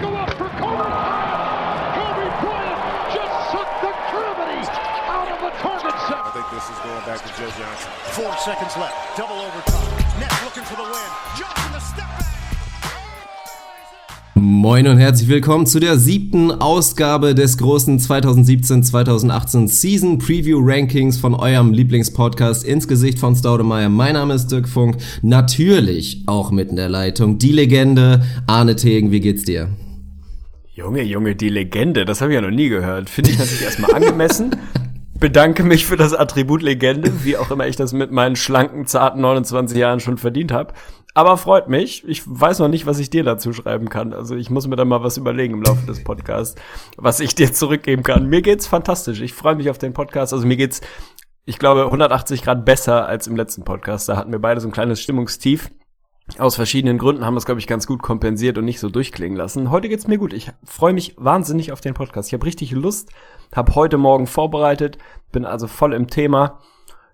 go up for Kobe. Kobe Bryant just sucked the gravity out of the target set. I think this is going back to Joe Johnson. Four seconds left. Double overtime. Nets looking for the win. Johnson the step back. Moin und herzlich willkommen zu der siebten Ausgabe des großen 2017-2018 Season Preview Rankings von eurem Lieblingspodcast ins Gesicht von Staudemeyer. Mein Name ist Dirk Funk, natürlich auch mitten in der Leitung die Legende Arne Tegen. Wie geht's dir? Junge, Junge, die Legende, das habe ich ja noch nie gehört. Finde ich natürlich erstmal angemessen. Bedanke mich für das Attribut Legende, wie auch immer ich das mit meinen schlanken, zarten 29 Jahren schon verdient habe. Aber freut mich. Ich weiß noch nicht, was ich dir dazu schreiben kann. Also ich muss mir da mal was überlegen im Laufe des Podcasts, was ich dir zurückgeben kann. Mir geht's fantastisch. Ich freue mich auf den Podcast. Also mir geht's, ich glaube, 180 Grad besser als im letzten Podcast. Da hatten wir beide so ein kleines Stimmungstief. Aus verschiedenen Gründen haben wir es, glaube ich, ganz gut kompensiert und nicht so durchklingen lassen. Heute geht's mir gut. Ich freue mich wahnsinnig auf den Podcast. Ich habe richtig Lust, habe heute Morgen vorbereitet, bin also voll im Thema.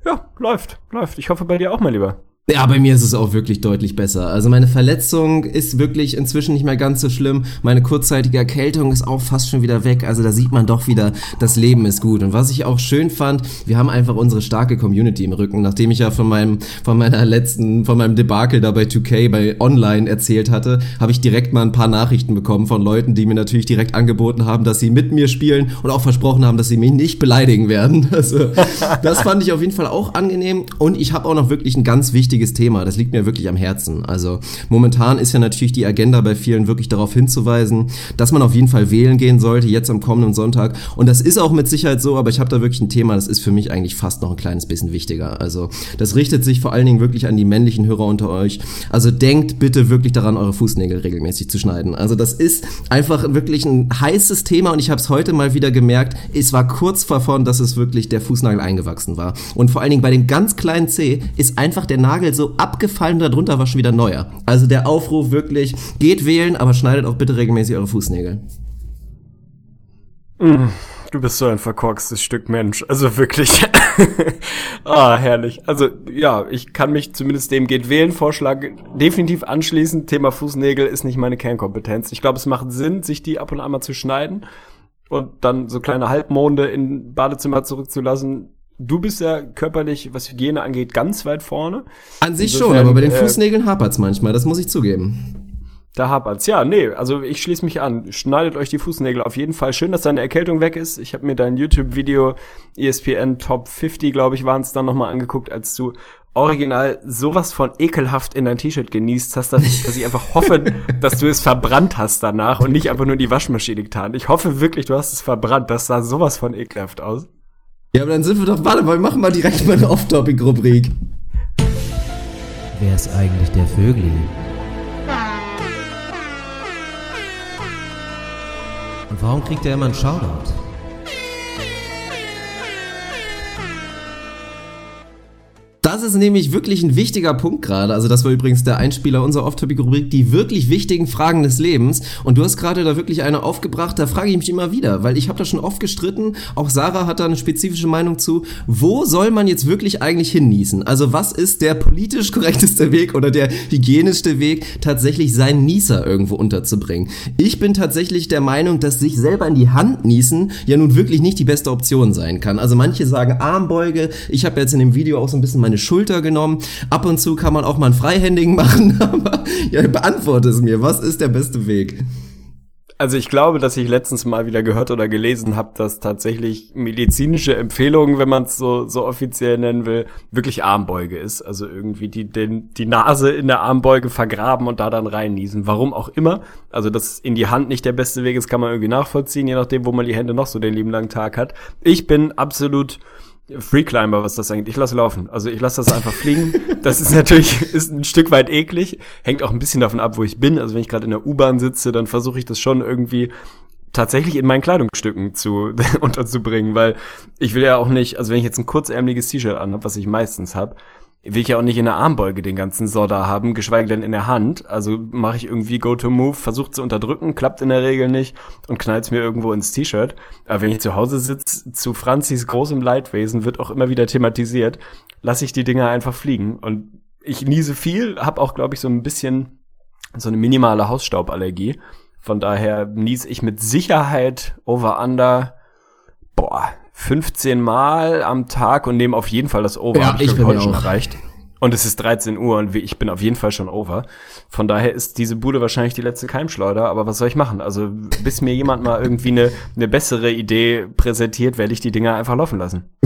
Ja, läuft, läuft. Ich hoffe bei dir auch, mein Lieber. Ja, bei mir ist es auch wirklich deutlich besser. Also meine Verletzung ist wirklich inzwischen nicht mehr ganz so schlimm. Meine kurzzeitige Erkältung ist auch fast schon wieder weg. Also da sieht man doch wieder, das Leben ist gut. Und was ich auch schön fand, wir haben einfach unsere starke Community im Rücken. Nachdem ich ja von meinem, von meiner letzten, von meinem Debakel da bei 2K bei Online erzählt hatte, habe ich direkt mal ein paar Nachrichten bekommen von Leuten, die mir natürlich direkt angeboten haben, dass sie mit mir spielen und auch versprochen haben, dass sie mich nicht beleidigen werden. Also das fand ich auf jeden Fall auch angenehm. Und ich habe auch noch wirklich ein ganz wichtiges wichtiges Thema. Das liegt mir wirklich am Herzen. Also momentan ist ja natürlich die Agenda bei vielen wirklich darauf hinzuweisen, dass man auf jeden Fall wählen gehen sollte, jetzt am kommenden Sonntag. Und das ist auch mit Sicherheit so, aber ich habe da wirklich ein Thema, das ist für mich eigentlich fast noch ein kleines bisschen wichtiger. Also das richtet sich vor allen Dingen wirklich an die männlichen Hörer unter euch. Also denkt bitte wirklich daran, eure Fußnägel regelmäßig zu schneiden. Also das ist einfach wirklich ein heißes Thema und ich habe es heute mal wieder gemerkt, es war kurz davon, dass es wirklich der Fußnagel eingewachsen war. Und vor allen Dingen bei dem ganz kleinen C ist einfach der Nagel so abgefallen, darunter war schon wieder neuer. Also der Aufruf wirklich, geht wählen, aber schneidet auch bitte regelmäßig eure Fußnägel. Du bist so ein verkorkstes Stück Mensch. Also wirklich. ah, herrlich. Also ja, ich kann mich zumindest dem geht wählen Vorschlag definitiv anschließen. Thema Fußnägel ist nicht meine Kernkompetenz. Ich glaube, es macht Sinn, sich die ab und an mal zu schneiden und dann so kleine Halbmonde in Badezimmer zurückzulassen. Du bist ja körperlich, was Hygiene angeht, ganz weit vorne. An sich Insofern, schon, aber bei den äh, Fußnägeln hapert's manchmal, das muss ich zugeben. Da hapert's. Ja, nee, also ich schließe mich an. Schneidet euch die Fußnägel auf jeden Fall. Schön, dass deine Erkältung weg ist. Ich habe mir dein YouTube-Video ESPN Top 50, glaube ich, waren es dann nochmal angeguckt, als du original sowas von ekelhaft in dein T-Shirt genießt hast, dass ich, dass ich einfach hoffe, dass du es verbrannt hast danach und nicht einfach nur in die Waschmaschine getan. Ich hoffe wirklich, du hast es verbrannt. Das sah sowas von ekelhaft aus. Ja, aber dann sind wir doch, warte mal, wir machen mal direkt mal eine Off-Topic-Rubrik. Wer ist eigentlich der Vögli? Und warum kriegt er immer einen Shoutout? Das ist nämlich wirklich ein wichtiger Punkt gerade. Also das war übrigens der Einspieler unserer Off-Topic-Rubrik, die wirklich wichtigen Fragen des Lebens. Und du hast gerade da wirklich eine aufgebracht, da frage ich mich immer wieder, weil ich habe da schon oft gestritten, auch Sarah hat da eine spezifische Meinung zu. Wo soll man jetzt wirklich eigentlich hinniesen? Also was ist der politisch korrekteste Weg oder der hygienischste Weg, tatsächlich seinen Nieser irgendwo unterzubringen? Ich bin tatsächlich der Meinung, dass sich selber in die Hand niesen ja nun wirklich nicht die beste Option sein kann. Also manche sagen Armbeuge, ich habe jetzt in dem Video auch so ein bisschen meine Schulter genommen. Ab und zu kann man auch mal einen Freihändigen machen, aber ja, beantworte es mir. Was ist der beste Weg? Also ich glaube, dass ich letztens mal wieder gehört oder gelesen habe, dass tatsächlich medizinische Empfehlungen, wenn man es so, so offiziell nennen will, wirklich Armbeuge ist. Also irgendwie die, den, die Nase in der Armbeuge vergraben und da dann reinniesen. Warum auch immer. Also dass in die Hand nicht der beste Weg ist, kann man irgendwie nachvollziehen, je nachdem, wo man die Hände noch so den lieben langen Tag hat. Ich bin absolut Freeclimber, was das eigentlich. Ich lasse laufen. Also ich lasse das einfach fliegen. Das ist natürlich ist ein Stück weit eklig. Hängt auch ein bisschen davon ab, wo ich bin. Also wenn ich gerade in der U-Bahn sitze, dann versuche ich das schon irgendwie tatsächlich in meinen Kleidungsstücken zu unterzubringen, weil ich will ja auch nicht, also wenn ich jetzt ein kurzärmeliges T-Shirt anhabe, was ich meistens habe, will ich ja auch nicht in der Armbeuge den ganzen Soda haben, geschweige denn in der Hand. Also mache ich irgendwie Go-to-Move, versucht zu unterdrücken, klappt in der Regel nicht und knallt's mir irgendwo ins T-Shirt. Aber wenn ich zu Hause sitze, zu Franzis großem Leidwesen, wird auch immer wieder thematisiert, lasse ich die Dinger einfach fliegen. Und ich niese viel, habe auch, glaube ich, so ein bisschen so eine minimale Hausstauballergie. Von daher nies ich mit Sicherheit over under, boah, 15 Mal am Tag und nehme auf jeden Fall das Over. Ja, Hab ich glaub bin heute mir schon auch. erreicht. Und es ist 13 Uhr und ich bin auf jeden Fall schon over. Von daher ist diese Bude wahrscheinlich die letzte Keimschleuder. Aber was soll ich machen? Also bis mir jemand mal irgendwie eine, eine bessere Idee präsentiert, werde ich die Dinger einfach laufen lassen.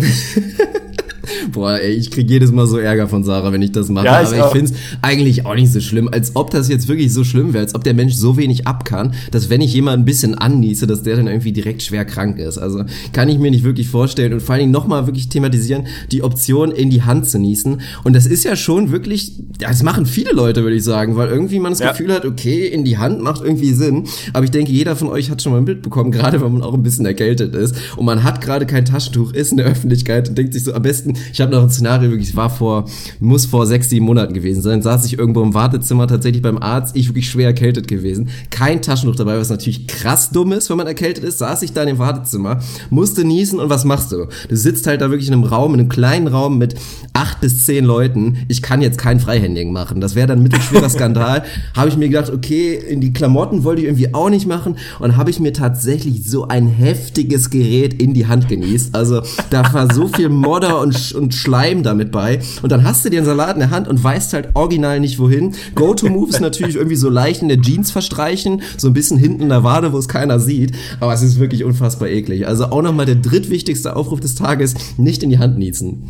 Boah, ey, ich krieg jedes Mal so Ärger von Sarah, wenn ich das mache. Ja, ich aber ich auch. find's eigentlich auch nicht so schlimm, als ob das jetzt wirklich so schlimm wäre, als ob der Mensch so wenig ab kann, dass wenn ich jemand ein bisschen anniese, dass der dann irgendwie direkt schwer krank ist. Also kann ich mir nicht wirklich vorstellen und vor allen Dingen nochmal wirklich thematisieren, die Option in die Hand zu niesen. Und das ist ja schon wirklich, das machen viele Leute, würde ich sagen, weil irgendwie man das Ja. Gefühl hat, okay, in die Hand macht irgendwie Sinn. Aber ich denke, jeder von euch hat schon mal ein Bild bekommen, gerade wenn man auch ein bisschen erkältet ist und man hat gerade kein Taschentuch, ist in der Öffentlichkeit und denkt sich so, am besten, ich habe noch ein Szenario, wirklich, war vor, muss vor sechs, sieben Monaten gewesen sein, saß ich irgendwo im Wartezimmer tatsächlich beim Arzt, ich wirklich schwer erkältet gewesen, kein Taschentuch dabei, was natürlich krass dumm ist, wenn man erkältet ist, saß ich da in dem Wartezimmer, musste niesen und was machst du? Du sitzt halt da wirklich in einem Raum, in einem kleinen Raum mit acht bis zehn Leuten, ich kann jetzt kein Freihändigen machen, das wäre dann ein mittelschwerer Skandal, habe ich mir gedacht, okay, in die Klamotten wollte ich irgendwie auch nicht machen und habe ich mir tatsächlich so ein heftiges Gerät in die Hand genießt, also da war so viel Modder und, Sch und Schleim damit bei und dann hast du den Salat in der Hand und weißt halt original nicht wohin. Go-To-Move ist natürlich irgendwie so leicht in der Jeans verstreichen, so ein bisschen hinten in der Wade, wo es keiner sieht, aber es ist wirklich unfassbar eklig. Also auch nochmal der drittwichtigste Aufruf des Tages, nicht in die Hand niezen.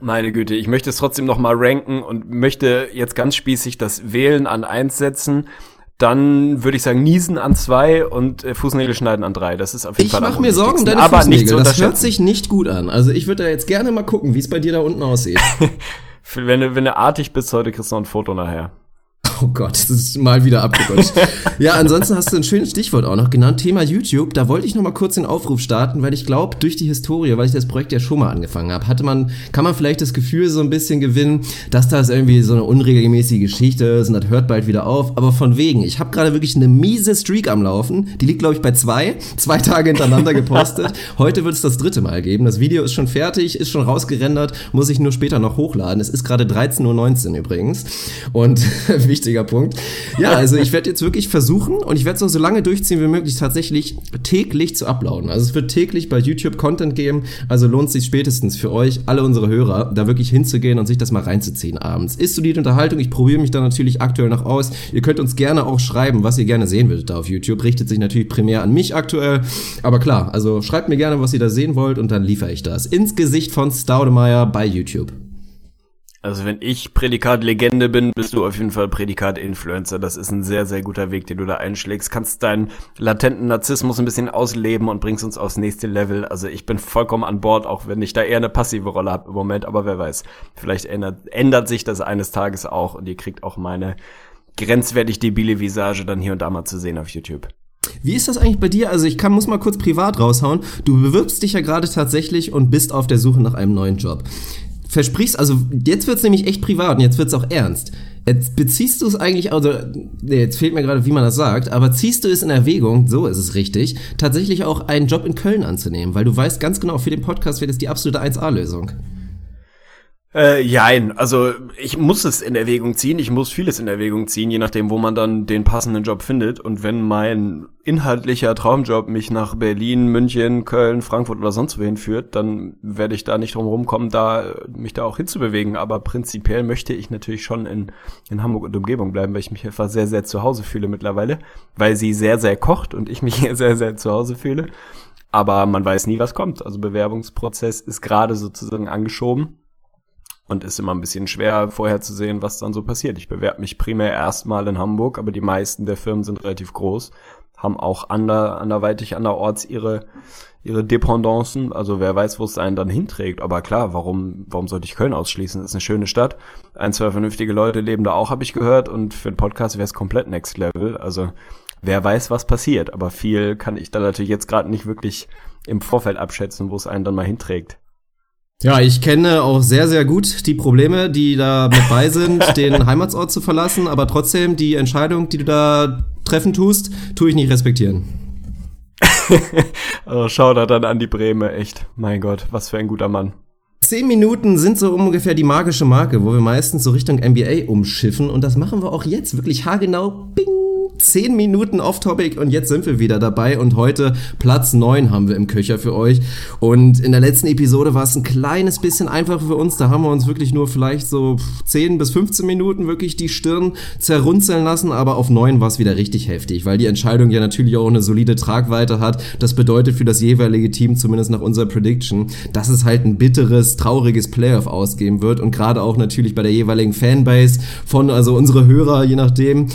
Meine Güte, ich möchte es trotzdem noch mal ranken und möchte jetzt ganz spießig das Wählen an eins setzen. Dann würde ich sagen Niesen an zwei und äh, Fußnägel schneiden an drei. Das ist auf jeden Ich Fall am mache mir Sorgen um deine aber nicht Fußnägel. zu das hört sich nicht gut an. Also ich würde da jetzt gerne mal gucken, wie es bei dir da unten aussieht. Wenn du, wenn du artig bist heute, kriegst du noch ein Foto nachher. Oh Gott, das ist mal wieder abgerutscht. ja, ansonsten hast du ein schönes Stichwort auch noch genannt, Thema YouTube. Da wollte ich noch mal kurz den Aufruf starten, weil ich glaube, durch die Historie, weil ich das Projekt ja schon mal angefangen habe, hatte man, kann man vielleicht das Gefühl so ein bisschen gewinnen, dass das irgendwie so eine unregelmäßige Geschichte ist und das hört bald wieder auf. Aber von wegen, ich habe gerade wirklich eine miese Streak am Laufen. Die liegt, glaube ich, bei zwei. Zwei Tage hintereinander gepostet. Heute wird es das dritte Mal geben. Das Video ist schon fertig, ist schon rausgerendert, muss ich nur später noch hochladen. Es ist gerade 13.19 Uhr übrigens. Und wichtiger Punkt. Ja, also ich werde jetzt wirklich versuchen und ich werde es auch so lange durchziehen wie möglich, tatsächlich täglich zu uploaden. Also es wird täglich bei YouTube Content geben, also lohnt sich spätestens für euch, alle unsere Hörer, da wirklich hinzugehen und sich das mal reinzuziehen abends. Ist solide Unterhaltung, ich probiere mich da natürlich aktuell noch aus. Ihr könnt uns gerne auch schreiben, was ihr gerne sehen würdet da auf YouTube. Richtet sich natürlich primär an mich aktuell, aber klar, also schreibt mir gerne, was ihr da sehen wollt und dann liefere ich das. Ins Gesicht von Staudemeyer bei YouTube. Also wenn ich Prädikat Legende bin, bist du auf jeden Fall Prädikat Influencer. Das ist ein sehr, sehr guter Weg, den du da einschlägst. Kannst deinen latenten Narzissmus ein bisschen ausleben und bringst uns aufs nächste Level. Also ich bin vollkommen an Bord, auch wenn ich da eher eine passive Rolle habe im Moment. Aber wer weiß, vielleicht ändert, ändert sich das eines Tages auch und ihr kriegt auch meine grenzwertig debile Visage dann hier und da mal zu sehen auf YouTube. Wie ist das eigentlich bei dir? Also ich kann, muss mal kurz privat raushauen. Du bewirbst dich ja gerade tatsächlich und bist auf der Suche nach einem neuen Job. Versprichst, also jetzt wird's nämlich echt privat und jetzt wird's auch ernst. Jetzt beziehst du es eigentlich, also nee, jetzt fehlt mir gerade, wie man das sagt, aber ziehst du es in Erwägung, so ist es richtig, tatsächlich auch einen Job in Köln anzunehmen, weil du weißt ganz genau, für den Podcast wird es die absolute 1A-Lösung. Äh, jein, also ich muss es in Erwägung ziehen, ich muss vieles in Erwägung ziehen, je nachdem, wo man dann den passenden Job findet. Und wenn mein inhaltlicher Traumjob mich nach Berlin, München, Köln, Frankfurt oder sonst wohin führt, dann werde ich da nicht drum rumkommen, da mich da auch hinzubewegen. Aber prinzipiell möchte ich natürlich schon in, in Hamburg und Umgebung bleiben, weil ich mich einfach sehr, sehr zu Hause fühle mittlerweile, weil sie sehr, sehr kocht und ich mich hier sehr, sehr zu Hause fühle. Aber man weiß nie, was kommt. Also Bewerbungsprozess ist gerade sozusagen angeschoben und ist immer ein bisschen schwer vorherzusehen, was dann so passiert. Ich bewerbe mich primär erstmal in Hamburg, aber die meisten der Firmen sind relativ groß, haben auch ander, anderweitig anderorts ihre ihre Dependancen, also wer weiß, wo es einen dann hinträgt. Aber klar, warum warum sollte ich Köln ausschließen? Das ist eine schöne Stadt. Ein, zwei vernünftige Leute leben da auch, habe ich gehört. Und für einen Podcast wäre es komplett Next Level. Also wer weiß, was passiert. Aber viel kann ich da natürlich jetzt gerade nicht wirklich im Vorfeld abschätzen, wo es einen dann mal hinträgt. Ja, ich kenne auch sehr, sehr gut die Probleme, die da mit bei sind, den Heimatsort zu verlassen, aber trotzdem die Entscheidung, die du da treffen tust, tue ich nicht respektieren. Also schau da dann an die Breme, echt. Mein Gott, was für ein guter Mann. Zehn Minuten sind so ungefähr die magische Marke, wo wir meistens so Richtung NBA umschiffen und das machen wir auch jetzt wirklich haargenau. Bing! Zehn Minuten off-topic und jetzt sind wir wieder dabei und heute Platz neun haben wir im Köcher für euch. Und in der letzten Episode war es ein kleines bisschen einfacher für uns. Da haben wir uns wirklich nur vielleicht so 10 bis 15 Minuten wirklich die Stirn zerrunzeln lassen, aber auf neun war es wieder richtig heftig, weil die Entscheidung ja natürlich auch eine solide Tragweite hat. Das bedeutet für das jeweilige Team, zumindest nach unserer Prediction, dass es halt ein bitteres, trauriges Playoff ausgeben wird und gerade auch natürlich bei der jeweiligen Fanbase von, also unsere Hörer, je nachdem,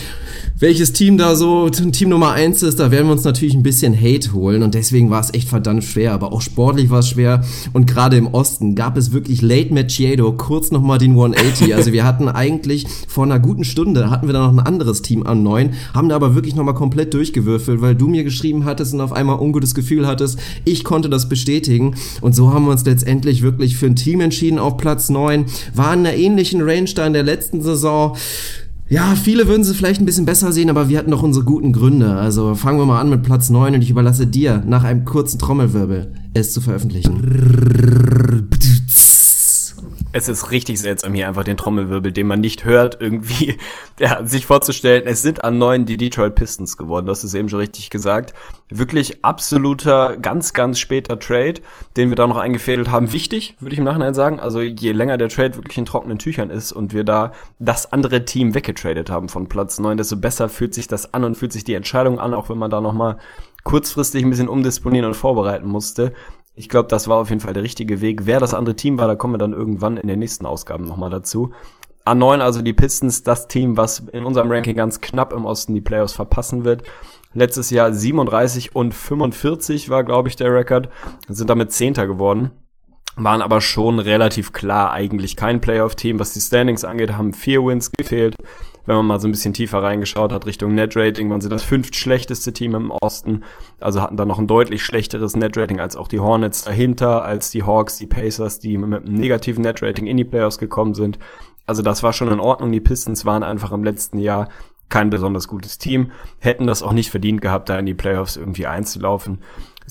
welches Team da so Team Nummer eins ist, da werden wir uns natürlich ein bisschen Hate holen und deswegen war es echt verdammt schwer, aber auch sportlich war es schwer. Und gerade im Osten gab es wirklich Late Macchiato, kurz nochmal den 180, also wir hatten eigentlich vor einer guten Stunde, hatten wir da noch ein anderes Team an neun, haben da aber wirklich nochmal komplett durchgewürfelt, weil du mir geschrieben hattest und auf einmal ungutes Gefühl hattest, ich konnte das bestätigen und so haben wir uns letztendlich wirklich für ein Team entschieden auf Platz neun, war in einer ähnlichen Range da in der letzten Saison, ja, viele würden sie vielleicht ein bisschen besser sehen, aber wir hatten doch unsere guten Gründe. Also fangen wir mal an mit Platz 9 und ich überlasse dir nach einem kurzen Trommelwirbel es zu veröffentlichen. Es ist richtig seltsam, hier einfach den Trommelwirbel, den man nicht hört, irgendwie ja, sich vorzustellen. Es sind an neun die Detroit Pistons geworden, das ist eben schon richtig gesagt. Wirklich absoluter, ganz, ganz später Trade, den wir da noch eingefädelt haben. Wichtig, würde ich im Nachhinein sagen. Also je länger der Trade wirklich in trockenen Tüchern ist und wir da das andere Team weggetradet haben von Platz neun, desto besser fühlt sich das an und fühlt sich die Entscheidung an, auch wenn man da nochmal kurzfristig ein bisschen umdisponieren und vorbereiten musste. Ich glaube, das war auf jeden Fall der richtige Weg. Wer das andere Team war, da kommen wir dann irgendwann in den nächsten Ausgaben nochmal dazu. A9, also die Pistons, das Team, was in unserem Ranking ganz knapp im Osten die Playoffs verpassen wird. Letztes Jahr 37 und 45 war, glaube ich, der Rekord. Sind damit Zehnter geworden. Waren aber schon relativ klar eigentlich kein Playoff-Team. Was die Standings angeht, haben vier Wins gefehlt wenn man mal so ein bisschen tiefer reingeschaut hat Richtung Netrating, waren sie das fünft schlechteste Team im Osten. Also hatten da noch ein deutlich schlechteres Netrating als auch die Hornets dahinter, als die Hawks, die Pacers, die mit einem negativen Netrating in die Playoffs gekommen sind. Also das war schon in Ordnung. Die Pistons waren einfach im letzten Jahr kein besonders gutes Team, hätten das auch nicht verdient gehabt, da in die Playoffs irgendwie einzulaufen.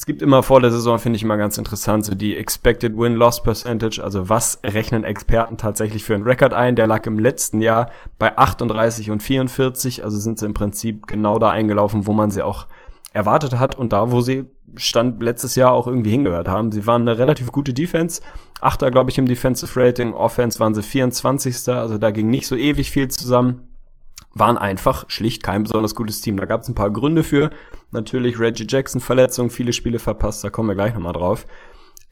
Es gibt immer vor der Saison, finde ich immer ganz interessant, so die Expected Win-Loss Percentage, also was rechnen Experten tatsächlich für einen Rekord ein? Der lag im letzten Jahr bei 38 und 44, also sind sie im Prinzip genau da eingelaufen, wo man sie auch erwartet hat und da, wo sie stand letztes Jahr auch irgendwie hingehört haben. Sie waren eine relativ gute Defense. Achter, glaube ich, im Defensive Rating. Offense waren sie 24. Also da ging nicht so ewig viel zusammen waren einfach schlicht kein besonders gutes Team. Da gab es ein paar Gründe für. Natürlich Reggie Jackson Verletzung, viele Spiele verpasst, da kommen wir gleich nochmal drauf.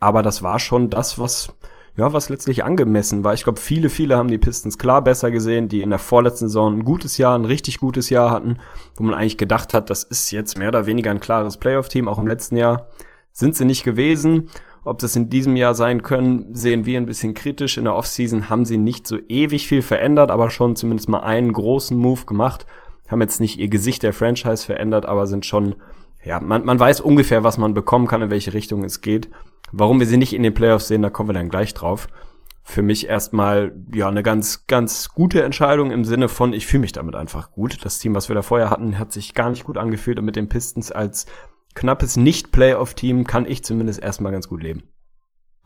Aber das war schon das, was ja, was letztlich angemessen war. Ich glaube, viele, viele haben die Pistons klar besser gesehen, die in der vorletzten Saison ein gutes Jahr, ein richtig gutes Jahr hatten, wo man eigentlich gedacht hat, das ist jetzt mehr oder weniger ein klares Playoff-Team, auch im letzten Jahr sind sie nicht gewesen. Ob das in diesem Jahr sein können, sehen wir ein bisschen kritisch. In der Offseason haben sie nicht so ewig viel verändert, aber schon zumindest mal einen großen Move gemacht. Haben jetzt nicht ihr Gesicht der Franchise verändert, aber sind schon, ja, man, man weiß ungefähr, was man bekommen kann, in welche Richtung es geht. Warum wir sie nicht in den Playoffs sehen, da kommen wir dann gleich drauf. Für mich erstmal, ja, eine ganz, ganz gute Entscheidung im Sinne von, ich fühle mich damit einfach gut. Das Team, was wir da vorher hatten, hat sich gar nicht gut angefühlt und mit den Pistons als knappes Nicht-Playoff-Team kann ich zumindest erstmal ganz gut leben.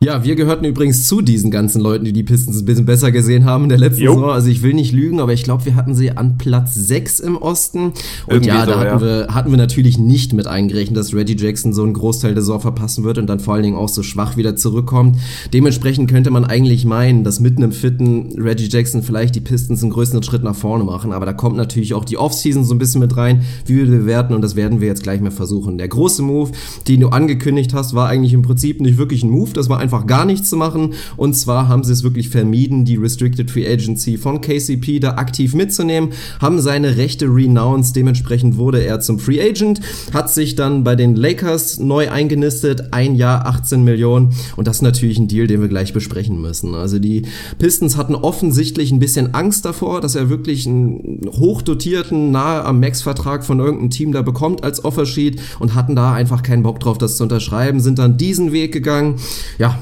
Ja, wir gehörten übrigens zu diesen ganzen Leuten, die die Pistons ein bisschen besser gesehen haben in der letzten jo. Saison. Also ich will nicht lügen, aber ich glaube, wir hatten sie an Platz 6 im Osten. Und Irgendwie ja, da so, hatten, ja. Wir, hatten wir natürlich nicht mit eingerechnet, dass Reggie Jackson so einen Großteil der Saison verpassen wird und dann vor allen Dingen auch so schwach wieder zurückkommt. Dementsprechend könnte man eigentlich meinen, dass mitten im fitten Reggie Jackson vielleicht die Pistons einen größeren Schritt nach vorne machen. Aber da kommt natürlich auch die Offseason so ein bisschen mit rein, wie wir bewerten und das werden wir jetzt gleich mal versuchen. Der große Move, den du angekündigt hast, war eigentlich im Prinzip nicht wirklich ein Move. Das war einfach einfach gar nichts zu machen. Und zwar haben sie es wirklich vermieden, die Restricted Free Agency von KCP da aktiv mitzunehmen, haben seine Rechte renounced. Dementsprechend wurde er zum Free Agent, hat sich dann bei den Lakers neu eingenistet, ein Jahr 18 Millionen. Und das ist natürlich ein Deal, den wir gleich besprechen müssen. Also die Pistons hatten offensichtlich ein bisschen Angst davor, dass er wirklich einen hochdotierten, nahe am Max-Vertrag von irgendeinem Team da bekommt als Offersheet und hatten da einfach keinen Bock drauf, das zu unterschreiben, sind dann diesen Weg gegangen. Ja,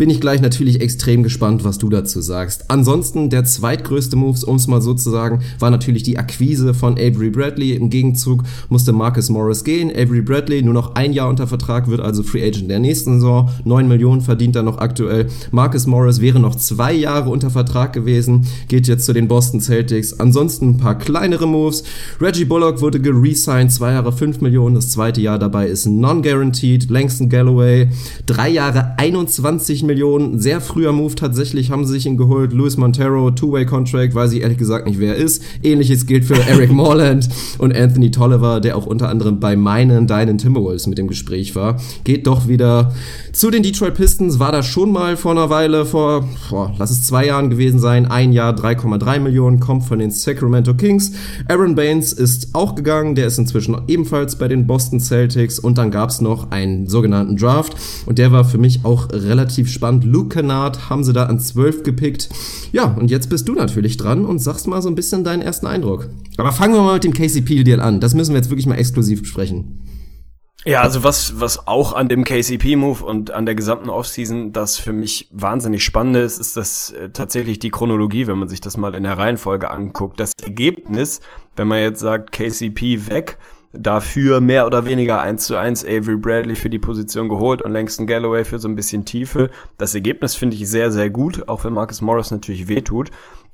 bin ich gleich natürlich extrem gespannt, was du dazu sagst. Ansonsten der zweitgrößte Moves, um es mal so zu sagen, war natürlich die Akquise von Avery Bradley. Im Gegenzug musste Marcus Morris gehen. Avery Bradley nur noch ein Jahr unter Vertrag, wird also Free Agent der nächsten Saison. 9 Millionen verdient er noch aktuell. Marcus Morris wäre noch zwei Jahre unter Vertrag gewesen, geht jetzt zu den Boston Celtics. Ansonsten ein paar kleinere Moves. Reggie Bullock wurde geresigned, zwei Jahre 5 Millionen. Das zweite Jahr dabei ist non-guaranteed. Langston Galloway, drei Jahre 21 Millionen. Sehr früher Move tatsächlich, haben sie sich ihn geholt. Luis Montero, Two-Way-Contract, weiß ich ehrlich gesagt nicht, wer er ist. Ähnliches gilt für Eric Morland und Anthony Tolliver, der auch unter anderem bei meinen, deinen Timberwolves mit dem Gespräch war. Geht doch wieder zu den Detroit Pistons, war da schon mal vor einer Weile, vor, boah, lass es zwei Jahren gewesen sein. Ein Jahr 3,3 Millionen, kommt von den Sacramento Kings. Aaron Baines ist auch gegangen, der ist inzwischen ebenfalls bei den Boston Celtics und dann gab es noch einen sogenannten Draft und der war für mich auch relativ spannend. Luke Kennard haben sie da an 12 gepickt. Ja, und jetzt bist du natürlich dran und sagst mal so ein bisschen deinen ersten Eindruck. Aber fangen wir mal mit dem KCP-Deal an. Das müssen wir jetzt wirklich mal exklusiv besprechen. Ja, also was, was auch an dem KCP-Move und an der gesamten Offseason das für mich wahnsinnig spannende ist, ist das äh, tatsächlich die Chronologie, wenn man sich das mal in der Reihenfolge anguckt. Das Ergebnis, wenn man jetzt sagt, KCP weg, dafür mehr oder weniger eins zu eins Avery Bradley für die Position geholt und Langston Galloway für so ein bisschen Tiefe. Das Ergebnis finde ich sehr, sehr gut, auch wenn Marcus Morris natürlich wehtut.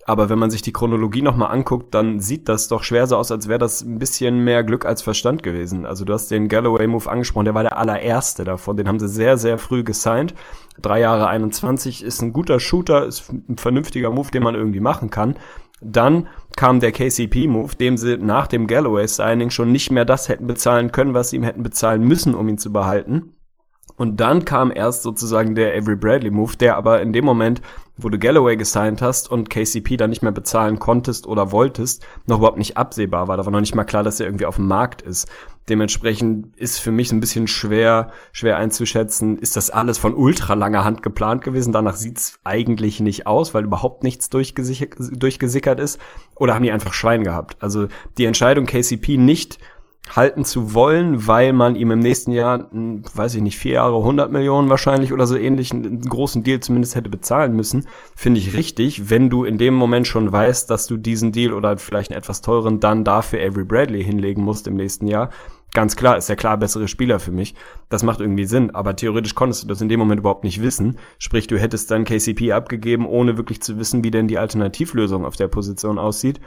Aber wenn man sich die Chronologie nochmal anguckt, dann sieht das doch schwer so aus, als wäre das ein bisschen mehr Glück als Verstand gewesen. Also du hast den Galloway-Move angesprochen, der war der allererste davon. Den haben sie sehr, sehr früh gesigned. Drei Jahre 21 ist ein guter Shooter, ist ein vernünftiger Move, den man irgendwie machen kann. Dann kam der KCP-Move, dem sie nach dem Galloway-Signing schon nicht mehr das hätten bezahlen können, was sie ihm hätten bezahlen müssen, um ihn zu behalten. Und dann kam erst sozusagen der Avery Bradley Move, der aber in dem Moment, wo du Galloway gesigned hast und KCP dann nicht mehr bezahlen konntest oder wolltest, noch überhaupt nicht absehbar war. Da war noch nicht mal klar, dass er irgendwie auf dem Markt ist. Dementsprechend ist für mich ein bisschen schwer, schwer einzuschätzen, ist das alles von ultra langer Hand geplant gewesen? Danach sieht's eigentlich nicht aus, weil überhaupt nichts durchgesickert ist. Oder haben die einfach Schwein gehabt? Also die Entscheidung, KCP nicht halten zu wollen, weil man ihm im nächsten Jahr, weiß ich nicht, vier Jahre 100 Millionen wahrscheinlich oder so ähnlich einen großen Deal zumindest hätte bezahlen müssen, finde ich richtig, wenn du in dem Moment schon weißt, dass du diesen Deal oder vielleicht einen etwas teuren dann dafür Avery Bradley hinlegen musst im nächsten Jahr. Ganz klar, ist der klar bessere Spieler für mich. Das macht irgendwie Sinn, aber theoretisch konntest du das in dem Moment überhaupt nicht wissen. Sprich, du hättest dann KCP abgegeben, ohne wirklich zu wissen, wie denn die Alternativlösung auf der Position aussieht.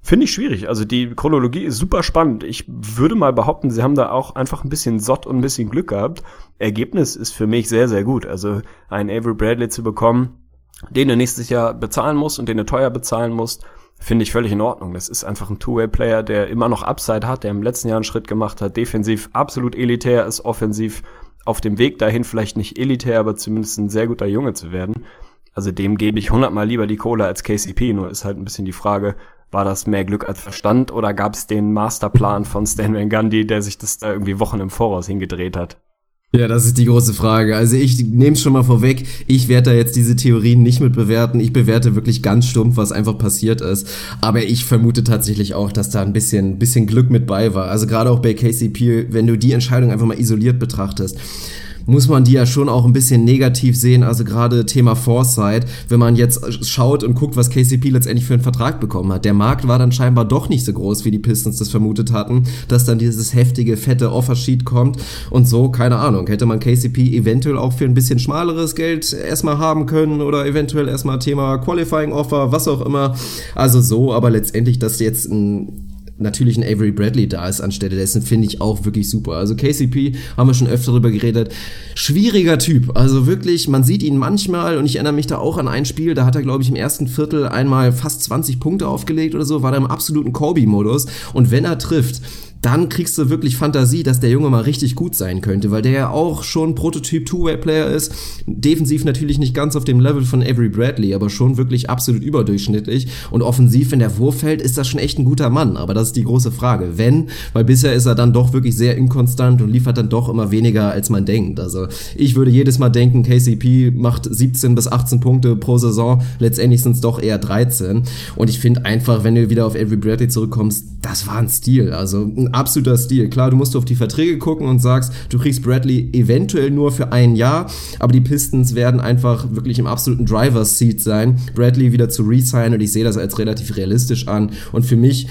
Finde ich schwierig. Also die Chronologie ist super spannend. Ich würde mal behaupten, sie haben da auch einfach ein bisschen Sott und ein bisschen Glück gehabt. Ergebnis ist für mich sehr, sehr gut. Also einen Avery Bradley zu bekommen, den du nächstes Jahr bezahlen musst und den du teuer bezahlen musst, finde ich völlig in Ordnung. Das ist einfach ein Two-Way-Player, der immer noch Upside hat, der im letzten Jahr einen Schritt gemacht hat, defensiv absolut elitär ist, offensiv auf dem Weg dahin vielleicht nicht elitär, aber zumindest ein sehr guter Junge zu werden. Also dem gebe ich hundertmal lieber die Kohle als KCP, nur ist halt ein bisschen die Frage, war das mehr Glück als Verstand oder gab es den Masterplan von Stan Van Gundy, der sich das da irgendwie Wochen im Voraus hingedreht hat? Ja, das ist die große Frage. Also ich nehme es schon mal vorweg, ich werde da jetzt diese Theorien nicht mit bewerten. Ich bewerte wirklich ganz stumpf, was einfach passiert ist. Aber ich vermute tatsächlich auch, dass da ein bisschen, bisschen Glück mit bei war. Also gerade auch bei KCP, wenn du die Entscheidung einfach mal isoliert betrachtest muss man die ja schon auch ein bisschen negativ sehen. Also gerade Thema Foresight, wenn man jetzt schaut und guckt, was KCP letztendlich für einen Vertrag bekommen hat. Der Markt war dann scheinbar doch nicht so groß, wie die Pistons das vermutet hatten, dass dann dieses heftige, fette Offersheet kommt und so, keine Ahnung. Hätte man KCP eventuell auch für ein bisschen schmaleres Geld erstmal haben können oder eventuell erstmal Thema Qualifying Offer, was auch immer. Also so, aber letztendlich, dass jetzt ein natürlich ein Avery Bradley da ist anstelle dessen, finde ich auch wirklich super. Also KCP haben wir schon öfter darüber geredet. Schwieriger Typ. Also wirklich, man sieht ihn manchmal und ich erinnere mich da auch an ein Spiel, da hat er, glaube ich, im ersten Viertel einmal fast 20 Punkte aufgelegt oder so, war da im absoluten Kobe-Modus. Und wenn er trifft, dann kriegst du wirklich Fantasie, dass der Junge mal richtig gut sein könnte, weil der ja auch schon Prototyp Two-Way-Player ist. Defensiv natürlich nicht ganz auf dem Level von Avery Bradley, aber schon wirklich absolut überdurchschnittlich. Und offensiv, wenn der Wurf fällt, ist das schon echt ein guter Mann. Aber das ist die große Frage. Wenn, weil bisher ist er dann doch wirklich sehr inkonstant und liefert dann doch immer weniger, als man denkt. Also ich würde jedes Mal denken, KCP macht 17 bis 18 Punkte pro Saison. Letztendlich sind es doch eher 13. Und ich finde einfach, wenn du wieder auf Avery Bradley zurückkommst, das war ein Stil. Also absoluter Stil. Klar, du musst auf die Verträge gucken und sagst, du kriegst Bradley eventuell nur für ein Jahr, aber die Pistons werden einfach wirklich im absoluten Driver's Seat sein, Bradley wieder zu resignen und ich sehe das als relativ realistisch an. Und für mich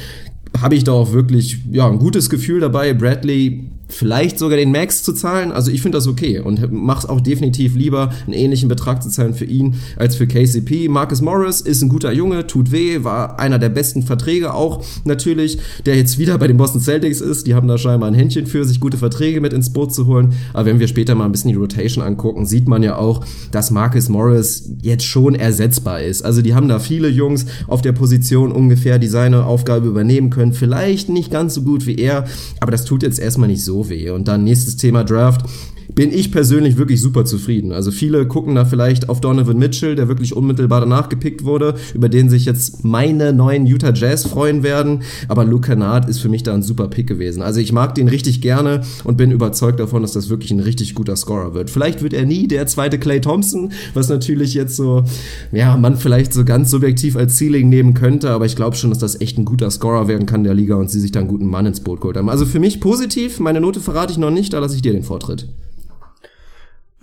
habe ich da auch wirklich ja, ein gutes Gefühl dabei. Bradley vielleicht sogar den Max zu zahlen. Also ich finde das okay und mache auch definitiv lieber, einen ähnlichen Betrag zu zahlen für ihn als für KCP. Marcus Morris ist ein guter Junge, tut weh, war einer der besten Verträge auch natürlich, der jetzt wieder bei den Boston Celtics ist. Die haben da scheinbar ein Händchen für, sich gute Verträge mit ins Boot zu holen. Aber wenn wir später mal ein bisschen die Rotation angucken, sieht man ja auch, dass Marcus Morris jetzt schon ersetzbar ist. Also die haben da viele Jungs auf der Position ungefähr, die seine Aufgabe übernehmen können. Vielleicht nicht ganz so gut wie er, aber das tut jetzt erstmal nicht so weh. Und dann nächstes Thema Draft bin ich persönlich wirklich super zufrieden. Also viele gucken da vielleicht auf Donovan Mitchell, der wirklich unmittelbar danach gepickt wurde, über den sich jetzt meine neuen Utah Jazz freuen werden. Aber Luke Kennard ist für mich da ein super Pick gewesen. Also ich mag den richtig gerne und bin überzeugt davon, dass das wirklich ein richtig guter Scorer wird. Vielleicht wird er nie der zweite Clay Thompson, was natürlich jetzt so, ja, man vielleicht so ganz subjektiv als Ceiling nehmen könnte, aber ich glaube schon, dass das echt ein guter Scorer werden kann der Liga und sie sich da einen guten Mann ins Boot geholt haben. Also für mich positiv, meine Note verrate ich noch nicht, da lasse ich dir den Vortritt.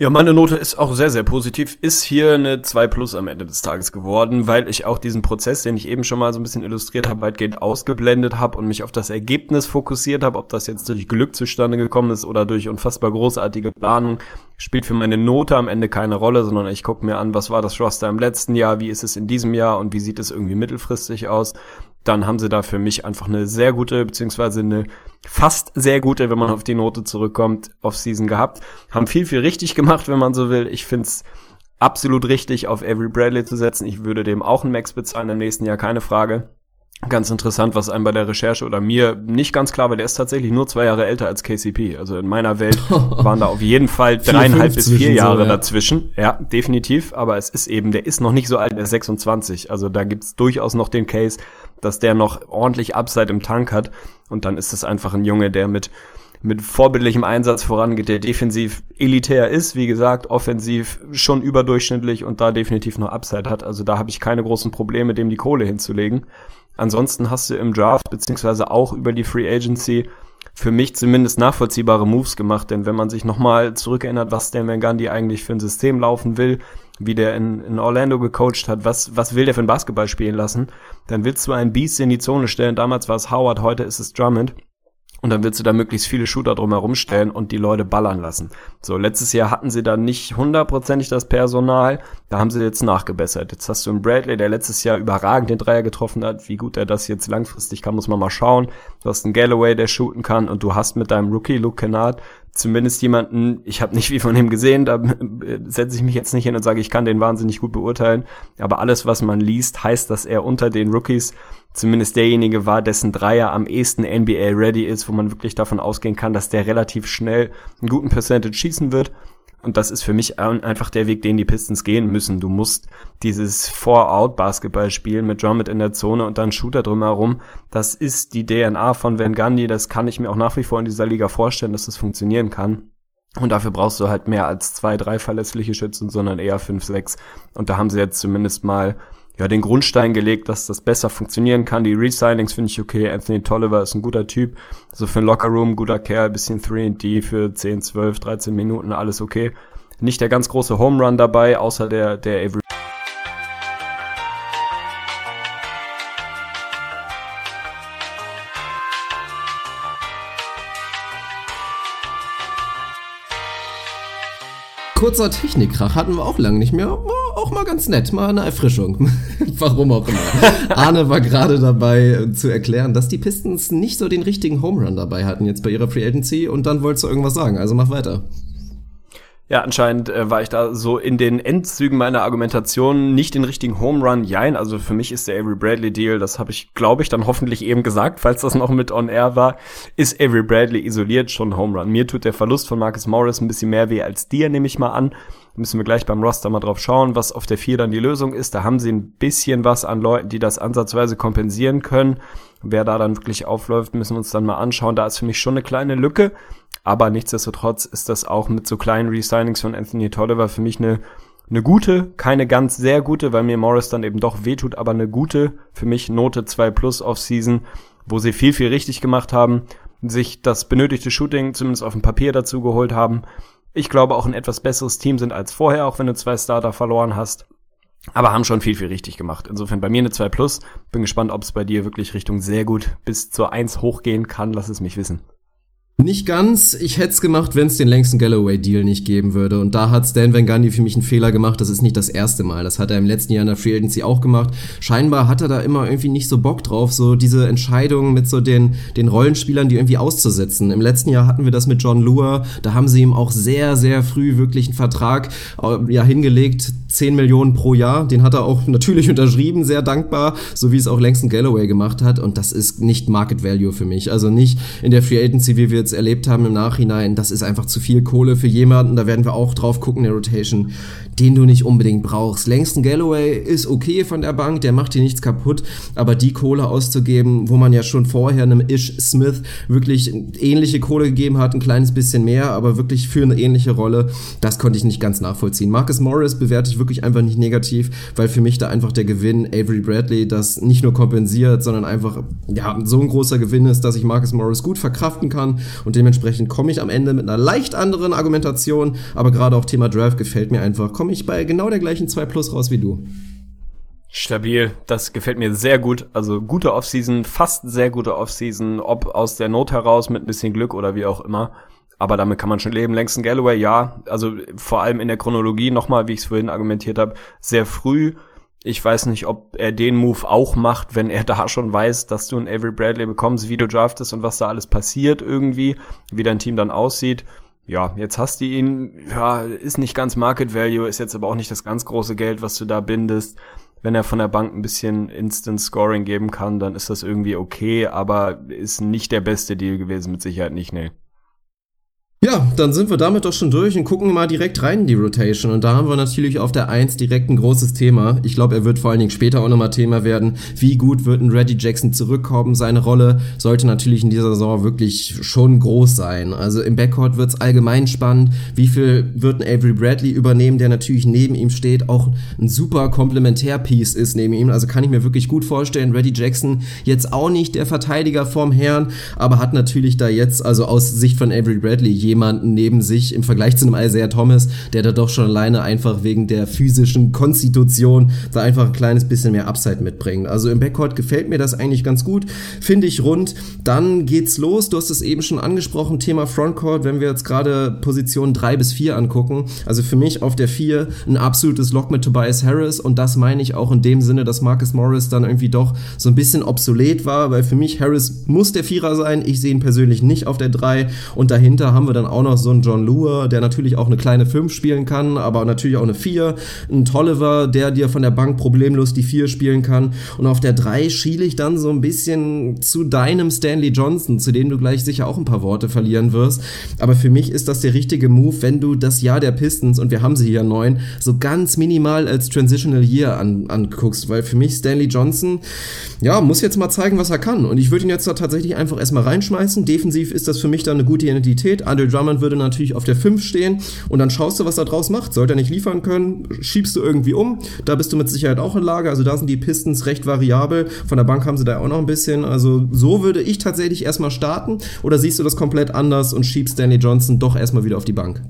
Ja, meine Note ist auch sehr, sehr positiv. Ist hier eine 2 Plus am Ende des Tages geworden, weil ich auch diesen Prozess, den ich eben schon mal so ein bisschen illustriert habe, weitgehend ausgeblendet habe und mich auf das Ergebnis fokussiert habe. Ob das jetzt durch Glück zustande gekommen ist oder durch unfassbar großartige Planung, spielt für meine Note am Ende keine Rolle, sondern ich gucke mir an, was war das Roster im letzten Jahr, wie ist es in diesem Jahr und wie sieht es irgendwie mittelfristig aus dann haben sie da für mich einfach eine sehr gute, beziehungsweise eine fast sehr gute, wenn man auf die Note zurückkommt, Offseason gehabt. Haben viel, viel richtig gemacht, wenn man so will. Ich find's absolut richtig, auf Avery Bradley zu setzen. Ich würde dem auch einen Max bezahlen im nächsten Jahr, keine Frage. Ganz interessant, was einem bei der Recherche oder mir nicht ganz klar war, der ist tatsächlich nur zwei Jahre älter als KCP. Also in meiner Welt waren da auf jeden Fall dreieinhalb bis vier Jahre so, ja. dazwischen. Ja, definitiv. Aber es ist eben, der ist noch nicht so alt, der ist 26. Also da gibt's durchaus noch den Case, dass der noch ordentlich Upside im Tank hat. Und dann ist es einfach ein Junge, der mit mit vorbildlichem Einsatz vorangeht, der defensiv elitär ist, wie gesagt, offensiv schon überdurchschnittlich und da definitiv noch Upside hat. Also da habe ich keine großen Probleme, dem die Kohle hinzulegen. Ansonsten hast du im Draft beziehungsweise auch über die Free Agency für mich zumindest nachvollziehbare Moves gemacht, denn wenn man sich nochmal zurückerinnert, was der Van Gundy eigentlich für ein System laufen will, wie der in, in Orlando gecoacht hat, was, was will der für ein Basketball spielen lassen, dann willst du einen Beast in die Zone stellen. Damals war es Howard, heute ist es Drummond. Und dann willst du da möglichst viele Shooter drumherum stellen und die Leute ballern lassen. So, letztes Jahr hatten sie da nicht hundertprozentig das Personal. Da haben sie jetzt nachgebessert. Jetzt hast du einen Bradley, der letztes Jahr überragend den Dreier getroffen hat. Wie gut er das jetzt langfristig kann, muss man mal schauen. Du hast einen Galloway, der shooten kann. Und du hast mit deinem Rookie Luke Kennard zumindest jemanden, ich habe nicht viel von ihm gesehen, da setze ich mich jetzt nicht hin und sage, ich kann den wahnsinnig gut beurteilen. Aber alles, was man liest, heißt, dass er unter den Rookies zumindest derjenige war, dessen Dreier am ehesten NBA ready ist, wo man wirklich davon ausgehen kann, dass der relativ schnell einen guten Percentage schießen wird. Und das ist für mich einfach der Weg, den die Pistons gehen müssen. Du musst dieses Four-Out-Basketball spielen mit Drummond in der Zone und dann Shooter drumherum. Das ist die DNA von Van Gundy. Das kann ich mir auch nach wie vor in dieser Liga vorstellen, dass das funktionieren kann. Und dafür brauchst du halt mehr als zwei, drei verlässliche Schützen, sondern eher fünf, sechs. Und da haben sie jetzt zumindest mal ja, den Grundstein gelegt, dass das besser funktionieren kann. Die Resignings finde ich okay. Anthony Tolliver ist ein guter Typ. Also für ein Lockerroom, guter Kerl, bisschen 3D für 10, 12, 13 Minuten, alles okay. Nicht der ganz große Home Run dabei, außer der, der Avery Kurzer Technikkrach hatten wir auch lange nicht mehr. War auch mal ganz nett, mal eine Erfrischung. Warum auch immer. Arne war gerade dabei zu erklären, dass die Pistons nicht so den richtigen Home Run dabei hatten jetzt bei ihrer Free Agency und dann wolltest du irgendwas sagen. Also mach weiter. Ja, anscheinend äh, war ich da so in den Endzügen meiner Argumentation nicht den richtigen Home Run. Jein, also für mich ist der Avery Bradley Deal, das habe ich, glaube ich, dann hoffentlich eben gesagt, falls das noch mit on air war, ist Avery Bradley isoliert schon Home Run. Mir tut der Verlust von Marcus Morris ein bisschen mehr weh als dir, nehme ich mal an. Müssen wir gleich beim Roster mal drauf schauen, was auf der 4 dann die Lösung ist. Da haben sie ein bisschen was an Leuten, die das ansatzweise kompensieren können. Wer da dann wirklich aufläuft, müssen wir uns dann mal anschauen. Da ist für mich schon eine kleine Lücke. Aber nichtsdestotrotz ist das auch mit so kleinen Resignings von Anthony Tolliver für mich eine, eine gute, keine ganz sehr gute, weil mir Morris dann eben doch wehtut, aber eine gute, für mich Note 2 plus auf Season, wo sie viel, viel richtig gemacht haben. sich das benötigte Shooting zumindest auf dem Papier dazu geholt haben. Ich glaube auch ein etwas besseres Team sind als vorher, auch wenn du zwei Starter verloren hast. Aber haben schon viel, viel richtig gemacht. Insofern bei mir eine 2 Plus. Bin gespannt, ob es bei dir wirklich Richtung sehr gut bis zur 1 hochgehen kann. Lass es mich wissen. Nicht ganz. Ich hätte es gemacht, wenn es den längsten Galloway-Deal nicht geben würde. Und da hat Stan Van Gundy für mich einen Fehler gemacht. Das ist nicht das erste Mal. Das hat er im letzten Jahr in der Free Agency auch gemacht. Scheinbar hat er da immer irgendwie nicht so Bock drauf, so diese Entscheidungen mit so den, den Rollenspielern, die irgendwie auszusetzen. Im letzten Jahr hatten wir das mit John Lua. Da haben sie ihm auch sehr, sehr früh wirklich einen Vertrag äh, ja, hingelegt. 10 Millionen pro Jahr. Den hat er auch natürlich unterschrieben, sehr dankbar, so wie es auch längsten Galloway gemacht hat. Und das ist nicht Market Value für mich. Also nicht in der Free Agency, wie wir jetzt erlebt haben im Nachhinein, das ist einfach zu viel Kohle für jemanden, da werden wir auch drauf gucken in der Rotation, den du nicht unbedingt brauchst. Längsten Galloway ist okay von der Bank, der macht dir nichts kaputt, aber die Kohle auszugeben, wo man ja schon vorher einem Ish Smith wirklich ähnliche Kohle gegeben hat, ein kleines bisschen mehr, aber wirklich für eine ähnliche Rolle, das konnte ich nicht ganz nachvollziehen. Marcus Morris bewerte ich wirklich einfach nicht negativ, weil für mich da einfach der Gewinn Avery Bradley das nicht nur kompensiert, sondern einfach ja, so ein großer Gewinn ist, dass ich Marcus Morris gut verkraften kann und dementsprechend komme ich am Ende mit einer leicht anderen Argumentation, aber gerade auch Thema Draft gefällt mir einfach, komme ich bei genau der gleichen 2 Plus raus wie du. Stabil, das gefällt mir sehr gut. Also gute Offseason, fast sehr gute Offseason, ob aus der Not heraus mit ein bisschen Glück oder wie auch immer. Aber damit kann man schon leben. Langston Galloway, ja. Also vor allem in der Chronologie nochmal, wie ich es vorhin argumentiert habe, sehr früh ich weiß nicht, ob er den Move auch macht, wenn er da schon weiß, dass du einen Avery Bradley bekommst, wie du draftest und was da alles passiert irgendwie, wie dein Team dann aussieht. Ja, jetzt hast du ihn, ja, ist nicht ganz Market Value, ist jetzt aber auch nicht das ganz große Geld, was du da bindest. Wenn er von der Bank ein bisschen Instant Scoring geben kann, dann ist das irgendwie okay, aber ist nicht der beste Deal gewesen, mit Sicherheit nicht, nee. Ja, dann sind wir damit doch schon durch und gucken mal direkt rein in die Rotation. Und da haben wir natürlich auf der 1 direkt ein großes Thema. Ich glaube, er wird vor allen Dingen später auch nochmal Thema werden. Wie gut wird ein Reggie Jackson zurückkommen? Seine Rolle sollte natürlich in dieser Saison wirklich schon groß sein. Also im Backcourt wird es allgemein spannend. Wie viel wird ein Avery Bradley übernehmen, der natürlich neben ihm steht, auch ein super Komplementärpiece ist neben ihm. Also kann ich mir wirklich gut vorstellen. Reggie Jackson jetzt auch nicht der Verteidiger vorm Herrn, aber hat natürlich da jetzt, also aus Sicht von Avery Bradley, jemanden neben sich im Vergleich zu einem Isaiah Thomas, der da doch schon alleine einfach wegen der physischen Konstitution da einfach ein kleines bisschen mehr Upside mitbringt. Also im Backcourt gefällt mir das eigentlich ganz gut, finde ich rund. Dann geht's los, du hast es eben schon angesprochen, Thema Frontcourt, wenn wir jetzt gerade Position 3 bis 4 angucken. Also für mich auf der 4 ein absolutes Lock mit Tobias Harris und das meine ich auch in dem Sinne, dass Marcus Morris dann irgendwie doch so ein bisschen obsolet war, weil für mich Harris muss der Vierer sein. Ich sehe ihn persönlich nicht auf der 3 und dahinter haben wir dann auch noch so einen John Lua, der natürlich auch eine kleine 5 spielen kann, aber natürlich auch eine 4. Ein Tolliver, der dir von der Bank problemlos die 4 spielen kann. Und auf der 3 schiele ich dann so ein bisschen zu deinem Stanley Johnson, zu dem du gleich sicher auch ein paar Worte verlieren wirst. Aber für mich ist das der richtige Move, wenn du das Jahr der Pistons, und wir haben sie hier neun, so ganz minimal als Transitional Year an, anguckst. Weil für mich Stanley Johnson, ja, muss jetzt mal zeigen, was er kann. Und ich würde ihn jetzt da tatsächlich einfach erstmal reinschmeißen. Defensiv ist das für mich dann eine gute Identität. Andre Drummond würde natürlich auf der 5 stehen und dann schaust du, was er draus macht. Sollte er nicht liefern können, schiebst du irgendwie um. Da bist du mit Sicherheit auch in Lage. Also da sind die Pistons recht variabel. Von der Bank haben sie da auch noch ein bisschen. Also so würde ich tatsächlich erstmal starten. Oder siehst du das komplett anders und schiebst Danny Johnson doch erstmal wieder auf die Bank?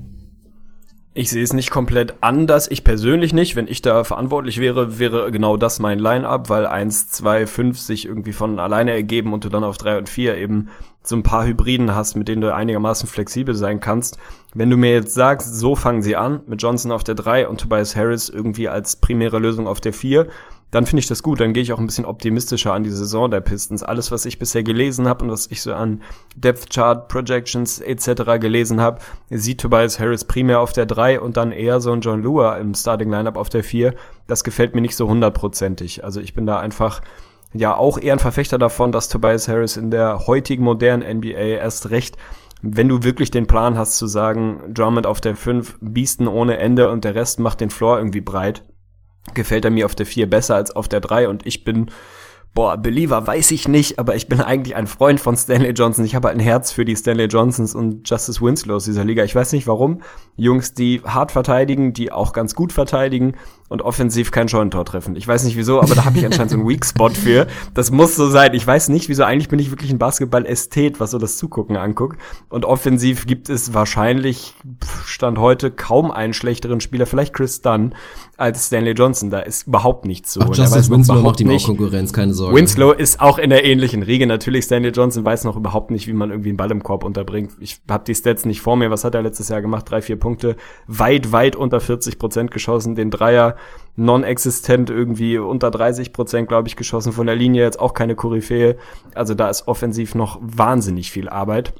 Ich sehe es nicht komplett anders. Ich persönlich nicht. Wenn ich da verantwortlich wäre, wäre genau das mein Line-Up, weil 1, 2, 5 sich irgendwie von alleine ergeben und du dann auf 3 und 4 eben so ein paar Hybriden hast, mit denen du einigermaßen flexibel sein kannst. Wenn du mir jetzt sagst, so fangen sie an, mit Johnson auf der 3 und Tobias Harris irgendwie als primäre Lösung auf der 4, dann finde ich das gut. Dann gehe ich auch ein bisschen optimistischer an die Saison der Pistons. Alles, was ich bisher gelesen habe und was ich so an Depth Chart Projections etc. gelesen habe, sieht Tobias Harris primär auf der 3 und dann eher so ein John Lua im Starting Lineup auf der 4. Das gefällt mir nicht so hundertprozentig. Also ich bin da einfach ja auch eher ein Verfechter davon, dass Tobias Harris in der heutigen modernen NBA erst recht wenn du wirklich den Plan hast zu sagen, Drummond auf der 5, Biesten ohne Ende und der Rest macht den Floor irgendwie breit, gefällt er mir auf der 4 besser als auf der 3 und ich bin Boah, Believer weiß ich nicht, aber ich bin eigentlich ein Freund von Stanley Johnson. Ich habe halt ein Herz für die Stanley Johnsons und Justice Winslows dieser Liga. Ich weiß nicht warum. Jungs, die hart verteidigen, die auch ganz gut verteidigen und offensiv kein Scheunentor treffen. Ich weiß nicht wieso, aber da habe ich anscheinend so einen Weak Spot für. Das muss so sein. Ich weiß nicht wieso. Eigentlich bin ich wirklich ein Basketball-Ästhet, was so das Zugucken anguckt. Und offensiv gibt es wahrscheinlich Stand heute kaum einen schlechteren Spieler, vielleicht Chris Dunn, als Stanley Johnson. Da ist überhaupt nichts so. Ach, Justice Winslow macht ihm auch Konkurrenz, keine Sorge. Winslow ist auch in der ähnlichen Riege. Natürlich, Stanley Johnson weiß noch überhaupt nicht, wie man irgendwie einen Ball im Korb unterbringt. Ich habe die Stats nicht vor mir. Was hat er letztes Jahr gemacht? Drei, vier Punkte. Weit, weit unter 40 Prozent geschossen. Den Dreier non-existent irgendwie unter 30 Prozent, glaube ich, geschossen. Von der Linie jetzt auch keine Koryphäe. Also da ist offensiv noch wahnsinnig viel Arbeit.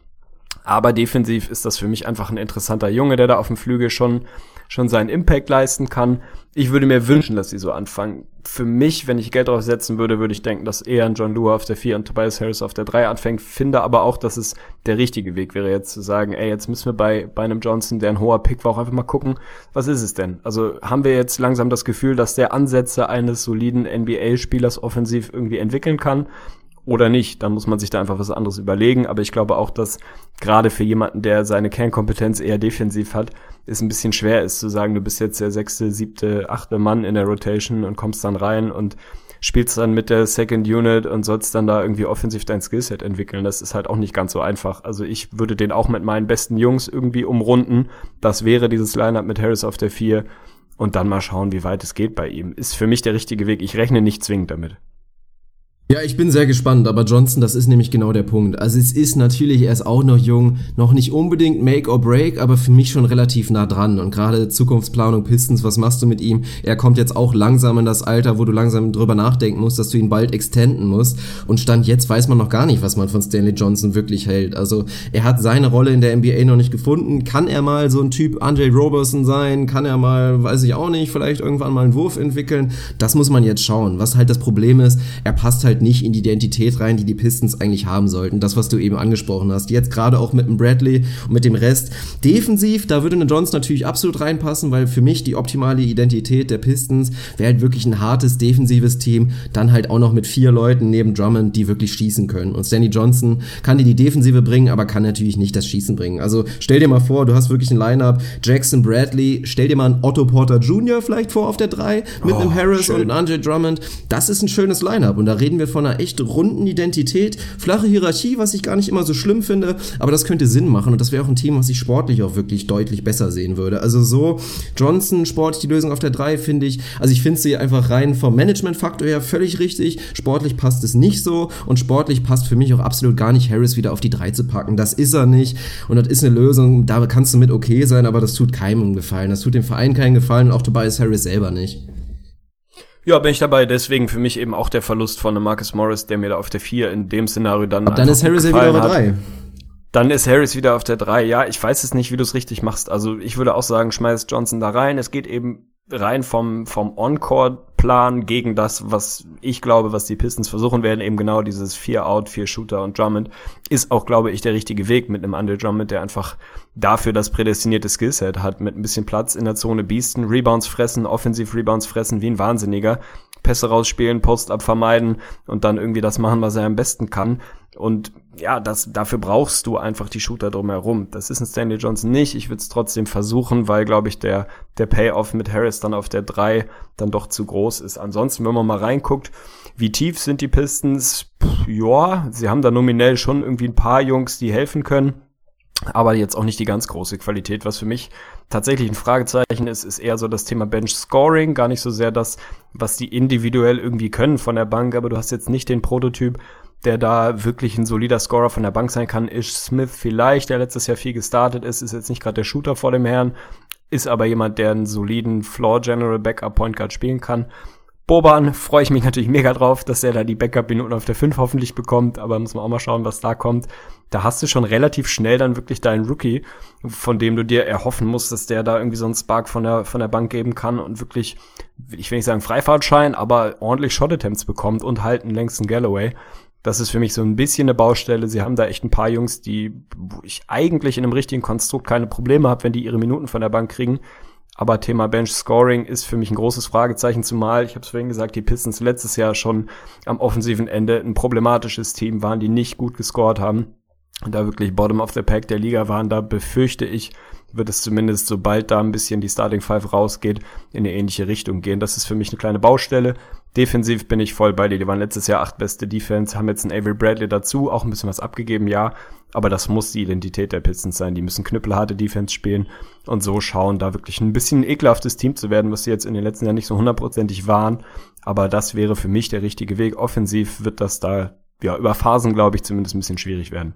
Aber defensiv ist das für mich einfach ein interessanter Junge, der da auf dem Flügel schon schon seinen Impact leisten kann. Ich würde mir wünschen, dass sie so anfangen. Für mich, wenn ich Geld drauf setzen würde, würde ich denken, dass eher ein John Lua auf der 4 und Tobias Harris auf der 3 anfängt. Finde aber auch, dass es der richtige Weg wäre, jetzt zu sagen, ey, jetzt müssen wir bei, bei einem Johnson, der ein hoher Pick war, auch einfach mal gucken, was ist es denn? Also haben wir jetzt langsam das Gefühl, dass der Ansätze eines soliden NBA-Spielers offensiv irgendwie entwickeln kann? Oder nicht, dann muss man sich da einfach was anderes überlegen. Aber ich glaube auch, dass gerade für jemanden, der seine Kernkompetenz eher defensiv hat, es ein bisschen schwer ist zu sagen, du bist jetzt der sechste, siebte, achte Mann in der Rotation und kommst dann rein und spielst dann mit der Second Unit und sollst dann da irgendwie offensiv dein Skillset entwickeln. Das ist halt auch nicht ganz so einfach. Also ich würde den auch mit meinen besten Jungs irgendwie umrunden. Das wäre dieses Lineup mit Harris auf der vier und dann mal schauen, wie weit es geht bei ihm. Ist für mich der richtige Weg. Ich rechne nicht zwingend damit. Ja, ich bin sehr gespannt, aber Johnson, das ist nämlich genau der Punkt. Also es ist natürlich, er ist auch noch jung, noch nicht unbedingt Make or Break, aber für mich schon relativ nah dran. Und gerade Zukunftsplanung Pistons, was machst du mit ihm? Er kommt jetzt auch langsam in das Alter, wo du langsam drüber nachdenken musst, dass du ihn bald extenden musst. Und Stand jetzt weiß man noch gar nicht, was man von Stanley Johnson wirklich hält. Also er hat seine Rolle in der NBA noch nicht gefunden. Kann er mal so ein Typ Andre Roberson sein? Kann er mal, weiß ich auch nicht, vielleicht irgendwann mal einen Wurf entwickeln? Das muss man jetzt schauen. Was halt das Problem ist, er passt halt halt nicht in die Identität rein, die die Pistons eigentlich haben sollten. Das, was du eben angesprochen hast. Jetzt gerade auch mit dem Bradley und mit dem Rest. Defensiv, da würde eine Jones natürlich absolut reinpassen, weil für mich die optimale Identität der Pistons wäre halt wirklich ein hartes defensives Team. Dann halt auch noch mit vier Leuten neben Drummond, die wirklich schießen können. Und Stanley Johnson kann dir die Defensive bringen, aber kann natürlich nicht das Schießen bringen. Also stell dir mal vor, du hast wirklich ein Lineup. Jackson Bradley, stell dir mal einen Otto Porter Jr. vielleicht vor auf der 3 mit oh, einem Harris schön. und einem Andre Drummond. Das ist ein schönes Lineup und da reden wir von einer echt runden Identität, flache Hierarchie, was ich gar nicht immer so schlimm finde, aber das könnte Sinn machen und das wäre auch ein Team, was ich sportlich auch wirklich deutlich besser sehen würde. Also so Johnson sportlich die Lösung auf der 3 finde ich, also ich finde sie einfach rein vom Managementfaktor her völlig richtig, sportlich passt es nicht so und sportlich passt für mich auch absolut gar nicht Harris wieder auf die 3 zu packen. Das ist er nicht und das ist eine Lösung, da kannst du mit okay sein, aber das tut keinem Gefallen. Das tut dem Verein keinen Gefallen und auch Tobias Harris selber nicht. Ja, bin ich dabei. Deswegen für mich eben auch der Verlust von Marcus Morris, der mir da auf der 4 in dem Szenario dann. Aber dann ist Harris ja wieder auf der 3. Dann ist Harris wieder auf der 3. Ja, ich weiß es nicht, wie du es richtig machst. Also ich würde auch sagen, schmeiß Johnson da rein. Es geht eben rein vom, vom On-Court-Plan gegen das, was ich glaube, was die Pistons versuchen werden, eben genau dieses Vier-Out, Vier-Shooter und Drummond, ist auch, glaube ich, der richtige Weg mit einem Andre Drummond, der einfach dafür das prädestinierte Skillset hat, mit ein bisschen Platz in der Zone biesten, Rebounds fressen, Offensiv-Rebounds fressen, wie ein Wahnsinniger, Pässe rausspielen, Post-Up vermeiden und dann irgendwie das machen, was er am besten kann. Und ja, das, dafür brauchst du einfach die Shooter drumherum. Das ist ein Stanley Johnson nicht. Ich würde es trotzdem versuchen, weil, glaube ich, der, der Payoff mit Harris dann auf der 3 dann doch zu groß ist. Ansonsten, wenn man mal reinguckt, wie tief sind die Pistons? Pff, ja, sie haben da nominell schon irgendwie ein paar Jungs, die helfen können. Aber jetzt auch nicht die ganz große Qualität. Was für mich tatsächlich ein Fragezeichen ist, ist eher so das Thema Bench Scoring. Gar nicht so sehr das, was die individuell irgendwie können von der Bank. Aber du hast jetzt nicht den Prototyp, der da wirklich ein solider Scorer von der Bank sein kann. Ish Smith vielleicht, der letztes Jahr viel gestartet ist, ist jetzt nicht gerade der Shooter vor dem Herrn, ist aber jemand, der einen soliden Floor General Backup Point Guard spielen kann. Boban freue ich mich natürlich mega drauf, dass er da die Backup-Minuten auf der 5 hoffentlich bekommt, aber muss man auch mal schauen, was da kommt. Da hast du schon relativ schnell dann wirklich deinen Rookie, von dem du dir erhoffen musst, dass der da irgendwie so einen Spark von der, von der Bank geben kann und wirklich, ich will nicht sagen Freifahrtschein, aber ordentlich Shot-Attempts bekommt und halt einen längsten Galloway. Das ist für mich so ein bisschen eine Baustelle. Sie haben da echt ein paar Jungs, die, wo ich eigentlich in einem richtigen Konstrukt keine Probleme habe, wenn die ihre Minuten von der Bank kriegen. Aber Thema Bench Scoring ist für mich ein großes Fragezeichen, zumal, ich habe es vorhin gesagt, die Pistons letztes Jahr schon am offensiven Ende ein problematisches Team waren, die nicht gut gescored haben. da wirklich Bottom of the Pack der Liga waren, da befürchte ich, wird es zumindest, sobald da ein bisschen die Starting Five rausgeht, in eine ähnliche Richtung gehen. Das ist für mich eine kleine Baustelle. Defensiv bin ich voll bei dir. Die waren letztes Jahr acht beste Defense, haben jetzt einen Avery Bradley dazu, auch ein bisschen was abgegeben, ja. Aber das muss die Identität der Pistons sein. Die müssen knüppelharte Defense spielen und so schauen, da wirklich ein bisschen ein ekelhaftes Team zu werden, was sie jetzt in den letzten Jahren nicht so hundertprozentig waren. Aber das wäre für mich der richtige Weg. Offensiv wird das da, ja, über Phasen, glaube ich, zumindest ein bisschen schwierig werden.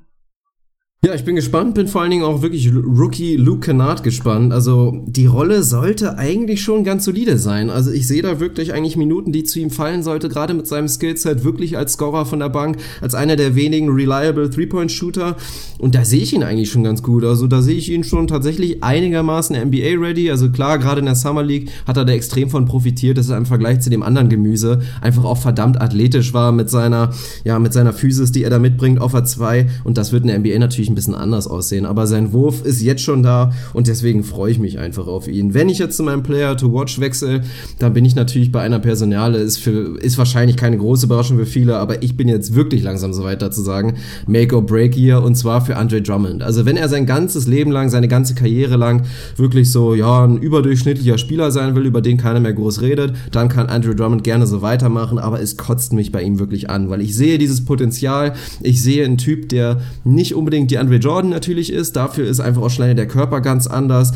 Ja, ich bin gespannt, bin vor allen Dingen auch wirklich Rookie Luke Kennard gespannt. Also die Rolle sollte eigentlich schon ganz solide sein. Also ich sehe da wirklich eigentlich Minuten, die zu ihm fallen sollte, gerade mit seinem Skillset wirklich als Scorer von der Bank, als einer der wenigen reliable Three-Point-Shooter. Und da sehe ich ihn eigentlich schon ganz gut. Also da sehe ich ihn schon tatsächlich einigermaßen NBA-ready. Also klar, gerade in der Summer League hat er da extrem von profitiert, dass er im Vergleich zu dem anderen Gemüse einfach auch verdammt athletisch war mit seiner, ja, mit seiner Physis, die er da mitbringt a 2. Und das wird in der NBA natürlich ein bisschen anders aussehen. Aber sein Wurf ist jetzt schon da und deswegen freue ich mich einfach auf ihn. Wenn ich jetzt zu meinem Player to Watch wechsle, dann bin ich natürlich bei einer Personale. Ist, für, ist wahrscheinlich keine große Überraschung für viele, aber ich bin jetzt wirklich langsam so weit dazu sagen, make or break hier und zwar für Andre Drummond. Also wenn er sein ganzes Leben lang, seine ganze Karriere lang wirklich so, ja, ein überdurchschnittlicher Spieler sein will, über den keiner mehr groß redet, dann kann Andre Drummond gerne so weitermachen, aber es kotzt mich bei ihm wirklich an, weil ich sehe dieses Potenzial, ich sehe einen Typ, der nicht unbedingt die Andre Jordan natürlich ist. Dafür ist einfach auch schnell der Körper ganz anders.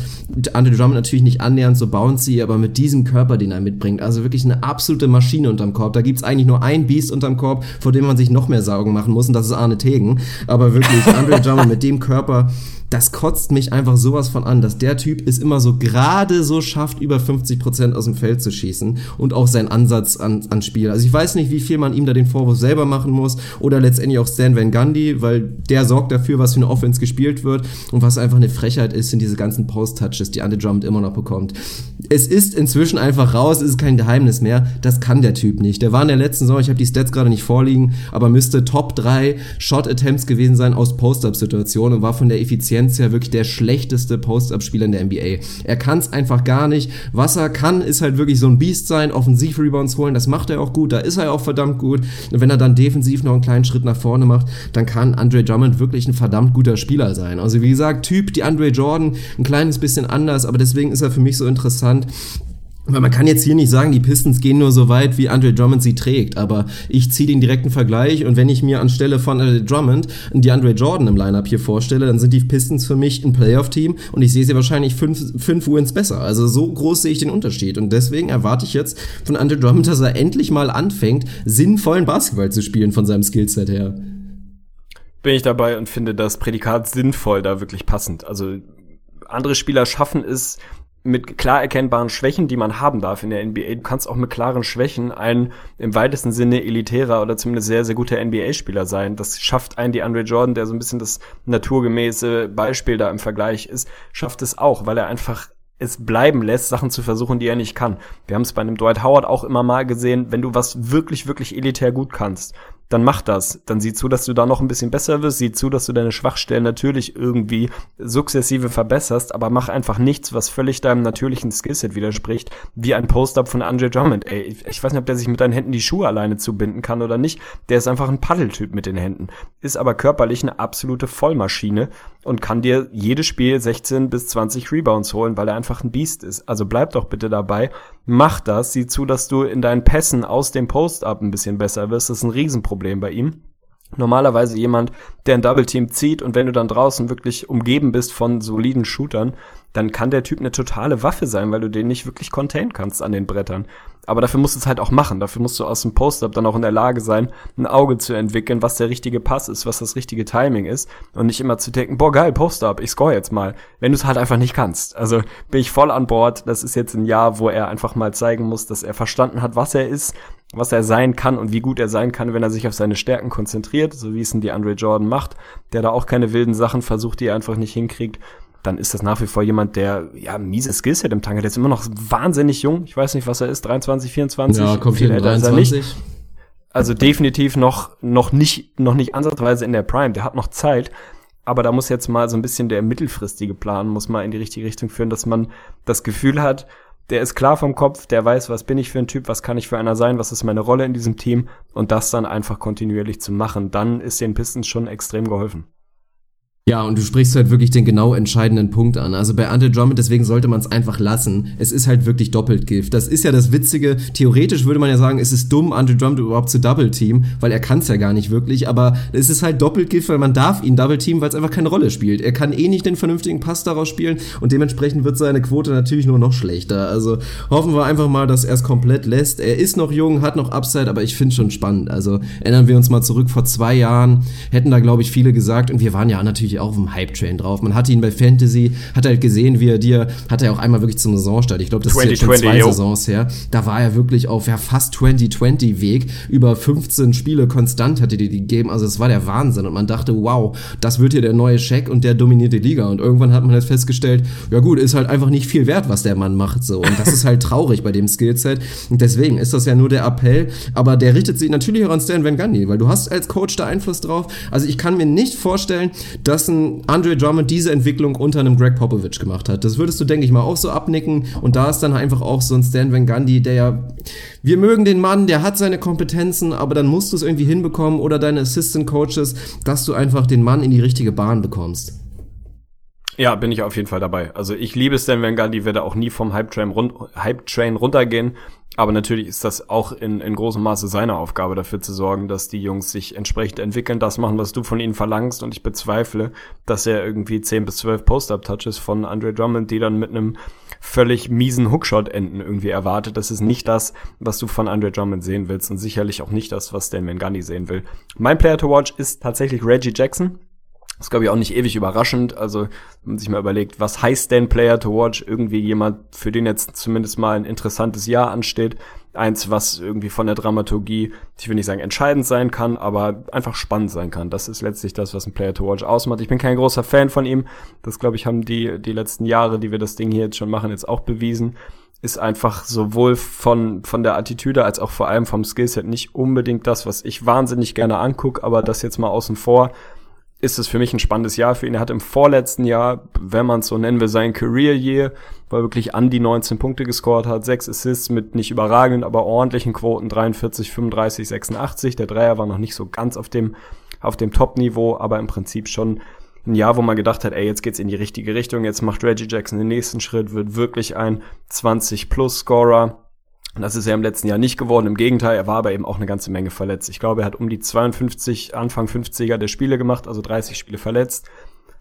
Andre Drummond natürlich nicht annähernd so bouncy, aber mit diesem Körper, den er mitbringt, also wirklich eine absolute Maschine unterm Korb. Da gibt's eigentlich nur ein Biest unterm Korb, vor dem man sich noch mehr Sorgen machen muss, und das ist Arne Tegen. Aber wirklich, Andre Drummond mit dem Körper, das kotzt mich einfach sowas von an, dass der Typ es immer so gerade so schafft, über 50 Prozent aus dem Feld zu schießen und auch sein Ansatz an, an Spiel. Also ich weiß nicht, wie viel man ihm da den Vorwurf selber machen muss oder letztendlich auch Stan Van Gundy, weil der sorgt dafür, was für eine Offense gespielt wird und was einfach eine Frechheit ist, sind diese ganzen Post-Touches, die Andy Drummond immer noch bekommt. Es ist inzwischen einfach raus, es ist kein Geheimnis mehr, das kann der Typ nicht. Der war in der letzten Saison, ich habe die Stats gerade nicht vorliegen, aber müsste Top 3 Shot-Attempts gewesen sein aus Post-Up-Situationen und war von der Effizienz ja wirklich der schlechteste Post-Up-Spieler in der NBA. Er kann es einfach gar nicht. Was er kann, ist halt wirklich so ein Beast sein, Offensiv-Rebounds holen, das macht er auch gut, da ist er auch verdammt gut. Und wenn er dann defensiv noch einen kleinen Schritt nach vorne macht, dann kann Andre Drummond wirklich ein verdammt guter Spieler sein. Also wie gesagt, Typ, die Andre Jordan, ein kleines bisschen anders, aber deswegen ist er für mich so interessant, weil man kann jetzt hier nicht sagen, die Pistons gehen nur so weit, wie Andre Drummond sie trägt, aber ich ziehe den direkten Vergleich und wenn ich mir anstelle von Andre Drummond die Andre Jordan im Lineup hier vorstelle, dann sind die Pistons für mich ein Playoff-Team und ich sehe sie wahrscheinlich fünf, fünf Wins besser. Also so groß sehe ich den Unterschied und deswegen erwarte ich jetzt von Andre Drummond, dass er endlich mal anfängt, sinnvollen Basketball zu spielen von seinem Skillset her. Bin ich dabei und finde das Prädikat sinnvoll da wirklich passend. Also andere Spieler schaffen es, mit klar erkennbaren Schwächen, die man haben darf in der NBA. Du kannst auch mit klaren Schwächen ein im weitesten Sinne elitärer oder zumindest sehr, sehr guter NBA-Spieler sein. Das schafft ein die Andre Jordan, der so ein bisschen das naturgemäße Beispiel da im Vergleich ist, schafft es auch, weil er einfach es bleiben lässt, Sachen zu versuchen, die er nicht kann. Wir haben es bei einem Dwight Howard auch immer mal gesehen, wenn du was wirklich, wirklich elitär gut kannst, dann mach das. Dann sieh zu, dass du da noch ein bisschen besser wirst. Sieh zu, dass du deine Schwachstellen natürlich irgendwie sukzessive verbesserst, aber mach einfach nichts, was völlig deinem natürlichen Skillset widerspricht, wie ein Post-Up von Andre Drummond. Ey, ich weiß nicht, ob der sich mit deinen Händen die Schuhe alleine zubinden kann oder nicht. Der ist einfach ein Paddeltyp mit den Händen. Ist aber körperlich eine absolute Vollmaschine und kann dir jedes Spiel 16 bis 20 Rebounds holen, weil er einfach ein Biest ist. Also bleib doch bitte dabei. Mach das. Sieh zu, dass du in deinen Pässen aus dem Post-Up ein bisschen besser wirst. Das ist ein Riesenproblem Problem bei ihm. Normalerweise jemand, der ein Double Team zieht und wenn du dann draußen wirklich umgeben bist von soliden Shootern, dann kann der Typ eine totale Waffe sein, weil du den nicht wirklich contain kannst an den Brettern. Aber dafür musst du es halt auch machen. Dafür musst du aus dem Post-Up dann auch in der Lage sein, ein Auge zu entwickeln, was der richtige Pass ist, was das richtige Timing ist. Und nicht immer zu denken, boah geil, Post-Up, ich score jetzt mal. Wenn du es halt einfach nicht kannst. Also bin ich voll an Bord. Das ist jetzt ein Jahr, wo er einfach mal zeigen muss, dass er verstanden hat, was er ist, was er sein kann und wie gut er sein kann, wenn er sich auf seine Stärken konzentriert, so wie es ein die Andre Jordan macht, der da auch keine wilden Sachen versucht, die er einfach nicht hinkriegt dann ist das nach wie vor jemand, der ja miese Skillset im Tank hat. Der ist immer noch wahnsinnig jung. Ich weiß nicht, was er ist, 23, 24. Ja, kommt viel älter 23. Nicht. Also definitiv noch noch nicht noch nicht ansatzweise in der Prime. Der hat noch Zeit. Aber da muss jetzt mal so ein bisschen der mittelfristige Plan muss mal in die richtige Richtung führen, dass man das Gefühl hat, der ist klar vom Kopf, der weiß, was bin ich für ein Typ, was kann ich für einer sein, was ist meine Rolle in diesem Team und das dann einfach kontinuierlich zu machen, dann ist den Pistons schon extrem geholfen. Ja, und du sprichst halt wirklich den genau entscheidenden Punkt an. Also bei Drummond, deswegen sollte man es einfach lassen. Es ist halt wirklich doppelt Gift. Das ist ja das Witzige. Theoretisch würde man ja sagen, es ist dumm, Drummond überhaupt zu Double Team, weil er kann es ja gar nicht wirklich. Aber es ist halt doppelt Gift, weil man darf ihn Double Team, weil es einfach keine Rolle spielt. Er kann eh nicht den vernünftigen Pass daraus spielen und dementsprechend wird seine Quote natürlich nur noch schlechter. Also hoffen wir einfach mal, dass er es komplett lässt. Er ist noch jung, hat noch Upside, aber ich finde schon spannend. Also erinnern wir uns mal zurück vor zwei Jahren, hätten da glaube ich viele gesagt und wir waren ja natürlich auch auf dem Hype-Train drauf. Man hat ihn bei Fantasy, hat halt gesehen, wie er dir, hat er auch einmal wirklich zum Saisonstart. Ich glaube, das 20, ist jetzt schon zwei yo. Saisons her. Da war er wirklich auf ja, fast 2020-Weg. Über 15 Spiele konstant hatte die die gegeben. Also es war der Wahnsinn. Und man dachte, wow, das wird hier der neue Shaq und der dominiert die Liga. Und irgendwann hat man halt festgestellt, ja gut, ist halt einfach nicht viel wert, was der Mann macht. So. Und das ist halt traurig bei dem Skillset. Und deswegen ist das ja nur der Appell. Aber der richtet sich natürlich auch an Stan Van Gundy, weil du hast als Coach da Einfluss drauf. Also ich kann mir nicht vorstellen, dass ein Andre Drummond diese Entwicklung unter einem Greg Popovich gemacht hat. Das würdest du, denke ich mal, auch so abnicken. Und da ist dann einfach auch so ein Stan Van Gundy, der ja, wir mögen den Mann, der hat seine Kompetenzen, aber dann musst du es irgendwie hinbekommen oder deine Assistant Coaches, dass du einfach den Mann in die richtige Bahn bekommst. Ja, bin ich auf jeden Fall dabei. Also ich liebe Stan Van Gundy, werde auch nie vom Hype-Train run Hype -Train runtergehen. Aber natürlich ist das auch in, in großem Maße seine Aufgabe, dafür zu sorgen, dass die Jungs sich entsprechend entwickeln, das machen, was du von ihnen verlangst. Und ich bezweifle, dass er irgendwie 10 bis 12 Post-Up-Touches von Andre Drummond, die dann mit einem völlig miesen Hookshot enden, irgendwie erwartet. Das ist nicht das, was du von Andre Drummond sehen willst und sicherlich auch nicht das, was Stan Van sehen will. Mein Player to watch ist tatsächlich Reggie Jackson. Das ist, glaube ich, auch nicht ewig überraschend. Also, wenn man sich mal überlegt, was heißt denn Player to Watch? Irgendwie jemand, für den jetzt zumindest mal ein interessantes Jahr ansteht. Eins, was irgendwie von der Dramaturgie, ich will nicht sagen entscheidend sein kann, aber einfach spannend sein kann. Das ist letztlich das, was ein Player to Watch ausmacht. Ich bin kein großer Fan von ihm. Das, glaube ich, haben die, die letzten Jahre, die wir das Ding hier jetzt schon machen, jetzt auch bewiesen ist einfach sowohl von, von der Attitüde als auch vor allem vom Skillset nicht unbedingt das, was ich wahnsinnig gerne angucke, aber das jetzt mal außen vor ist es für mich ein spannendes Jahr für ihn. Er hat im vorletzten Jahr, wenn man es so nennen will, sein Career Year, weil wirklich an die 19 Punkte gescored hat, sechs Assists mit nicht überragenden, aber ordentlichen Quoten, 43, 35, 86. Der Dreier war noch nicht so ganz auf dem, auf dem Top-Niveau, aber im Prinzip schon ein Jahr, wo man gedacht hat, ey, jetzt geht's in die richtige Richtung, jetzt macht Reggie Jackson den nächsten Schritt, wird wirklich ein 20-Plus-Scorer und das ist er im letzten Jahr nicht geworden. Im Gegenteil, er war aber eben auch eine ganze Menge verletzt. Ich glaube, er hat um die 52, Anfang 50er der Spiele gemacht, also 30 Spiele verletzt.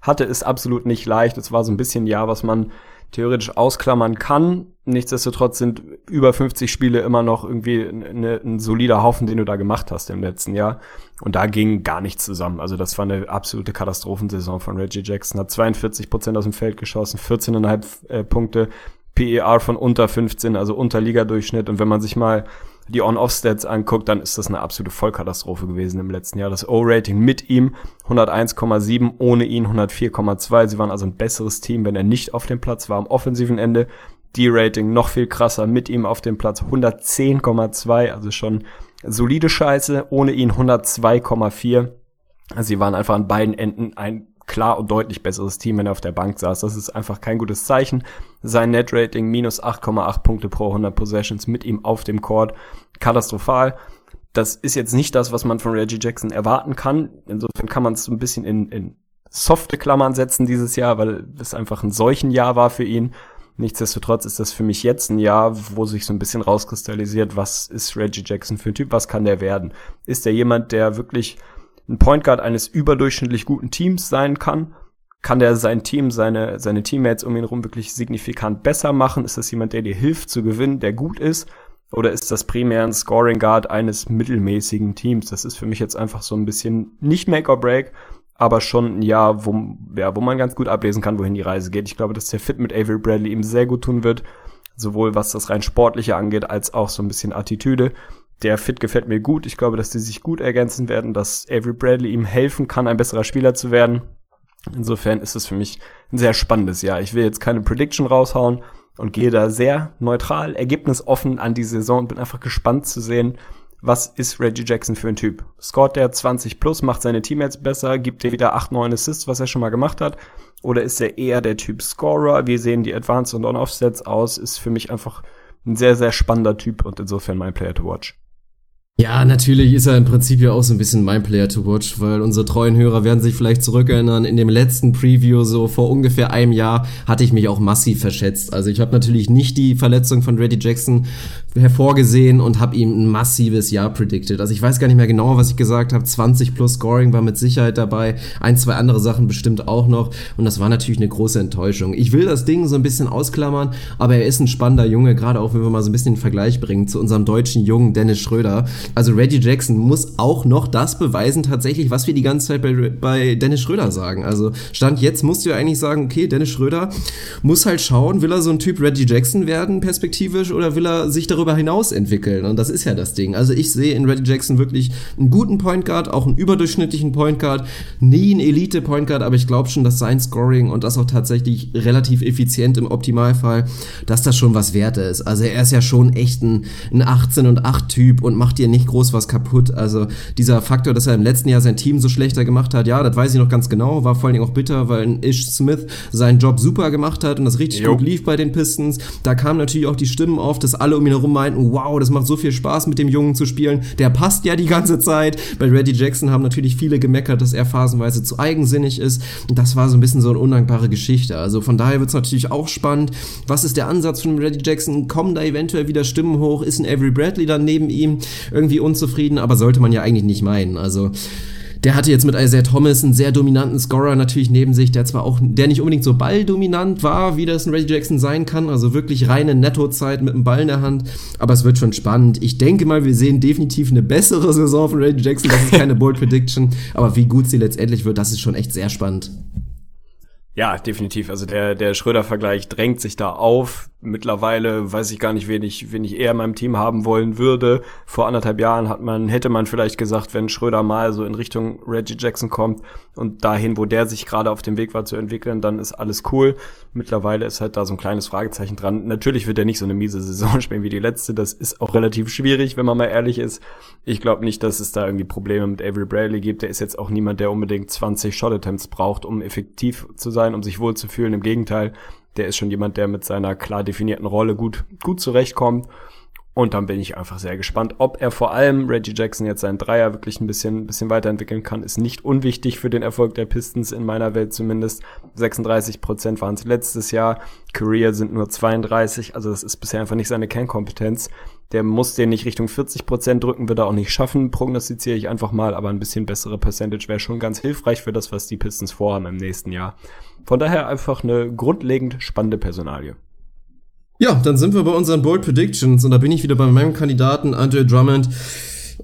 Hatte es absolut nicht leicht. Es war so ein bisschen ein Jahr, was man theoretisch ausklammern kann. Nichtsdestotrotz sind über 50 Spiele immer noch irgendwie eine, ein solider Haufen, den du da gemacht hast im letzten Jahr. Und da ging gar nichts zusammen. Also das war eine absolute Katastrophensaison von Reggie Jackson. Hat 42 Prozent aus dem Feld geschossen, 14,5 äh, Punkte, PER von unter 15, also unter Ligadurchschnitt. Und wenn man sich mal die On-Off-Stats anguckt, dann ist das eine absolute Vollkatastrophe gewesen im letzten Jahr. Das O-Rating mit ihm 101,7, ohne ihn 104,2. Sie waren also ein besseres Team, wenn er nicht auf dem Platz war am offensiven Ende. D-Rating noch viel krasser mit ihm auf dem Platz 110,2, also schon solide Scheiße, ohne ihn 102,4. Also sie waren einfach an beiden Enden ein klar und deutlich besseres Team, wenn er auf der Bank saß. Das ist einfach kein gutes Zeichen. Sein Net-Rating minus 8,8 Punkte pro 100 Possessions mit ihm auf dem Court. Katastrophal. Das ist jetzt nicht das, was man von Reggie Jackson erwarten kann. Insofern kann man es so ein bisschen in, in softe Klammern setzen dieses Jahr, weil es einfach ein solchen Jahr war für ihn. Nichtsdestotrotz ist das für mich jetzt ein Jahr, wo sich so ein bisschen rauskristallisiert, was ist Reggie Jackson für ein Typ, was kann der werden? Ist er jemand, der wirklich ein Point Guard eines überdurchschnittlich guten Teams sein kann? Kann der sein Team, seine, seine Teammates um ihn herum wirklich signifikant besser machen? Ist das jemand, der dir hilft zu gewinnen, der gut ist? Oder ist das primär ein Scoring Guard eines mittelmäßigen Teams? Das ist für mich jetzt einfach so ein bisschen nicht Make or Break, aber schon ein Jahr, wo, ja, wo man ganz gut ablesen kann, wohin die Reise geht. Ich glaube, dass der Fit mit Avery Bradley ihm sehr gut tun wird, sowohl was das rein sportliche angeht, als auch so ein bisschen Attitüde der Fit gefällt mir gut. Ich glaube, dass die sich gut ergänzen werden, dass Avery Bradley ihm helfen kann, ein besserer Spieler zu werden. Insofern ist es für mich ein sehr spannendes Jahr. Ich will jetzt keine Prediction raushauen und gehe da sehr neutral, ergebnisoffen an die Saison und bin einfach gespannt zu sehen, was ist Reggie Jackson für ein Typ? Scoret der 20 plus, macht seine Teammates besser, gibt er wieder 8, 9 Assists, was er schon mal gemacht hat? Oder ist er eher der Typ Scorer? Wie sehen die Advanced und On-Off-Sets aus? Ist für mich einfach ein sehr, sehr spannender Typ und insofern mein Player to watch. Ja, natürlich ist er im Prinzip ja auch so ein bisschen mein Player to watch, weil unsere treuen Hörer werden sich vielleicht zurückerinnern. In dem letzten Preview, so vor ungefähr einem Jahr, hatte ich mich auch massiv verschätzt. Also ich habe natürlich nicht die Verletzung von Reddy Jackson hervorgesehen und habe ihm ein massives Jahr predicted. Also ich weiß gar nicht mehr genau, was ich gesagt habe. 20 plus Scoring war mit Sicherheit dabei. Ein, zwei andere Sachen bestimmt auch noch. Und das war natürlich eine große Enttäuschung. Ich will das Ding so ein bisschen ausklammern, aber er ist ein spannender Junge, gerade auch wenn wir mal so ein bisschen den Vergleich bringen zu unserem deutschen Jungen Dennis Schröder. Also Reggie Jackson muss auch noch das beweisen tatsächlich, was wir die ganze Zeit bei, bei Dennis Schröder sagen. Also Stand jetzt musst du ja eigentlich sagen, okay, Dennis Schröder muss halt schauen, will er so ein Typ Reggie Jackson werden perspektivisch oder will er sich darüber hinaus entwickeln? Und das ist ja das Ding. Also ich sehe in Reggie Jackson wirklich einen guten Point Guard, auch einen überdurchschnittlichen Point Guard, nie ein Elite Point Guard, aber ich glaube schon, dass sein Scoring und das auch tatsächlich relativ effizient im Optimalfall, dass das schon was wert ist. Also er ist ja schon echt ein, ein 18 und 8 Typ und macht dir nicht groß was kaputt. Also dieser Faktor, dass er im letzten Jahr sein Team so schlechter gemacht hat, ja, das weiß ich noch ganz genau, war vor allen Dingen auch bitter, weil ein Ish Smith seinen Job super gemacht hat und das richtig jo. gut lief bei den Pistons. Da kamen natürlich auch die Stimmen auf, dass alle um ihn herum meinten, wow, das macht so viel Spaß mit dem Jungen zu spielen. Der passt ja die ganze Zeit. Bei Reddy Jackson haben natürlich viele gemeckert, dass er phasenweise zu eigensinnig ist. Und das war so ein bisschen so eine undankbare Geschichte. Also von daher wird es natürlich auch spannend. Was ist der Ansatz von Reddy Jackson? Kommen da eventuell wieder Stimmen hoch? Ist ein Avery Bradley dann neben ihm irgendwie unzufrieden? Aber sollte man ja eigentlich nicht meinen. Also der hatte jetzt mit Isaiah Thomas einen sehr dominanten Scorer natürlich neben sich, der zwar auch, der nicht unbedingt so balldominant war, wie das ein Reggie Jackson sein kann, also wirklich reine Nettozeit mit dem Ball in der Hand, aber es wird schon spannend. Ich denke mal, wir sehen definitiv eine bessere Saison von Reggie Jackson, das ist keine Bold Prediction, aber wie gut sie letztendlich wird, das ist schon echt sehr spannend. Ja, definitiv. Also der, der Schröder-Vergleich drängt sich da auf. Mittlerweile weiß ich gar nicht, wen ich, wen ich eher in meinem Team haben wollen würde. Vor anderthalb Jahren hat man, hätte man vielleicht gesagt, wenn Schröder mal so in Richtung Reggie Jackson kommt und dahin, wo der sich gerade auf dem Weg war zu entwickeln, dann ist alles cool. Mittlerweile ist halt da so ein kleines Fragezeichen dran. Natürlich wird er nicht so eine miese Saison spielen wie die letzte. Das ist auch relativ schwierig, wenn man mal ehrlich ist. Ich glaube nicht, dass es da irgendwie Probleme mit Avery Bradley gibt. Der ist jetzt auch niemand, der unbedingt 20 Shot Attempts braucht, um effektiv zu sein um sich wohlzufühlen. Im Gegenteil, der ist schon jemand, der mit seiner klar definierten Rolle gut, gut zurechtkommt. Und dann bin ich einfach sehr gespannt, ob er vor allem Reggie Jackson jetzt seinen Dreier wirklich ein bisschen, ein bisschen weiterentwickeln kann. Ist nicht unwichtig für den Erfolg der Pistons in meiner Welt zumindest. 36 Prozent waren es letztes Jahr. Career sind nur 32. Also das ist bisher einfach nicht seine Kernkompetenz. Der muss den nicht Richtung 40 Prozent drücken, wird er auch nicht schaffen, prognostiziere ich einfach mal. Aber ein bisschen bessere Percentage wäre schon ganz hilfreich für das, was die Pistons vorhaben im nächsten Jahr. Von daher einfach eine grundlegend spannende Personalie. Ja, dann sind wir bei unseren Bold Predictions und da bin ich wieder bei meinem Kandidaten Andre Drummond.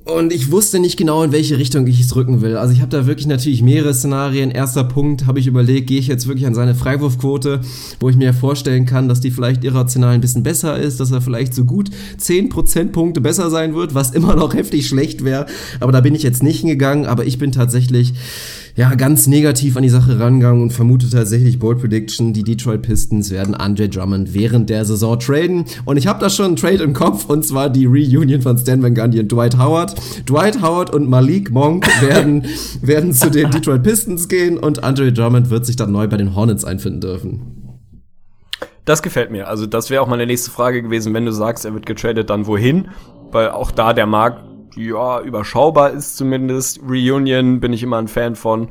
Und ich wusste nicht genau, in welche Richtung ich es drücken will. Also ich habe da wirklich natürlich mehrere Szenarien. Erster Punkt habe ich überlegt, gehe ich jetzt wirklich an seine Freiwurfquote, wo ich mir vorstellen kann, dass die vielleicht irrational ein bisschen besser ist, dass er vielleicht so gut 10 Prozentpunkte besser sein wird, was immer noch heftig schlecht wäre. Aber da bin ich jetzt nicht hingegangen. Aber ich bin tatsächlich ja, ganz negativ an die Sache rangegangen und vermute tatsächlich Bold Prediction, die Detroit Pistons werden Andre Drummond während der Saison traden. Und ich habe da schon einen Trade im Kopf, und zwar die Reunion von Stan Van Gundy und Dwight Howard. Dwight Howard und Malik Monk werden, werden zu den Detroit Pistons gehen und Andre Drummond wird sich dann neu bei den Hornets einfinden dürfen. Das gefällt mir. Also das wäre auch meine nächste Frage gewesen, wenn du sagst, er wird getradet, dann wohin? Weil auch da der Markt ja, überschaubar ist zumindest. Reunion bin ich immer ein Fan von.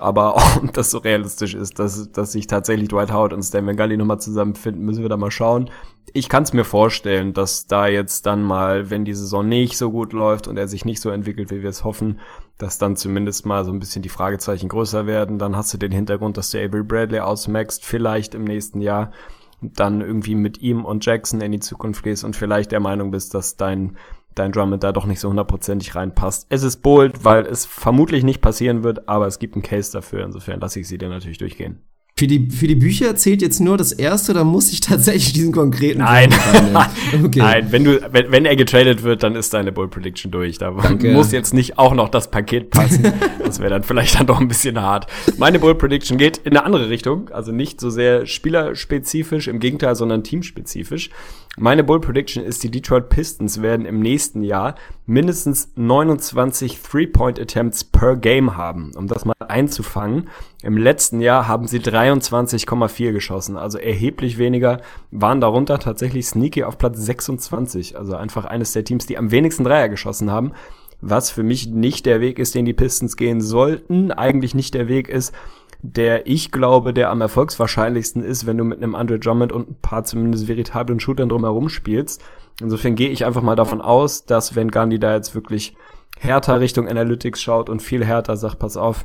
Aber ob das so realistisch ist, dass, dass sich tatsächlich Dwight Howard und Stan Van Gundy nochmal zusammenfinden, müssen wir da mal schauen. Ich kann es mir vorstellen, dass da jetzt dann mal, wenn die Saison nicht so gut läuft und er sich nicht so entwickelt, wie wir es hoffen, dass dann zumindest mal so ein bisschen die Fragezeichen größer werden. Dann hast du den Hintergrund, dass du Avery Bradley ausmaxst, vielleicht im nächsten Jahr dann irgendwie mit ihm und Jackson in die Zukunft gehst und vielleicht der Meinung bist, dass dein dein Drummond da doch nicht so hundertprozentig reinpasst. Es ist bold, weil es vermutlich nicht passieren wird, aber es gibt einen Case dafür. Insofern lasse ich sie dir natürlich durchgehen. Für die, für die Bücher zählt jetzt nur das erste, da muss ich tatsächlich diesen konkreten. Nein, okay. nein, wenn du, wenn, wenn er getradet wird, dann ist deine Bull Prediction durch. Da Danke. muss jetzt nicht auch noch das Paket passen. das wäre dann vielleicht dann doch ein bisschen hart. Meine Bull Prediction geht in eine andere Richtung, also nicht so sehr spielerspezifisch, im Gegenteil, sondern teamspezifisch. Meine Bull Prediction ist, die Detroit Pistons werden im nächsten Jahr mindestens 29 Three-Point Attempts per Game haben, um das mal einzufangen. Im letzten Jahr haben sie 23,4 geschossen, also erheblich weniger, waren darunter tatsächlich sneaky auf Platz 26, also einfach eines der Teams, die am wenigsten Dreier geschossen haben was für mich nicht der Weg ist, den die Pistons gehen sollten, eigentlich nicht der Weg ist, der ich glaube, der am erfolgswahrscheinlichsten ist, wenn du mit einem Andre Drummond und ein paar zumindest veritablen Shootern drumherum spielst. Insofern gehe ich einfach mal davon aus, dass wenn Gandhi da jetzt wirklich härter Richtung Analytics schaut und viel härter sagt, pass auf,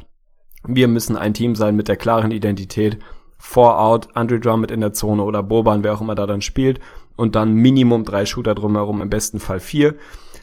wir müssen ein Team sein mit der klaren Identität, Four out, Andre Drummond in der Zone oder Boban, wer auch immer da dann spielt und dann Minimum drei Shooter drumherum, im besten Fall vier.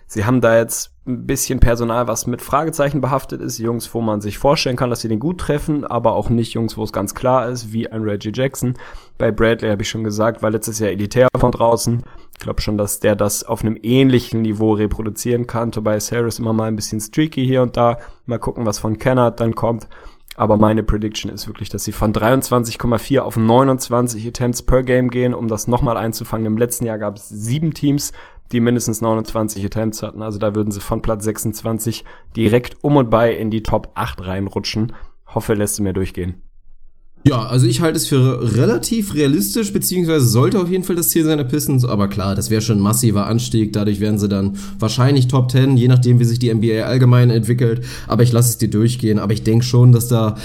Sie haben da jetzt ein bisschen Personal, was mit Fragezeichen behaftet ist. Jungs, wo man sich vorstellen kann, dass sie den gut treffen, aber auch nicht Jungs, wo es ganz klar ist, wie ein Reggie Jackson. Bei Bradley habe ich schon gesagt, war letztes Jahr elitär von draußen. Ich glaube schon, dass der das auf einem ähnlichen Niveau reproduzieren kann. Tobias Harris immer mal ein bisschen streaky hier und da. Mal gucken, was von Kennard dann kommt. Aber meine Prediction ist wirklich, dass sie von 23,4 auf 29 Attempts per Game gehen, um das nochmal einzufangen. Im letzten Jahr gab es sieben Teams, die mindestens 29 Attempts hatten. Also da würden sie von Platz 26 direkt um und bei in die Top 8 reinrutschen. Hoffe, lässt du mir durchgehen. Ja, also ich halte es für relativ realistisch, beziehungsweise sollte auf jeden Fall das Ziel sein der Pistons, aber klar, das wäre schon ein massiver Anstieg, dadurch wären sie dann wahrscheinlich Top 10, je nachdem, wie sich die NBA allgemein entwickelt, aber ich lasse es dir durchgehen, aber ich denke schon, dass da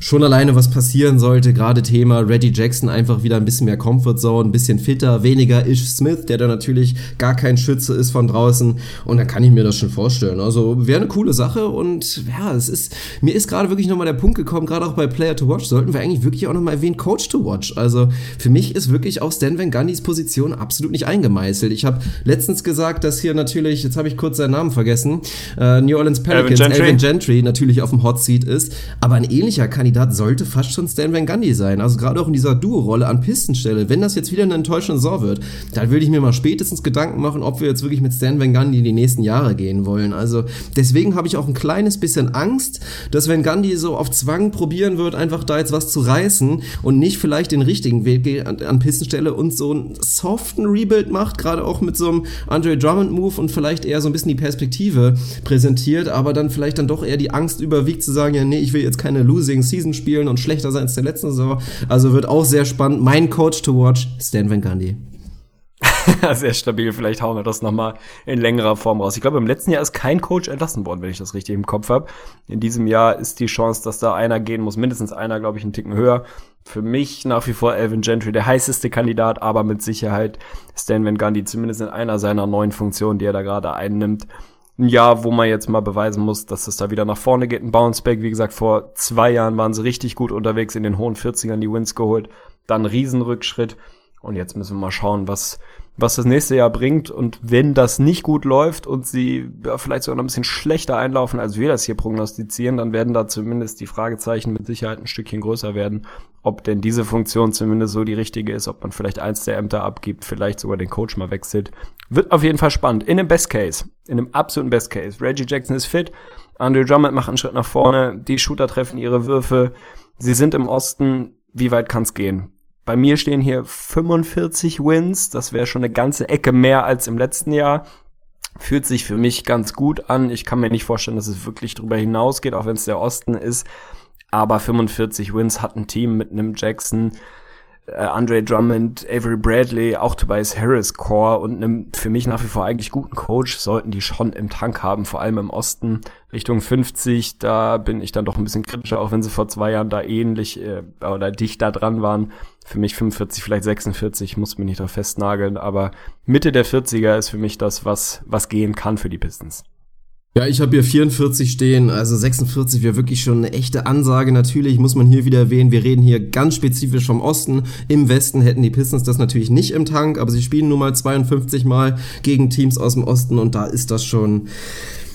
schon alleine was passieren sollte, gerade Thema Reggie Jackson einfach wieder ein bisschen mehr Comfort Zone, ein bisschen fitter, weniger Ish Smith, der da natürlich gar kein Schütze ist von draußen und dann kann ich mir das schon vorstellen. Also wäre eine coole Sache und ja, es ist, mir ist gerade wirklich nochmal der Punkt gekommen, gerade auch bei Player to Watch sollten wir eigentlich wirklich auch nochmal erwähnen, Coach to Watch. Also für mich ist wirklich auch Stan Van Gundys Position absolut nicht eingemeißelt. Ich habe letztens gesagt, dass hier natürlich, jetzt habe ich kurz seinen Namen vergessen, äh, New Orleans Pelicans, Alvin Gentry. Alvin Gentry natürlich auf dem Hot Seat ist, aber ein ähnlicher Kandidat Kandidat sollte fast schon Stan Van Gundy sein. Also gerade auch in dieser Duo-Rolle an Pistenstelle. Wenn das jetzt wieder eine enttäuschende Saison wird, dann würde ich mir mal spätestens Gedanken machen, ob wir jetzt wirklich mit Stan Van Gundy die nächsten Jahre gehen wollen. Also deswegen habe ich auch ein kleines bisschen Angst, dass Van Gundy so auf Zwang probieren wird, einfach da jetzt was zu reißen und nicht vielleicht den richtigen Weg geht an, an Pistenstelle und so einen soften Rebuild macht, gerade auch mit so einem Andre Drummond Move und vielleicht eher so ein bisschen die Perspektive präsentiert, aber dann vielleicht dann doch eher die Angst überwiegt zu sagen, ja, nee, ich will jetzt keine Losing Season Season spielen und schlechter sein als der letzten Saison. Also wird auch sehr spannend. Mein Coach to watch, Stan Van Gundy. sehr stabil. Vielleicht hauen wir das nochmal in längerer Form raus. Ich glaube, im letzten Jahr ist kein Coach entlassen worden, wenn ich das richtig im Kopf habe. In diesem Jahr ist die Chance, dass da einer gehen muss, mindestens einer, glaube ich, einen Ticken höher. Für mich nach wie vor Elvin Gentry der heißeste Kandidat, aber mit Sicherheit Stan Van Gundy, zumindest in einer seiner neuen Funktionen, die er da gerade einnimmt ein Jahr, wo man jetzt mal beweisen muss, dass es da wieder nach vorne geht. Ein Bounceback, wie gesagt, vor zwei Jahren waren sie richtig gut unterwegs, in den hohen 40ern die Wins geholt. Dann Riesenrückschritt. Und jetzt müssen wir mal schauen, was, was das nächste Jahr bringt. Und wenn das nicht gut läuft und sie ja, vielleicht sogar noch ein bisschen schlechter einlaufen, als wir das hier prognostizieren, dann werden da zumindest die Fragezeichen mit Sicherheit ein Stückchen größer werden, ob denn diese Funktion zumindest so die richtige ist, ob man vielleicht eins der Ämter abgibt, vielleicht sogar den Coach mal wechselt. Wird auf jeden Fall spannend. In dem Best Case, in dem absoluten Best Case. Reggie Jackson ist fit, Andrew Drummond macht einen Schritt nach vorne, die Shooter treffen ihre Würfe, sie sind im Osten, wie weit kann's gehen? Bei mir stehen hier 45 Wins. Das wäre schon eine ganze Ecke mehr als im letzten Jahr. Fühlt sich für mich ganz gut an. Ich kann mir nicht vorstellen, dass es wirklich drüber hinausgeht, auch wenn es der Osten ist. Aber 45 Wins hat ein Team mit einem Jackson, äh, Andre Drummond, Avery Bradley, auch Tobias Harris Core und einem für mich nach wie vor eigentlich guten Coach sollten die schon im Tank haben, vor allem im Osten Richtung 50. Da bin ich dann doch ein bisschen kritischer, auch wenn sie vor zwei Jahren da ähnlich äh, oder dicht da dran waren. Für mich 45, vielleicht 46, muss mich nicht drauf festnageln, aber Mitte der 40er ist für mich das, was, was gehen kann für die Pistons. Ja, ich habe hier 44 stehen, also 46 wäre wirklich schon eine echte Ansage. Natürlich muss man hier wieder erwähnen, wir reden hier ganz spezifisch vom Osten. Im Westen hätten die Pistons das natürlich nicht im Tank, aber sie spielen nun mal 52 Mal gegen Teams aus dem Osten und da ist das schon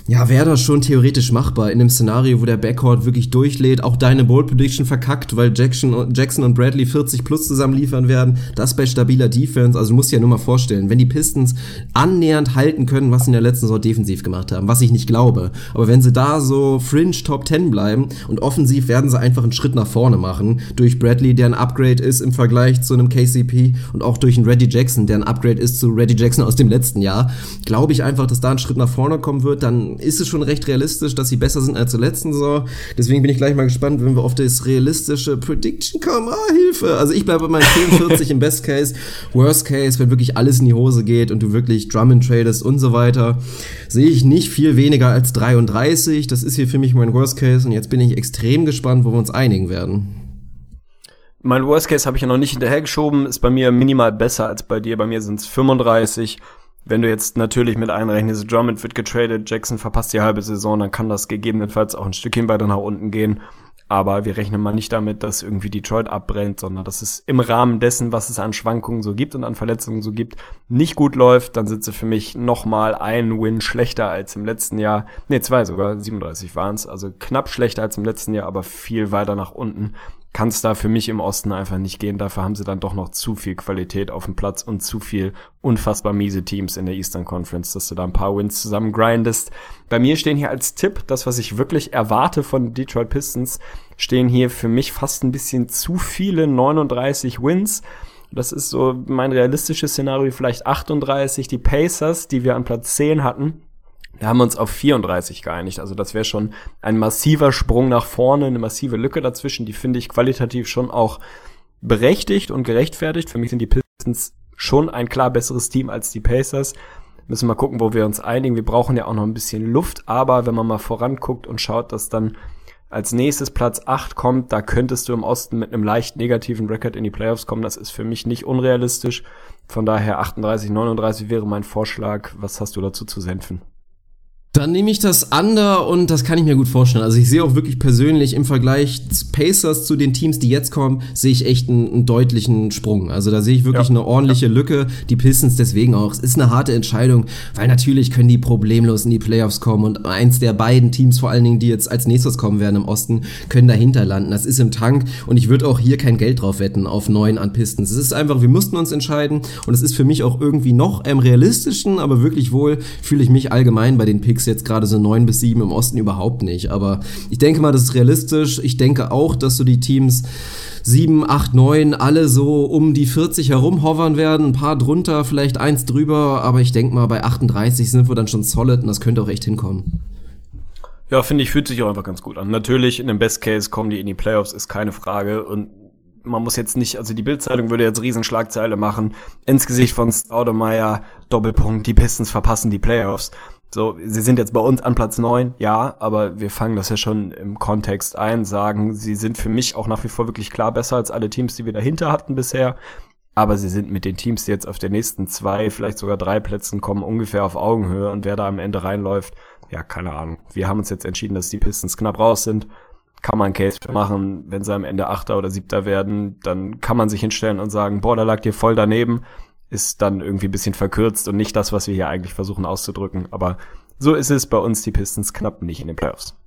ja, wäre das schon theoretisch machbar in einem Szenario, wo der Backcourt wirklich durchlädt, auch deine Bold Prediction verkackt, weil Jackson, Jackson und Bradley 40 plus zusammen liefern werden, das bei stabiler Defense, also du musst dir ja nur mal vorstellen, wenn die Pistons annähernd halten können, was sie in der letzten Saison defensiv gemacht haben, was ich nicht glaube, aber wenn sie da so fringe Top 10 bleiben und offensiv werden sie einfach einen Schritt nach vorne machen, durch Bradley, der ein Upgrade ist im Vergleich zu einem KCP und auch durch einen Reggie Jackson, der ein Upgrade ist zu Reggie Jackson aus dem letzten Jahr, glaube ich einfach, dass da ein Schritt nach vorne kommen wird, dann ist es schon recht realistisch, dass sie besser sind als zur letzten Saison. Deswegen bin ich gleich mal gespannt, wenn wir auf das realistische Prediction kommen. Ah, Hilfe! Also ich bleibe bei meinen 44 im Best Case. Worst Case, wenn wirklich alles in die Hose geht und du wirklich Drummond tradest und so weiter, sehe ich nicht viel weniger als 33. Das ist hier für mich mein Worst Case und jetzt bin ich extrem gespannt, wo wir uns einigen werden. Mein Worst Case habe ich ja noch nicht hinterhergeschoben, ist bei mir minimal besser als bei dir. Bei mir sind es 35. Wenn du jetzt natürlich mit einrechnest, Drummond wird getradet, Jackson verpasst die halbe Saison, dann kann das gegebenenfalls auch ein Stückchen weiter nach unten gehen. Aber wir rechnen mal nicht damit, dass irgendwie Detroit abbrennt, sondern dass es im Rahmen dessen, was es an Schwankungen so gibt und an Verletzungen so gibt, nicht gut läuft. Dann sie für mich nochmal ein Win schlechter als im letzten Jahr. Nee, zwei sogar, 37 waren es. Also knapp schlechter als im letzten Jahr, aber viel weiter nach unten kann es da für mich im Osten einfach nicht gehen. Dafür haben sie dann doch noch zu viel Qualität auf dem Platz und zu viel unfassbar miese Teams in der Eastern Conference, dass du da ein paar Wins zusammen grindest. Bei mir stehen hier als Tipp, das, was ich wirklich erwarte von Detroit Pistons, stehen hier für mich fast ein bisschen zu viele 39 Wins. Das ist so mein realistisches Szenario, vielleicht 38. Die Pacers, die wir an Platz 10 hatten, wir haben uns auf 34 geeinigt. Also das wäre schon ein massiver Sprung nach vorne, eine massive Lücke dazwischen. Die finde ich qualitativ schon auch berechtigt und gerechtfertigt. Für mich sind die Pistons schon ein klar besseres Team als die Pacers. Müssen wir mal gucken, wo wir uns einigen. Wir brauchen ja auch noch ein bisschen Luft, aber wenn man mal voranguckt und schaut, dass dann als nächstes Platz 8 kommt, da könntest du im Osten mit einem leicht negativen Record in die Playoffs kommen. Das ist für mich nicht unrealistisch. Von daher 38, 39 wäre mein Vorschlag. Was hast du dazu zu senfen? Dann nehme ich das Under und das kann ich mir gut vorstellen. Also ich sehe auch wirklich persönlich im Vergleich Pacers zu den Teams, die jetzt kommen, sehe ich echt einen, einen deutlichen Sprung. Also da sehe ich wirklich ja. eine ordentliche ja. Lücke. Die Pistons deswegen auch. Es ist eine harte Entscheidung, weil natürlich können die problemlos in die Playoffs kommen und eins der beiden Teams vor allen Dingen, die jetzt als nächstes kommen werden im Osten, können dahinter landen. Das ist im Tank und ich würde auch hier kein Geld drauf wetten auf neun an Pistons. Es ist einfach, wir mussten uns entscheiden und es ist für mich auch irgendwie noch am realistischen, aber wirklich wohl fühle ich mich allgemein bei den Picks Picks jetzt gerade so neun bis sieben im Osten überhaupt nicht. Aber ich denke mal, das ist realistisch. Ich denke auch, dass so die Teams 7, 8, 9 alle so um die 40 herum hovern werden. Ein paar drunter, vielleicht eins drüber. Aber ich denke mal, bei 38 sind wir dann schon solid und das könnte auch echt hinkommen. Ja, finde ich, fühlt sich auch einfach ganz gut an. Natürlich, in dem Best Case kommen die in die Playoffs, ist keine Frage. Und man muss jetzt nicht, also die Bildzeitung würde jetzt Riesenschlagzeile machen, ins Gesicht von Staudemeyer, Doppelpunkt, die Pistons verpassen die Playoffs. So, sie sind jetzt bei uns an Platz neun, ja, aber wir fangen das ja schon im Kontext ein, sagen, sie sind für mich auch nach wie vor wirklich klar besser als alle Teams, die wir dahinter hatten bisher. Aber sie sind mit den Teams, die jetzt auf den nächsten zwei, vielleicht sogar drei Plätzen kommen, ungefähr auf Augenhöhe. Und wer da am Ende reinläuft, ja, keine Ahnung. Wir haben uns jetzt entschieden, dass die Pistons knapp raus sind. Kann man Case machen. Wenn sie am Ende Achter oder Siebter werden, dann kann man sich hinstellen und sagen, boah, da lag dir voll daneben ist dann irgendwie ein bisschen verkürzt und nicht das, was wir hier eigentlich versuchen auszudrücken. Aber so ist es bei uns die Pistons knapp nicht in den Playoffs.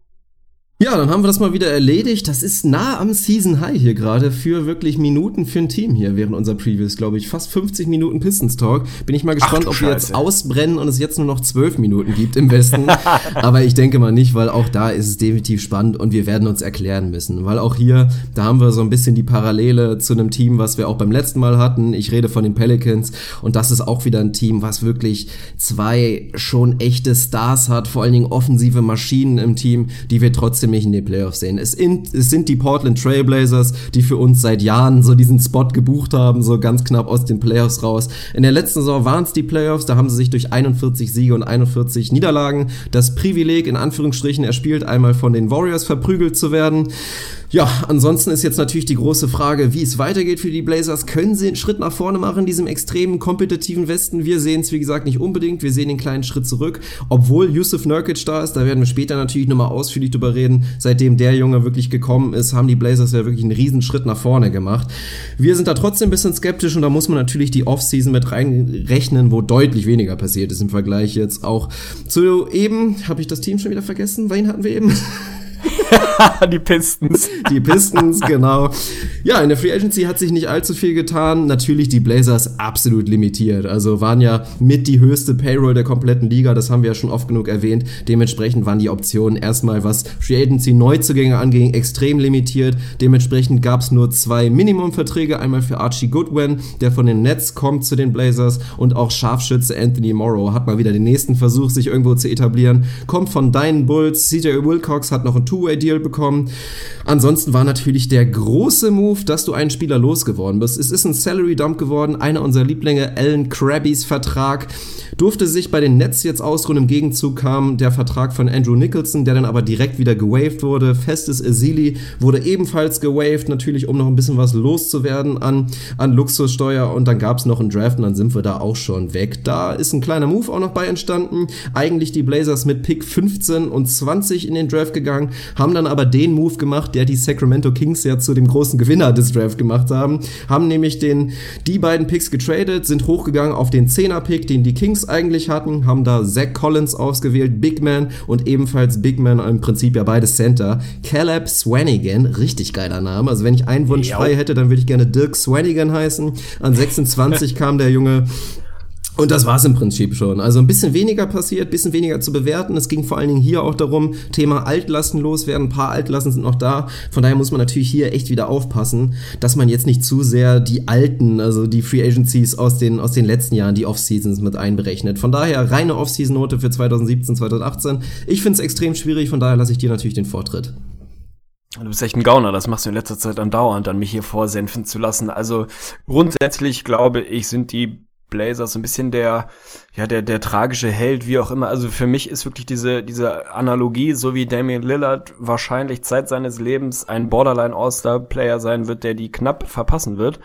Ja, dann haben wir das mal wieder erledigt. Das ist nah am Season High hier gerade für wirklich Minuten für ein Team hier während unserer Previews, glaube ich. Fast 50 Minuten Pistons Talk. Bin ich mal gespannt, ob wir jetzt ausbrennen und es jetzt nur noch 12 Minuten gibt im Westen. Aber ich denke mal nicht, weil auch da ist es definitiv spannend und wir werden uns erklären müssen. Weil auch hier, da haben wir so ein bisschen die Parallele zu einem Team, was wir auch beim letzten Mal hatten. Ich rede von den Pelicans und das ist auch wieder ein Team, was wirklich zwei schon echte Stars hat, vor allen Dingen offensive Maschinen im Team, die wir trotzdem trotzdem nicht in die Playoffs sehen. Es, in, es sind die Portland Trailblazers, die für uns seit Jahren so diesen Spot gebucht haben, so ganz knapp aus den Playoffs raus. In der letzten Saison waren es die Playoffs, da haben sie sich durch 41 Siege und 41 Niederlagen das Privileg in Anführungsstrichen erspielt, einmal von den Warriors verprügelt zu werden. Ja, ansonsten ist jetzt natürlich die große Frage, wie es weitergeht für die Blazers. Können sie einen Schritt nach vorne machen in diesem extremen kompetitiven Westen? Wir sehen es, wie gesagt, nicht unbedingt. Wir sehen den kleinen Schritt zurück. Obwohl Yusuf Nurkic da ist, da werden wir später natürlich nochmal ausführlich drüber reden. Seitdem der Junge wirklich gekommen ist, haben die Blazers ja wirklich einen riesen Schritt nach vorne gemacht. Wir sind da trotzdem ein bisschen skeptisch und da muss man natürlich die Offseason mit reinrechnen, wo deutlich weniger passiert ist im Vergleich jetzt auch zu eben. Habe ich das Team schon wieder vergessen? Wen hatten wir eben? die Pistons. Die Pistons, genau. Ja, in der Free Agency hat sich nicht allzu viel getan. Natürlich die Blazers absolut limitiert. Also waren ja mit die höchste Payroll der kompletten Liga. Das haben wir ja schon oft genug erwähnt. Dementsprechend waren die Optionen erstmal, was Free Agency Neuzugänge anging, extrem limitiert. Dementsprechend gab es nur zwei Minimumverträge. Einmal für Archie Goodwin, der von den Nets kommt zu den Blazers. Und auch Scharfschütze Anthony Morrow hat mal wieder den nächsten Versuch, sich irgendwo zu etablieren. Kommt von deinen Bulls. CJ Wilcox hat noch ein Two-Way-Deal bekommen. Ansonsten war natürlich der große Move, dass du einen Spieler losgeworden bist. Es ist ein Salary Dump geworden. Einer unserer Lieblinge, Alan Krabbys Vertrag, durfte sich bei den Nets jetzt ausruhen. Im Gegenzug kam der Vertrag von Andrew Nicholson, der dann aber direkt wieder gewaved wurde. Festes Azili wurde ebenfalls gewaved, natürlich um noch ein bisschen was loszuwerden an, an Luxussteuer. Und dann gab es noch einen Draft und dann sind wir da auch schon weg. Da ist ein kleiner Move auch noch bei entstanden. Eigentlich die Blazers mit Pick 15 und 20 in den Draft gegangen, haben dann aber den Move gemacht, der die Sacramento Kings ja zu dem großen Gewinner des Draft gemacht haben. Haben nämlich den, die beiden Picks getradet, sind hochgegangen auf den 10er Pick, den die Kings eigentlich hatten, haben da Zach Collins ausgewählt, Big Man und ebenfalls Big Man, im Prinzip ja beide Center. Caleb Swanigan, richtig geiler Name. Also wenn ich einen Wunsch frei hätte, dann würde ich gerne Dirk Swanigan heißen. An 26 kam der Junge und das war's im Prinzip schon. Also ein bisschen weniger passiert, bisschen weniger zu bewerten. Es ging vor allen Dingen hier auch darum, Thema Altlasten loswerden. Ein paar Altlasten sind noch da. Von daher muss man natürlich hier echt wieder aufpassen, dass man jetzt nicht zu sehr die alten, also die Free Agencies aus den, aus den letzten Jahren, die Off-Seasons mit einberechnet. Von daher reine Off-Season-Note für 2017, 2018. Ich find's extrem schwierig, von daher lasse ich dir natürlich den Vortritt. Du bist echt ein Gauner, das machst du in letzter Zeit andauernd, an mich hier vorsenfen zu lassen. Also grundsätzlich glaube ich, sind die Blazers so ein bisschen der, ja, der, der tragische Held, wie auch immer. Also für mich ist wirklich diese, diese Analogie, so wie Damian Lillard wahrscheinlich Zeit seines Lebens ein Borderline All-Star-Player sein wird, der die knapp verpassen wird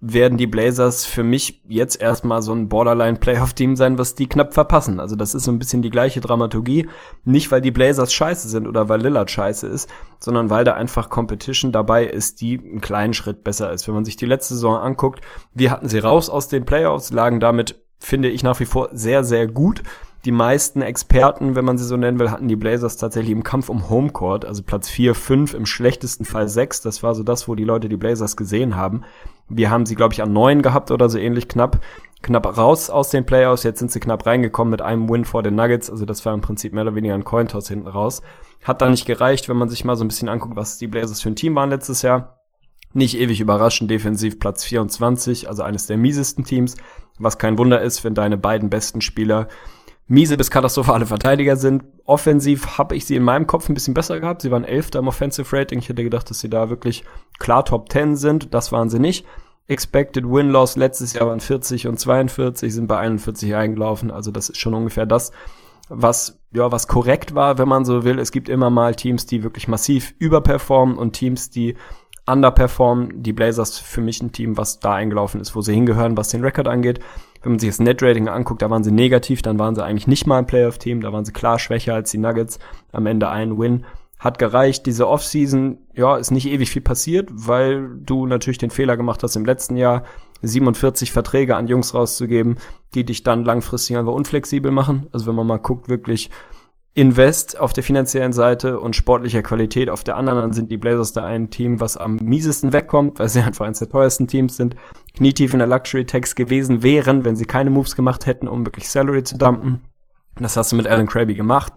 werden die Blazers für mich jetzt erstmal so ein Borderline-Playoff-Team sein, was die knapp verpassen. Also das ist so ein bisschen die gleiche Dramaturgie. Nicht, weil die Blazers scheiße sind oder weil Lillard scheiße ist, sondern weil da einfach Competition dabei ist, die einen kleinen Schritt besser ist. Wenn man sich die letzte Saison anguckt, wir hatten sie raus aus den Playoffs, lagen damit, finde ich, nach wie vor sehr, sehr gut. Die meisten Experten, wenn man sie so nennen will, hatten die Blazers tatsächlich im Kampf um Homecourt, also Platz 4, 5, im schlechtesten Fall 6. Das war so das, wo die Leute die Blazers gesehen haben. Wir haben sie, glaube ich, an neun gehabt oder so ähnlich knapp. Knapp raus aus den Playoffs. Jetzt sind sie knapp reingekommen mit einem Win vor den Nuggets. Also das war im Prinzip mehr oder weniger ein Cointoss hinten raus. Hat da nicht gereicht, wenn man sich mal so ein bisschen anguckt, was die Blazers für ein Team waren letztes Jahr. Nicht ewig überraschend, defensiv Platz 24, also eines der miesesten Teams. Was kein Wunder ist, wenn deine beiden besten Spieler miese bis katastrophale Verteidiger sind. Offensiv habe ich sie in meinem Kopf ein bisschen besser gehabt. Sie waren Elfter im Offensive Rating. Ich hätte gedacht, dass sie da wirklich klar Top 10 sind. Das waren sie nicht. Expected Win-Loss letztes Jahr waren 40 und 42, sind bei 41 eingelaufen. Also das ist schon ungefähr das, was, ja, was korrekt war, wenn man so will. Es gibt immer mal Teams, die wirklich massiv überperformen und Teams, die underperformen. Die Blazers für mich ein Team, was da eingelaufen ist, wo sie hingehören, was den Rekord angeht. Wenn man sich das Net-Rating anguckt, da waren sie negativ, dann waren sie eigentlich nicht mal ein Playoff-Team, da waren sie klar schwächer als die Nuggets. Am Ende ein Win. Hat gereicht. Diese Offseason, ja, ist nicht ewig viel passiert, weil du natürlich den Fehler gemacht hast, im letzten Jahr 47 Verträge an Jungs rauszugeben, die dich dann langfristig einfach unflexibel machen. Also wenn man mal guckt, wirklich Invest auf der finanziellen Seite und sportlicher Qualität auf der anderen, sind die Blazers da ein Team, was am miesesten wegkommt, weil sie einfach eines der teuersten Teams sind, knietief in der Luxury Tax gewesen wären, wenn sie keine Moves gemacht hätten, um wirklich Salary zu dumpen. Das hast du mit Alan Kraby gemacht.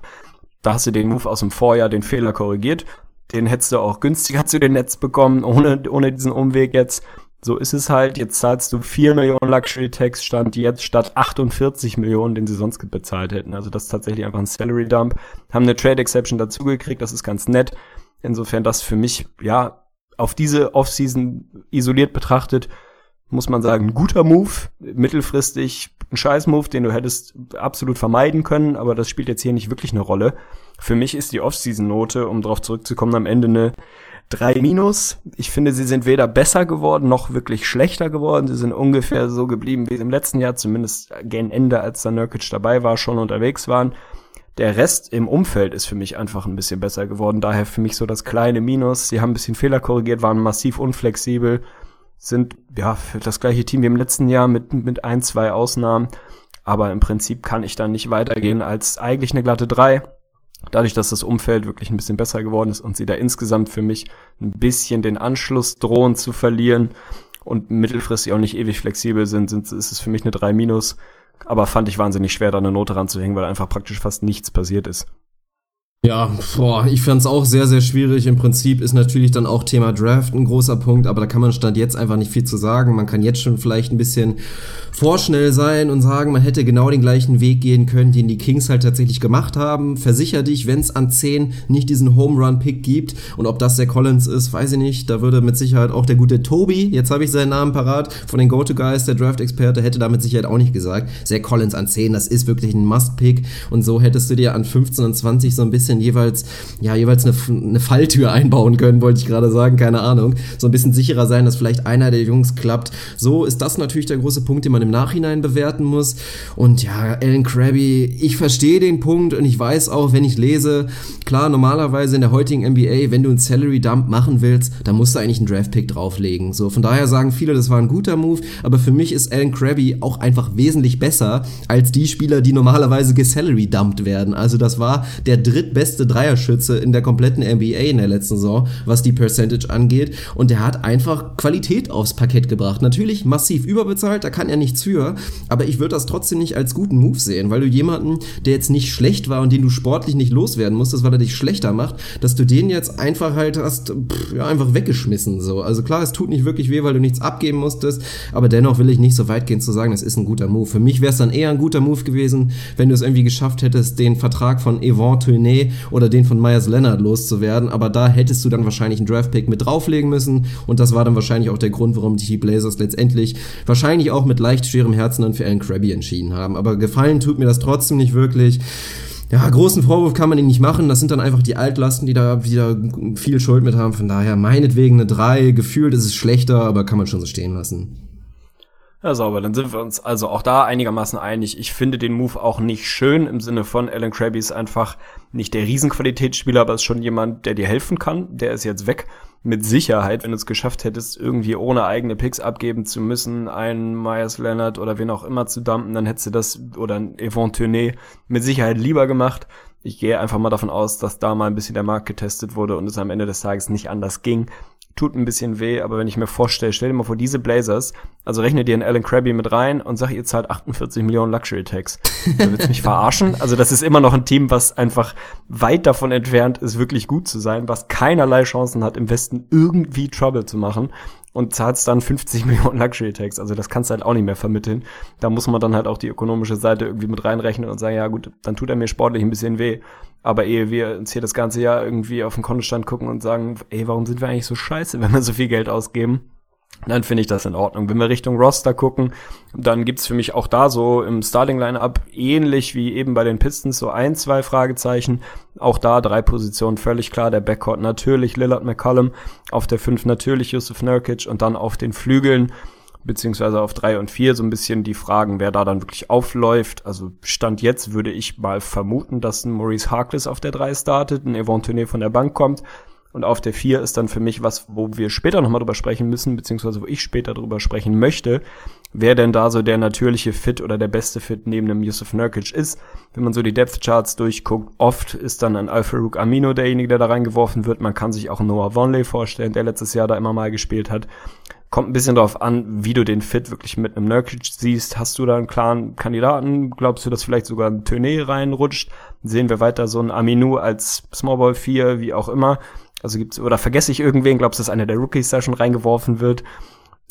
Da hast du den Move aus dem Vorjahr, den Fehler korrigiert. Den hättest du auch günstiger zu den Netz bekommen, ohne, ohne diesen Umweg jetzt. So ist es halt. Jetzt zahlst du 4 Millionen Luxury Tax Stand jetzt statt 48 Millionen, den sie sonst bezahlt hätten. Also das ist tatsächlich einfach ein Salary Dump. Haben eine Trade Exception dazugekriegt. Das ist ganz nett. Insofern das für mich, ja, auf diese Offseason isoliert betrachtet, muss man sagen, ein guter Move. Mittelfristig ein Scheiß-Move, den du hättest absolut vermeiden können. Aber das spielt jetzt hier nicht wirklich eine Rolle. Für mich ist die Offseason-Note, um darauf zurückzukommen, am Ende eine drei Minus. Ich finde, sie sind weder besser geworden noch wirklich schlechter geworden. Sie sind ungefähr so geblieben wie im letzten Jahr, zumindest gegen Ende, als da Nurkic dabei war, schon unterwegs waren. Der Rest im Umfeld ist für mich einfach ein bisschen besser geworden. Daher für mich so das kleine Minus. Sie haben ein bisschen Fehler korrigiert, waren massiv unflexibel, sind ja für das gleiche Team wie im letzten Jahr mit, mit ein, zwei Ausnahmen. Aber im Prinzip kann ich dann nicht weitergehen als eigentlich eine glatte drei. Dadurch, dass das Umfeld wirklich ein bisschen besser geworden ist und sie da insgesamt für mich ein bisschen den Anschluss drohen zu verlieren und mittelfristig auch nicht ewig flexibel sind, sind ist es für mich eine 3 minus. Aber fand ich wahnsinnig schwer, da eine Note ranzuhängen, weil einfach praktisch fast nichts passiert ist. Ja, boah, ich fand's auch sehr, sehr schwierig. Im Prinzip ist natürlich dann auch Thema Draft ein großer Punkt, aber da kann man Stand jetzt einfach nicht viel zu sagen. Man kann jetzt schon vielleicht ein bisschen vorschnell sein und sagen, man hätte genau den gleichen Weg gehen können, den die Kings halt tatsächlich gemacht haben. Versicher dich, wenn es an 10 nicht diesen Home Run Pick gibt und ob das der Collins ist, weiß ich nicht. Da würde mit Sicherheit auch der gute Tobi, jetzt habe ich seinen Namen parat, von den Go-To-Guys, der Draft-Experte, hätte da mit Sicherheit auch nicht gesagt. Zach Collins an 10, das ist wirklich ein Must-Pick und so hättest du dir an 15 und 20 so ein bisschen bisschen jeweils, ja, jeweils eine, eine Falltür einbauen können, wollte ich gerade sagen, keine Ahnung. So ein bisschen sicherer sein, dass vielleicht einer der Jungs klappt. So ist das natürlich der große Punkt, den man im Nachhinein bewerten muss. Und ja, Alan Krabby, ich verstehe den Punkt und ich weiß auch, wenn ich lese, klar, normalerweise in der heutigen NBA, wenn du einen Salary Dump machen willst, dann musst du eigentlich einen Draft Pick drauflegen. So, von daher sagen viele, das war ein guter Move, aber für mich ist Alan Krabby auch einfach wesentlich besser als die Spieler, die normalerweise gesalary dumped werden. Also das war der drittbeste beste Dreierschütze in der kompletten NBA in der letzten Saison, was die Percentage angeht. Und der hat einfach Qualität aufs Parkett gebracht. Natürlich massiv überbezahlt, da kann er nichts für, aber ich würde das trotzdem nicht als guten Move sehen, weil du jemanden, der jetzt nicht schlecht war und den du sportlich nicht loswerden musstest, weil er dich schlechter macht, dass du den jetzt einfach halt hast, pff, ja, einfach weggeschmissen. So. Also klar, es tut nicht wirklich weh, weil du nichts abgeben musstest, aber dennoch will ich nicht so weit gehen zu sagen, das ist ein guter Move. Für mich wäre es dann eher ein guter Move gewesen, wenn du es irgendwie geschafft hättest, den Vertrag von Yvonne Tournay oder den von Myers Leonard loszuwerden, aber da hättest du dann wahrscheinlich einen Draftpick mit drauflegen müssen und das war dann wahrscheinlich auch der Grund, warum die Blazers letztendlich wahrscheinlich auch mit leicht schwerem Herzen dann für Alan Krabby entschieden haben. Aber gefallen tut mir das trotzdem nicht wirklich ja, großen Vorwurf kann man ihn nicht machen. Das sind dann einfach die Altlasten, die da wieder viel Schuld mit haben. Von daher meinetwegen eine 3. Gefühlt ist es schlechter, aber kann man schon so stehen lassen. Ja, sauber. Dann sind wir uns also auch da einigermaßen einig. Ich finde den Move auch nicht schön im Sinne von Alan Krabby ist einfach nicht der Riesenqualitätsspieler, aber ist schon jemand, der dir helfen kann. Der ist jetzt weg. Mit Sicherheit, wenn du es geschafft hättest, irgendwie ohne eigene Picks abgeben zu müssen, einen Myers Leonard oder wen auch immer zu dumpen, dann hättest du das oder ein Yvonne Tournee mit Sicherheit lieber gemacht. Ich gehe einfach mal davon aus, dass da mal ein bisschen der Markt getestet wurde und es am Ende des Tages nicht anders ging tut ein bisschen weh, aber wenn ich mir vorstelle, stell dir mal vor, diese Blazers, also rechne dir einen Alan Krabby mit rein und sag, ihr zahlt 48 Millionen Luxury Tax. Da willst mich verarschen? Also das ist immer noch ein Team, was einfach weit davon entfernt ist, wirklich gut zu sein, was keinerlei Chancen hat, im Westen irgendwie Trouble zu machen und zahlst dann 50 Millionen Luxury Tax. Also das kannst du halt auch nicht mehr vermitteln. Da muss man dann halt auch die ökonomische Seite irgendwie mit reinrechnen und sagen, ja gut, dann tut er mir sportlich ein bisschen weh. Aber ehe wir uns hier das ganze Jahr irgendwie auf den Kontostand gucken und sagen, ey, warum sind wir eigentlich so scheiße, wenn wir so viel Geld ausgeben? Dann finde ich das in Ordnung. Wenn wir Richtung Roster gucken, dann gibt's für mich auch da so im Starting-Line-Up ähnlich wie eben bei den Pistons so ein, zwei Fragezeichen. Auch da drei Positionen völlig klar. Der Backcourt natürlich Lillard McCollum, auf der fünf natürlich Yusuf Nurkic und dann auf den Flügeln beziehungsweise auf drei und vier so ein bisschen die Fragen, wer da dann wirklich aufläuft. Also Stand jetzt würde ich mal vermuten, dass ein Maurice Harkless auf der drei startet, ein Yvonne Tournee von der Bank kommt und auf der 4 ist dann für mich was, wo wir später nochmal drüber sprechen müssen, beziehungsweise wo ich später drüber sprechen möchte, wer denn da so der natürliche Fit oder der beste Fit neben dem Yusuf Nurkic ist. Wenn man so die Depth Charts durchguckt, oft ist dann ein Al-Farouk Amino derjenige, der da reingeworfen wird. Man kann sich auch Noah Vonley vorstellen, der letztes Jahr da immer mal gespielt hat. Kommt ein bisschen darauf an, wie du den Fit wirklich mit einem Nurkic siehst. Hast du da einen klaren Kandidaten? Glaubst du, dass vielleicht sogar ein Tournee reinrutscht? Sehen wir weiter so ein Aminu als Smallball 4, wie auch immer also gibt's, oder vergesse ich irgendwen, glaubst du, dass einer der Rookies da schon reingeworfen wird?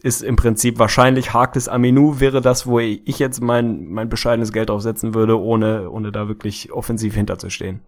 Ist im Prinzip wahrscheinlich Harkles Aminu wäre das, wo ich jetzt mein, mein bescheidenes Geld draufsetzen würde, ohne, ohne da wirklich offensiv hinterzustehen.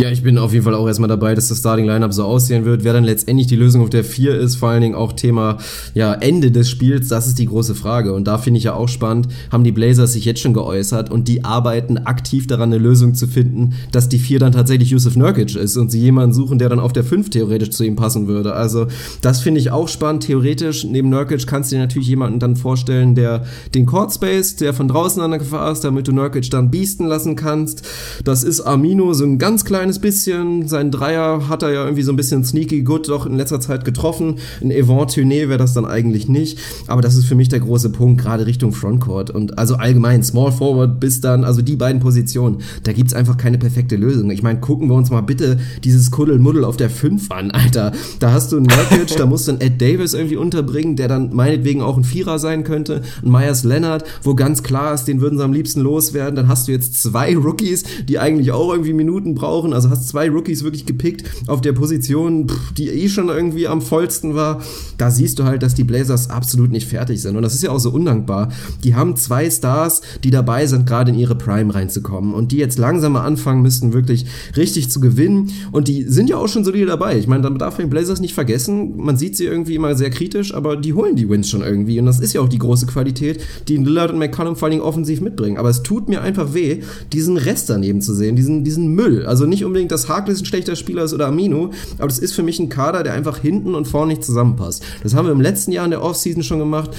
Ja, ich bin auf jeden Fall auch erstmal dabei, dass das Starting Lineup so aussehen wird. Wer dann letztendlich die Lösung auf der 4 ist, vor allen Dingen auch Thema ja, Ende des Spiels, das ist die große Frage. Und da finde ich ja auch spannend, haben die Blazers sich jetzt schon geäußert und die arbeiten aktiv daran, eine Lösung zu finden, dass die 4 dann tatsächlich Yusuf Nurkic ist und sie jemanden suchen, der dann auf der 5 theoretisch zu ihm passen würde. Also, das finde ich auch spannend. Theoretisch, neben Nurkic kannst du dir natürlich jemanden dann vorstellen, der den Court Space, der von draußen an der Gefahr ist, damit du Nurkic dann beasten lassen kannst. Das ist Amino, so ein ganz kleines kleines bisschen. Sein Dreier hat er ja irgendwie so ein bisschen sneaky good doch in letzter Zeit getroffen. Ein Event Tuné wäre das dann eigentlich nicht. Aber das ist für mich der große Punkt, gerade Richtung Frontcourt. Und also allgemein, Small Forward bis dann, also die beiden Positionen, da gibt's einfach keine perfekte Lösung. Ich meine, gucken wir uns mal bitte dieses Kuddelmuddel auf der 5 an, Alter. Da hast du einen Nurkic, da musst du einen Ed Davis irgendwie unterbringen, der dann meinetwegen auch ein Vierer sein könnte. Ein Myers Leonard, wo ganz klar ist, den würden sie am liebsten loswerden. Dann hast du jetzt zwei Rookies, die eigentlich auch irgendwie Minuten brauchen. Also hast zwei Rookies wirklich gepickt auf der Position, die eh schon irgendwie am vollsten war. Da siehst du halt, dass die Blazers absolut nicht fertig sind. Und das ist ja auch so undankbar. Die haben zwei Stars, die dabei sind, gerade in ihre Prime reinzukommen. Und die jetzt langsam mal anfangen müssten, wirklich richtig zu gewinnen. Und die sind ja auch schon solide dabei. Ich meine, da darf man die Blazers nicht vergessen. Man sieht sie irgendwie immer sehr kritisch, aber die holen die Wins schon irgendwie. Und das ist ja auch die große Qualität, die Lillard und McCollum vor allen Dingen offensiv mitbringen. Aber es tut mir einfach weh, diesen Rest daneben zu sehen, diesen, diesen Müll. Also nicht unbedingt, dass Harkless ein schlechter Spieler ist oder Amino, aber das ist für mich ein Kader, der einfach hinten und vorne nicht zusammenpasst. Das haben wir im letzten Jahr in der Offseason schon gemacht,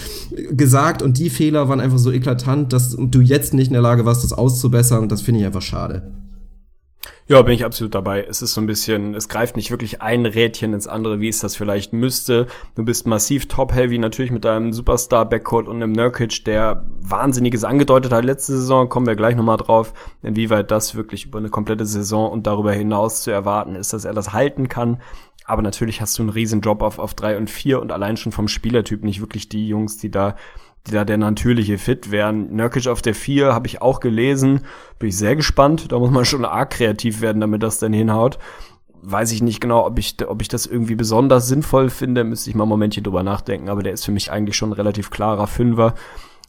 gesagt und die Fehler waren einfach so eklatant, dass du jetzt nicht in der Lage warst, das auszubessern und das finde ich einfach schade. Ja, bin ich absolut dabei. Es ist so ein bisschen, es greift nicht wirklich ein Rädchen ins andere, wie es das vielleicht müsste. Du bist massiv top-heavy, natürlich mit deinem Superstar-Backcourt und einem Nurkic, der Wahnsinniges angedeutet hat letzte Saison. Kommen wir gleich nochmal drauf, inwieweit das wirklich über eine komplette Saison und darüber hinaus zu erwarten ist, dass er das halten kann. Aber natürlich hast du einen riesen Drop-off auf drei und vier und allein schon vom Spielertyp nicht wirklich die Jungs, die da da der natürliche Fit wären. Nurkic auf der 4 habe ich auch gelesen. Bin ich sehr gespannt. Da muss man schon arg kreativ werden, damit das dann hinhaut. Weiß ich nicht genau, ob ich, ob ich das irgendwie besonders sinnvoll finde. Müsste ich mal ein Momentchen drüber nachdenken. Aber der ist für mich eigentlich schon ein relativ klarer Fünfer.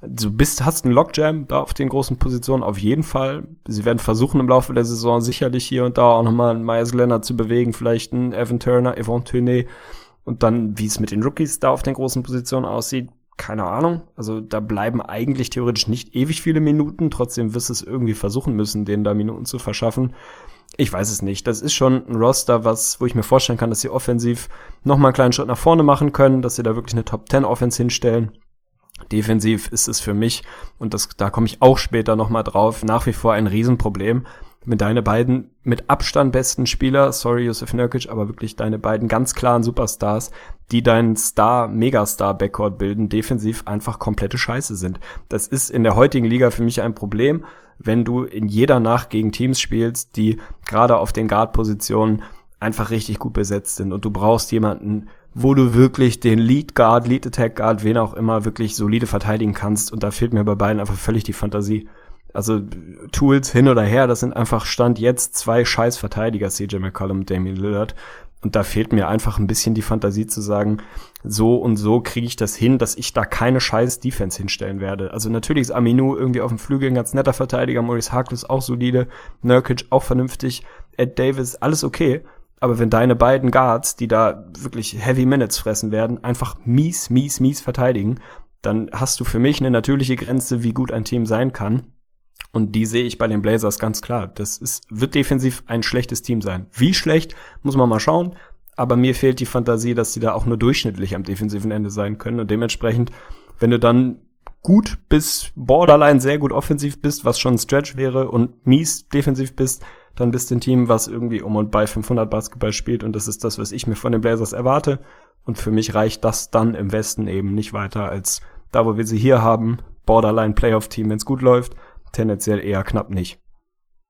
Du bist, hast einen Lockjam da auf den großen Positionen, auf jeden Fall. Sie werden versuchen im Laufe der Saison sicherlich hier und da auch nochmal einen Myers Leonard zu bewegen, vielleicht einen Evan Turner, Evan Tourney. Und dann, wie es mit den Rookies da auf den großen Positionen aussieht, keine Ahnung. Also da bleiben eigentlich theoretisch nicht ewig viele Minuten. Trotzdem wirst du es irgendwie versuchen müssen, denen da Minuten zu verschaffen. Ich weiß es nicht. Das ist schon ein Roster, was, wo ich mir vorstellen kann, dass sie offensiv noch mal einen kleinen Schritt nach vorne machen können, dass sie da wirklich eine Top 10 Offense hinstellen. Defensiv ist es für mich, und das, da komme ich auch später noch mal drauf, nach wie vor ein Riesenproblem mit deine beiden mit Abstand besten Spieler, sorry Josef Nurkic, aber wirklich deine beiden ganz klaren Superstars, die deinen Star, Megastar Backcourt bilden, defensiv einfach komplette Scheiße sind. Das ist in der heutigen Liga für mich ein Problem, wenn du in jeder Nacht gegen Teams spielst, die gerade auf den Guard-Positionen einfach richtig gut besetzt sind und du brauchst jemanden, wo du wirklich den Lead Guard, Lead Attack Guard, wen auch immer, wirklich solide verteidigen kannst und da fehlt mir bei beiden einfach völlig die Fantasie. Also Tools hin oder her, das sind einfach Stand jetzt zwei scheiß Verteidiger, CJ McCollum und Damian Lillard. Und da fehlt mir einfach ein bisschen die Fantasie zu sagen, so und so kriege ich das hin, dass ich da keine scheiß Defense hinstellen werde. Also natürlich ist Aminu irgendwie auf dem Flügel ein ganz netter Verteidiger, Maurice Harkless auch solide, Nurkic auch vernünftig, Ed Davis, alles okay. Aber wenn deine beiden Guards, die da wirklich Heavy Minutes fressen werden, einfach mies, mies, mies verteidigen, dann hast du für mich eine natürliche Grenze, wie gut ein Team sein kann. Und die sehe ich bei den Blazers ganz klar. Das ist, wird defensiv ein schlechtes Team sein. Wie schlecht, muss man mal schauen. Aber mir fehlt die Fantasie, dass sie da auch nur durchschnittlich am defensiven Ende sein können. Und dementsprechend, wenn du dann gut bis borderline sehr gut offensiv bist, was schon ein Stretch wäre, und mies defensiv bist, dann bist du ein Team, was irgendwie um und bei 500 Basketball spielt. Und das ist das, was ich mir von den Blazers erwarte. Und für mich reicht das dann im Westen eben nicht weiter als da, wo wir sie hier haben. Borderline Playoff Team, wenn es gut läuft tendenziell eher knapp nicht.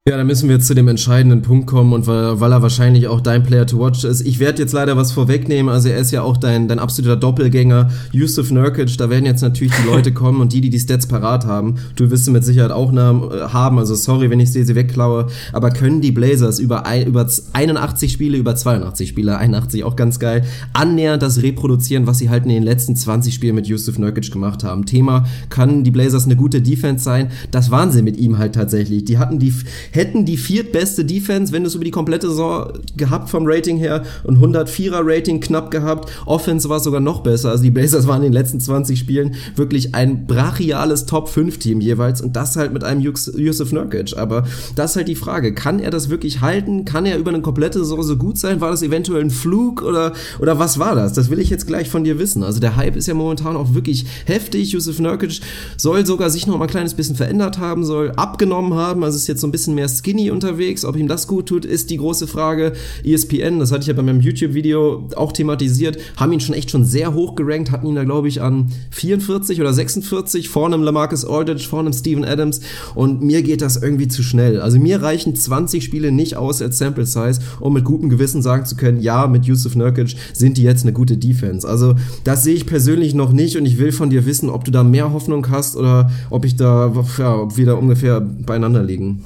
Ja, dann müssen wir jetzt zu dem entscheidenden Punkt kommen und weil, weil er wahrscheinlich auch dein Player to watch ist. Ich werde jetzt leider was vorwegnehmen, also er ist ja auch dein, dein absoluter Doppelgänger, Yusuf Nurkic, da werden jetzt natürlich die Leute kommen und die, die die Stats parat haben, du wirst sie mit Sicherheit auch äh, haben, also sorry, wenn ich sie, sie wegklaue, aber können die Blazers über, ein, über 81 Spiele, über 82 Spiele, 81 auch ganz geil, annähernd das reproduzieren, was sie halt in den letzten 20 Spielen mit Yusuf Nurkic gemacht haben. Thema, kann die Blazers eine gute Defense sein? Das waren sie mit ihm halt tatsächlich. Die hatten die hätten die viertbeste Defense, wenn du es über die komplette Saison gehabt vom Rating her, und 104er Rating knapp gehabt. Offense war sogar noch besser. Also die Blazers waren in den letzten 20 Spielen wirklich ein brachiales Top-5-Team jeweils und das halt mit einem Yusuf Nurkic. Aber das ist halt die Frage, kann er das wirklich halten? Kann er über eine komplette Saison so gut sein? War das eventuell ein Flug oder, oder was war das? Das will ich jetzt gleich von dir wissen. Also der Hype ist ja momentan auch wirklich heftig. Yusuf Nurkic soll sogar sich noch mal ein kleines bisschen verändert haben, soll abgenommen haben, also ist jetzt so ein bisschen mehr skinny unterwegs. Ob ihm das gut tut, ist die große Frage. ESPN, das hatte ich ja bei meinem YouTube-Video auch thematisiert, haben ihn schon echt schon sehr hoch gerankt, hatten ihn da glaube ich an 44 oder 46 vor einem Lamarcus Aldridge, vor einem Steven Adams und mir geht das irgendwie zu schnell. Also mir reichen 20 Spiele nicht aus als Sample Size, um mit gutem Gewissen sagen zu können, ja, mit Yusuf Nurkic sind die jetzt eine gute Defense. Also das sehe ich persönlich noch nicht und ich will von dir wissen, ob du da mehr Hoffnung hast oder ob ich da, ja, ob wir da ungefähr beieinander liegen.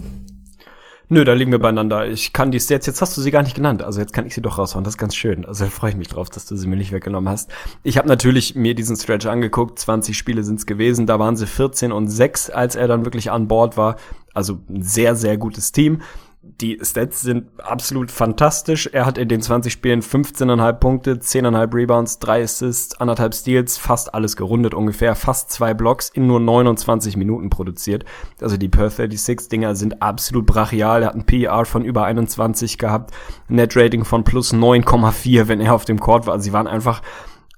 Nö, da liegen wir beieinander. Ich kann die Stats, jetzt hast du sie gar nicht genannt, also jetzt kann ich sie doch raushauen, das ist ganz schön. Also da freue ich mich drauf, dass du sie mir nicht weggenommen hast. Ich habe natürlich mir diesen Stretch angeguckt, 20 Spiele sind's gewesen, da waren sie 14 und 6, als er dann wirklich an Bord war. Also ein sehr, sehr gutes Team die Stats sind absolut fantastisch. Er hat in den 20 Spielen 15,5 Punkte, 10,5 Rebounds, 3 Assists, 1,5 Steals, fast alles gerundet ungefähr, fast zwei Blocks in nur 29 Minuten produziert. Also die Per 36 Dinger sind absolut brachial. Er hat ein PER von über 21 gehabt, Net Rating von plus 9,4, wenn er auf dem Court war. Also sie waren einfach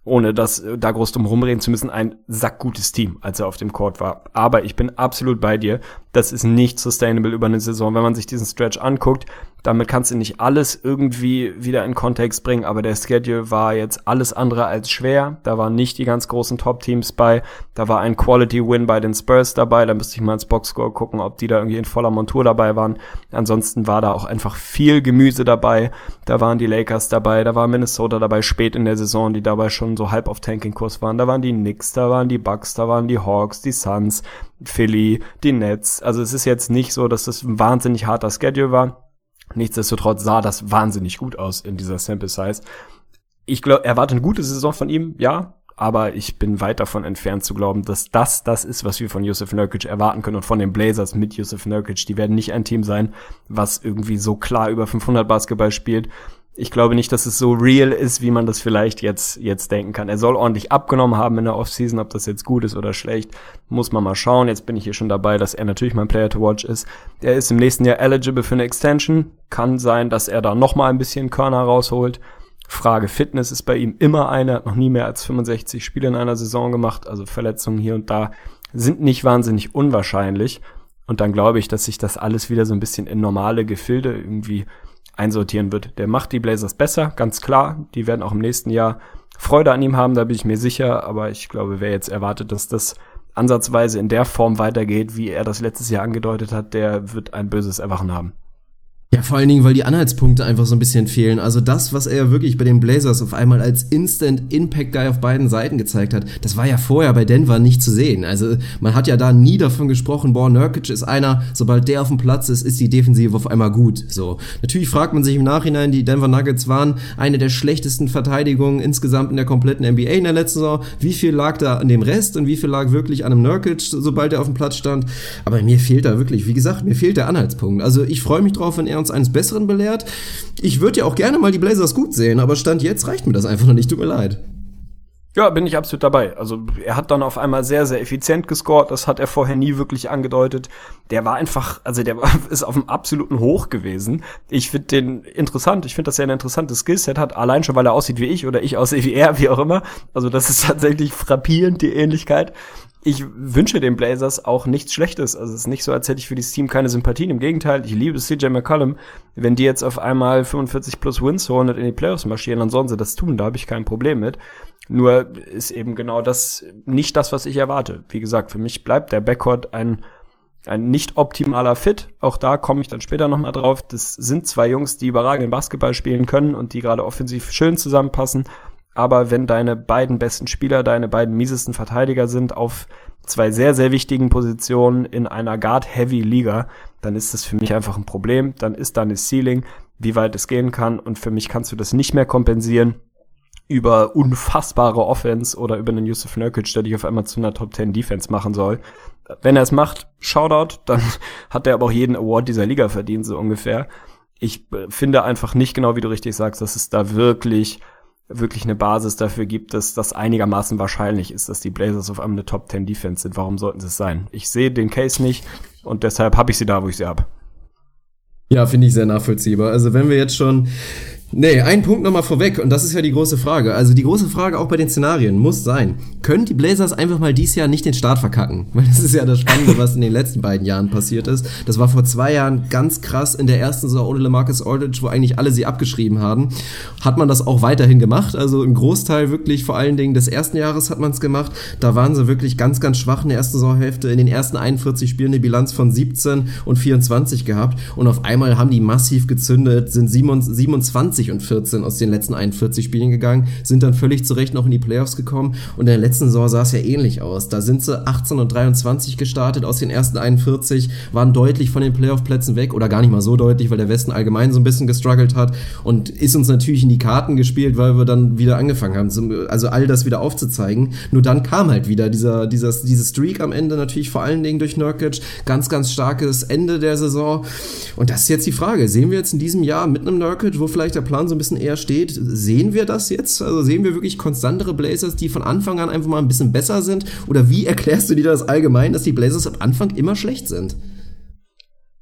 ohne das äh, da groß drum rumreden zu müssen, ein sackgutes Team, als er auf dem Court war. Aber ich bin absolut bei dir. Das ist nicht sustainable über eine Saison. Wenn man sich diesen Stretch anguckt, damit kannst du nicht alles irgendwie wieder in Kontext bringen, aber der Schedule war jetzt alles andere als schwer. Da waren nicht die ganz großen Top-Teams bei. Da war ein Quality-Win bei den Spurs dabei. Da müsste ich mal ins Boxscore gucken, ob die da irgendwie in voller Montur dabei waren. Ansonsten war da auch einfach viel Gemüse dabei. Da waren die Lakers dabei, da war Minnesota dabei spät in der Saison, die dabei schon so halb auf Tanking-Kurs waren. Da waren die Knicks, da waren die Bucks, da waren die Hawks, die Suns, Philly, die Nets. Also es ist jetzt nicht so, dass das ein wahnsinnig harter Schedule war. Nichtsdestotrotz sah das wahnsinnig gut aus in dieser Sample Size. Ich glaube, erwarte eine gute Saison von ihm, ja, aber ich bin weit davon entfernt zu glauben, dass das das ist, was wir von Yusuf Nurkic erwarten können und von den Blazers mit Yusuf Nurkic. Die werden nicht ein Team sein, was irgendwie so klar über 500 Basketball spielt ich glaube nicht, dass es so real ist, wie man das vielleicht jetzt, jetzt denken kann. Er soll ordentlich abgenommen haben in der Offseason, ob das jetzt gut ist oder schlecht, muss man mal schauen. Jetzt bin ich hier schon dabei, dass er natürlich mein Player to watch ist. Er ist im nächsten Jahr eligible für eine Extension. Kann sein, dass er da nochmal ein bisschen Körner rausholt. Frage Fitness ist bei ihm immer eine, hat noch nie mehr als 65 Spiele in einer Saison gemacht, also Verletzungen hier und da sind nicht wahnsinnig unwahrscheinlich. Und dann glaube ich, dass sich das alles wieder so ein bisschen in normale Gefilde irgendwie einsortieren wird. Der macht die Blazers besser, ganz klar. Die werden auch im nächsten Jahr Freude an ihm haben, da bin ich mir sicher. Aber ich glaube, wer jetzt erwartet, dass das ansatzweise in der Form weitergeht, wie er das letztes Jahr angedeutet hat, der wird ein böses Erwachen haben. Ja, vor allen Dingen, weil die Anhaltspunkte einfach so ein bisschen fehlen. Also das, was er ja wirklich bei den Blazers auf einmal als Instant Impact Guy auf beiden Seiten gezeigt hat, das war ja vorher bei Denver nicht zu sehen. Also man hat ja da nie davon gesprochen, boah, Nurkic ist einer, sobald der auf dem Platz ist, ist die Defensive auf einmal gut. So. Natürlich fragt man sich im Nachhinein, die Denver Nuggets waren eine der schlechtesten Verteidigungen insgesamt in der kompletten NBA in der letzten Saison. Wie viel lag da an dem Rest und wie viel lag wirklich an einem Nurkic, sobald er auf dem Platz stand? Aber mir fehlt da wirklich, wie gesagt, mir fehlt der Anhaltspunkt. Also ich freue mich drauf, wenn er uns eines Besseren belehrt. Ich würde ja auch gerne mal die Blazers gut sehen, aber Stand jetzt reicht mir das einfach noch nicht. Tut mir leid. Ja, bin ich absolut dabei. Also er hat dann auf einmal sehr, sehr effizient gescored. Das hat er vorher nie wirklich angedeutet. Der war einfach, also der ist auf einem absoluten Hoch gewesen. Ich finde den interessant. Ich finde, dass er ein interessantes Skillset hat. Allein schon, weil er aussieht wie ich oder ich aussehe wie er, wie auch immer. Also das ist tatsächlich frappierend, die Ähnlichkeit ich wünsche den Blazers auch nichts Schlechtes. Also es ist nicht so, als hätte ich für dieses Team keine Sympathien. Im Gegenteil, ich liebe CJ McCollum. Wenn die jetzt auf einmal 45 plus Wins holen und in die Playoffs marschieren, dann sollen sie das tun. Da habe ich kein Problem mit. Nur ist eben genau das nicht das, was ich erwarte. Wie gesagt, für mich bleibt der Backcourt ein ein nicht optimaler Fit. Auch da komme ich dann später nochmal drauf. Das sind zwei Jungs, die überragenden Basketball spielen können und die gerade offensiv schön zusammenpassen aber wenn deine beiden besten Spieler deine beiden miesesten Verteidiger sind auf zwei sehr, sehr wichtigen Positionen in einer Guard-Heavy-Liga, dann ist das für mich einfach ein Problem. Dann ist da eine Ceiling, wie weit es gehen kann und für mich kannst du das nicht mehr kompensieren. über unfassbare Offense oder über einen Yusuf Nurkic, der dich auf einmal zu einer Top 10 Defense machen soll. Wenn er es macht, Shoutout, dann hat er aber auch jeden Award dieser Liga verdient, so ungefähr. Ich äh, finde einfach nicht genau, wie du richtig sagst, dass es da wirklich wirklich eine Basis dafür gibt, dass das einigermaßen wahrscheinlich ist, dass die Blazers auf einmal eine Top 10 Defense sind. Warum sollten sie es sein? Ich sehe den Case nicht und deshalb habe ich sie da, wo ich sie habe. Ja, finde ich sehr nachvollziehbar. Also wenn wir jetzt schon Nee, ein Punkt nochmal vorweg, und das ist ja die große Frage. Also die große Frage auch bei den Szenarien muss sein, können die Blazers einfach mal dieses Jahr nicht den Start verkacken? Weil das ist ja das Spannende, was in den letzten beiden Jahren passiert ist. Das war vor zwei Jahren ganz krass in der ersten Saison ohne LaMarcus Aldridge, wo eigentlich alle sie abgeschrieben haben. Hat man das auch weiterhin gemacht. Also im Großteil wirklich vor allen Dingen des ersten Jahres hat man es gemacht. Da waren sie wirklich ganz, ganz schwach in der ersten Saisonhälfte. In den ersten 41 Spielen eine Bilanz von 17 und 24 gehabt. Und auf einmal haben die massiv gezündet, sind 27 20 und 14 aus den letzten 41 Spielen gegangen, sind dann völlig zurecht noch in die Playoffs gekommen. Und in der letzten Saison sah es ja ähnlich aus. Da sind sie 18 und 23 gestartet aus den ersten 41, waren deutlich von den Playoff-Plätzen weg oder gar nicht mal so deutlich, weil der Westen allgemein so ein bisschen gestruggelt hat. Und ist uns natürlich in die Karten gespielt, weil wir dann wieder angefangen haben, also all das wieder aufzuzeigen. Nur dann kam halt wieder dieser, dieser, diese Streak am Ende natürlich vor allen Dingen durch Nurkic, ganz, ganz starkes Ende der Saison. Und das ist jetzt die Frage, sehen wir jetzt in diesem Jahr mit einem Nurkic, wo vielleicht der Plan so ein bisschen eher steht. Sehen wir das jetzt? Also sehen wir wirklich konstantere Blazers, die von Anfang an einfach mal ein bisschen besser sind? Oder wie erklärst du dir das allgemein, dass die Blazers am Anfang immer schlecht sind?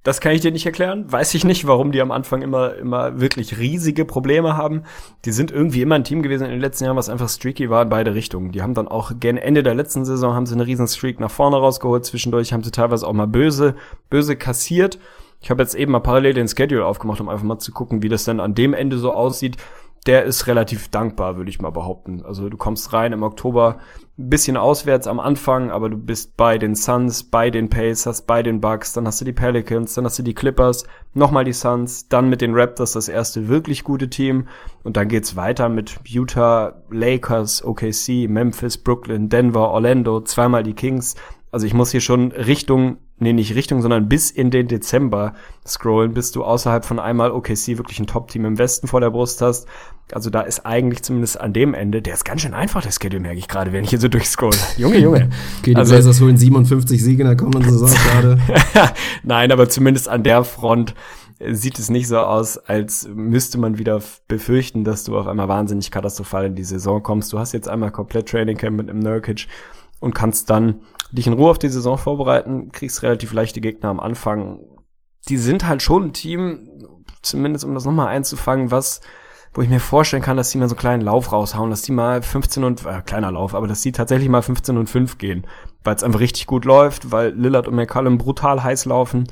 Das kann ich dir nicht erklären. Weiß ich nicht, warum die am Anfang immer, immer wirklich riesige Probleme haben. Die sind irgendwie immer ein Team gewesen in den letzten Jahren, was einfach streaky war in beide Richtungen. Die haben dann auch gen Ende der letzten Saison haben sie eine riesen Streak nach vorne rausgeholt. Zwischendurch haben sie teilweise auch mal böse, böse kassiert. Ich habe jetzt eben mal parallel den Schedule aufgemacht, um einfach mal zu gucken, wie das denn an dem Ende so aussieht. Der ist relativ dankbar, würde ich mal behaupten. Also du kommst rein im Oktober ein bisschen auswärts am Anfang, aber du bist bei den Suns, bei den Pacers, bei den Bucks, dann hast du die Pelicans, dann hast du die Clippers, nochmal die Suns, dann mit den Raptors das erste wirklich gute Team und dann geht's weiter mit Utah, Lakers, OKC, Memphis, Brooklyn, Denver, Orlando, zweimal die Kings. Also ich muss hier schon Richtung nee, nicht Richtung, sondern bis in den Dezember scrollen, bis du außerhalb von einmal OKC wirklich ein Top-Team im Westen vor der Brust hast. Also da ist eigentlich zumindest an dem Ende, der ist ganz schön einfach, der Schedule, merke ich gerade, wenn ich hier so durchscroll. Junge, Junge. Okay, die also, Blazers holen 57 Siege in der kommenden Saison gerade. Nein, aber zumindest an der Front sieht es nicht so aus, als müsste man wieder befürchten, dass du auf einmal wahnsinnig katastrophal in die Saison kommst. Du hast jetzt einmal komplett Training Camp mit einem Nurkic und kannst dann dich in Ruhe auf die Saison vorbereiten, kriegst relativ leichte Gegner am Anfang. Die sind halt schon ein Team, zumindest um das nochmal einzufangen, was, wo ich mir vorstellen kann, dass die mal so einen kleinen Lauf raushauen, dass die mal 15 und, äh, kleiner Lauf, aber dass die tatsächlich mal 15 und 5 gehen, weil es einfach richtig gut läuft, weil Lillard und McCallum brutal heiß laufen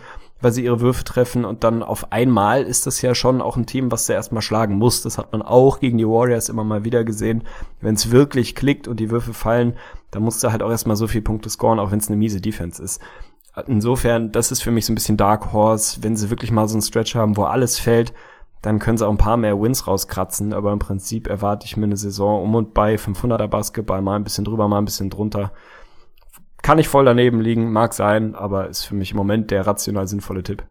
weil sie ihre Würfe treffen und dann auf einmal ist das ja schon auch ein Team, was sie erstmal schlagen muss. Das hat man auch gegen die Warriors immer mal wieder gesehen. Wenn es wirklich klickt und die Würfe fallen, dann musst du halt auch erstmal so viele Punkte scoren, auch wenn es eine miese Defense ist. Insofern, das ist für mich so ein bisschen Dark Horse. Wenn sie wirklich mal so einen Stretch haben, wo alles fällt, dann können sie auch ein paar mehr Wins rauskratzen. Aber im Prinzip erwarte ich mir eine Saison um und bei 500er Basketball, mal ein bisschen drüber, mal ein bisschen drunter. Kann ich voll daneben liegen, mag sein, aber ist für mich im Moment der rational sinnvolle Tipp.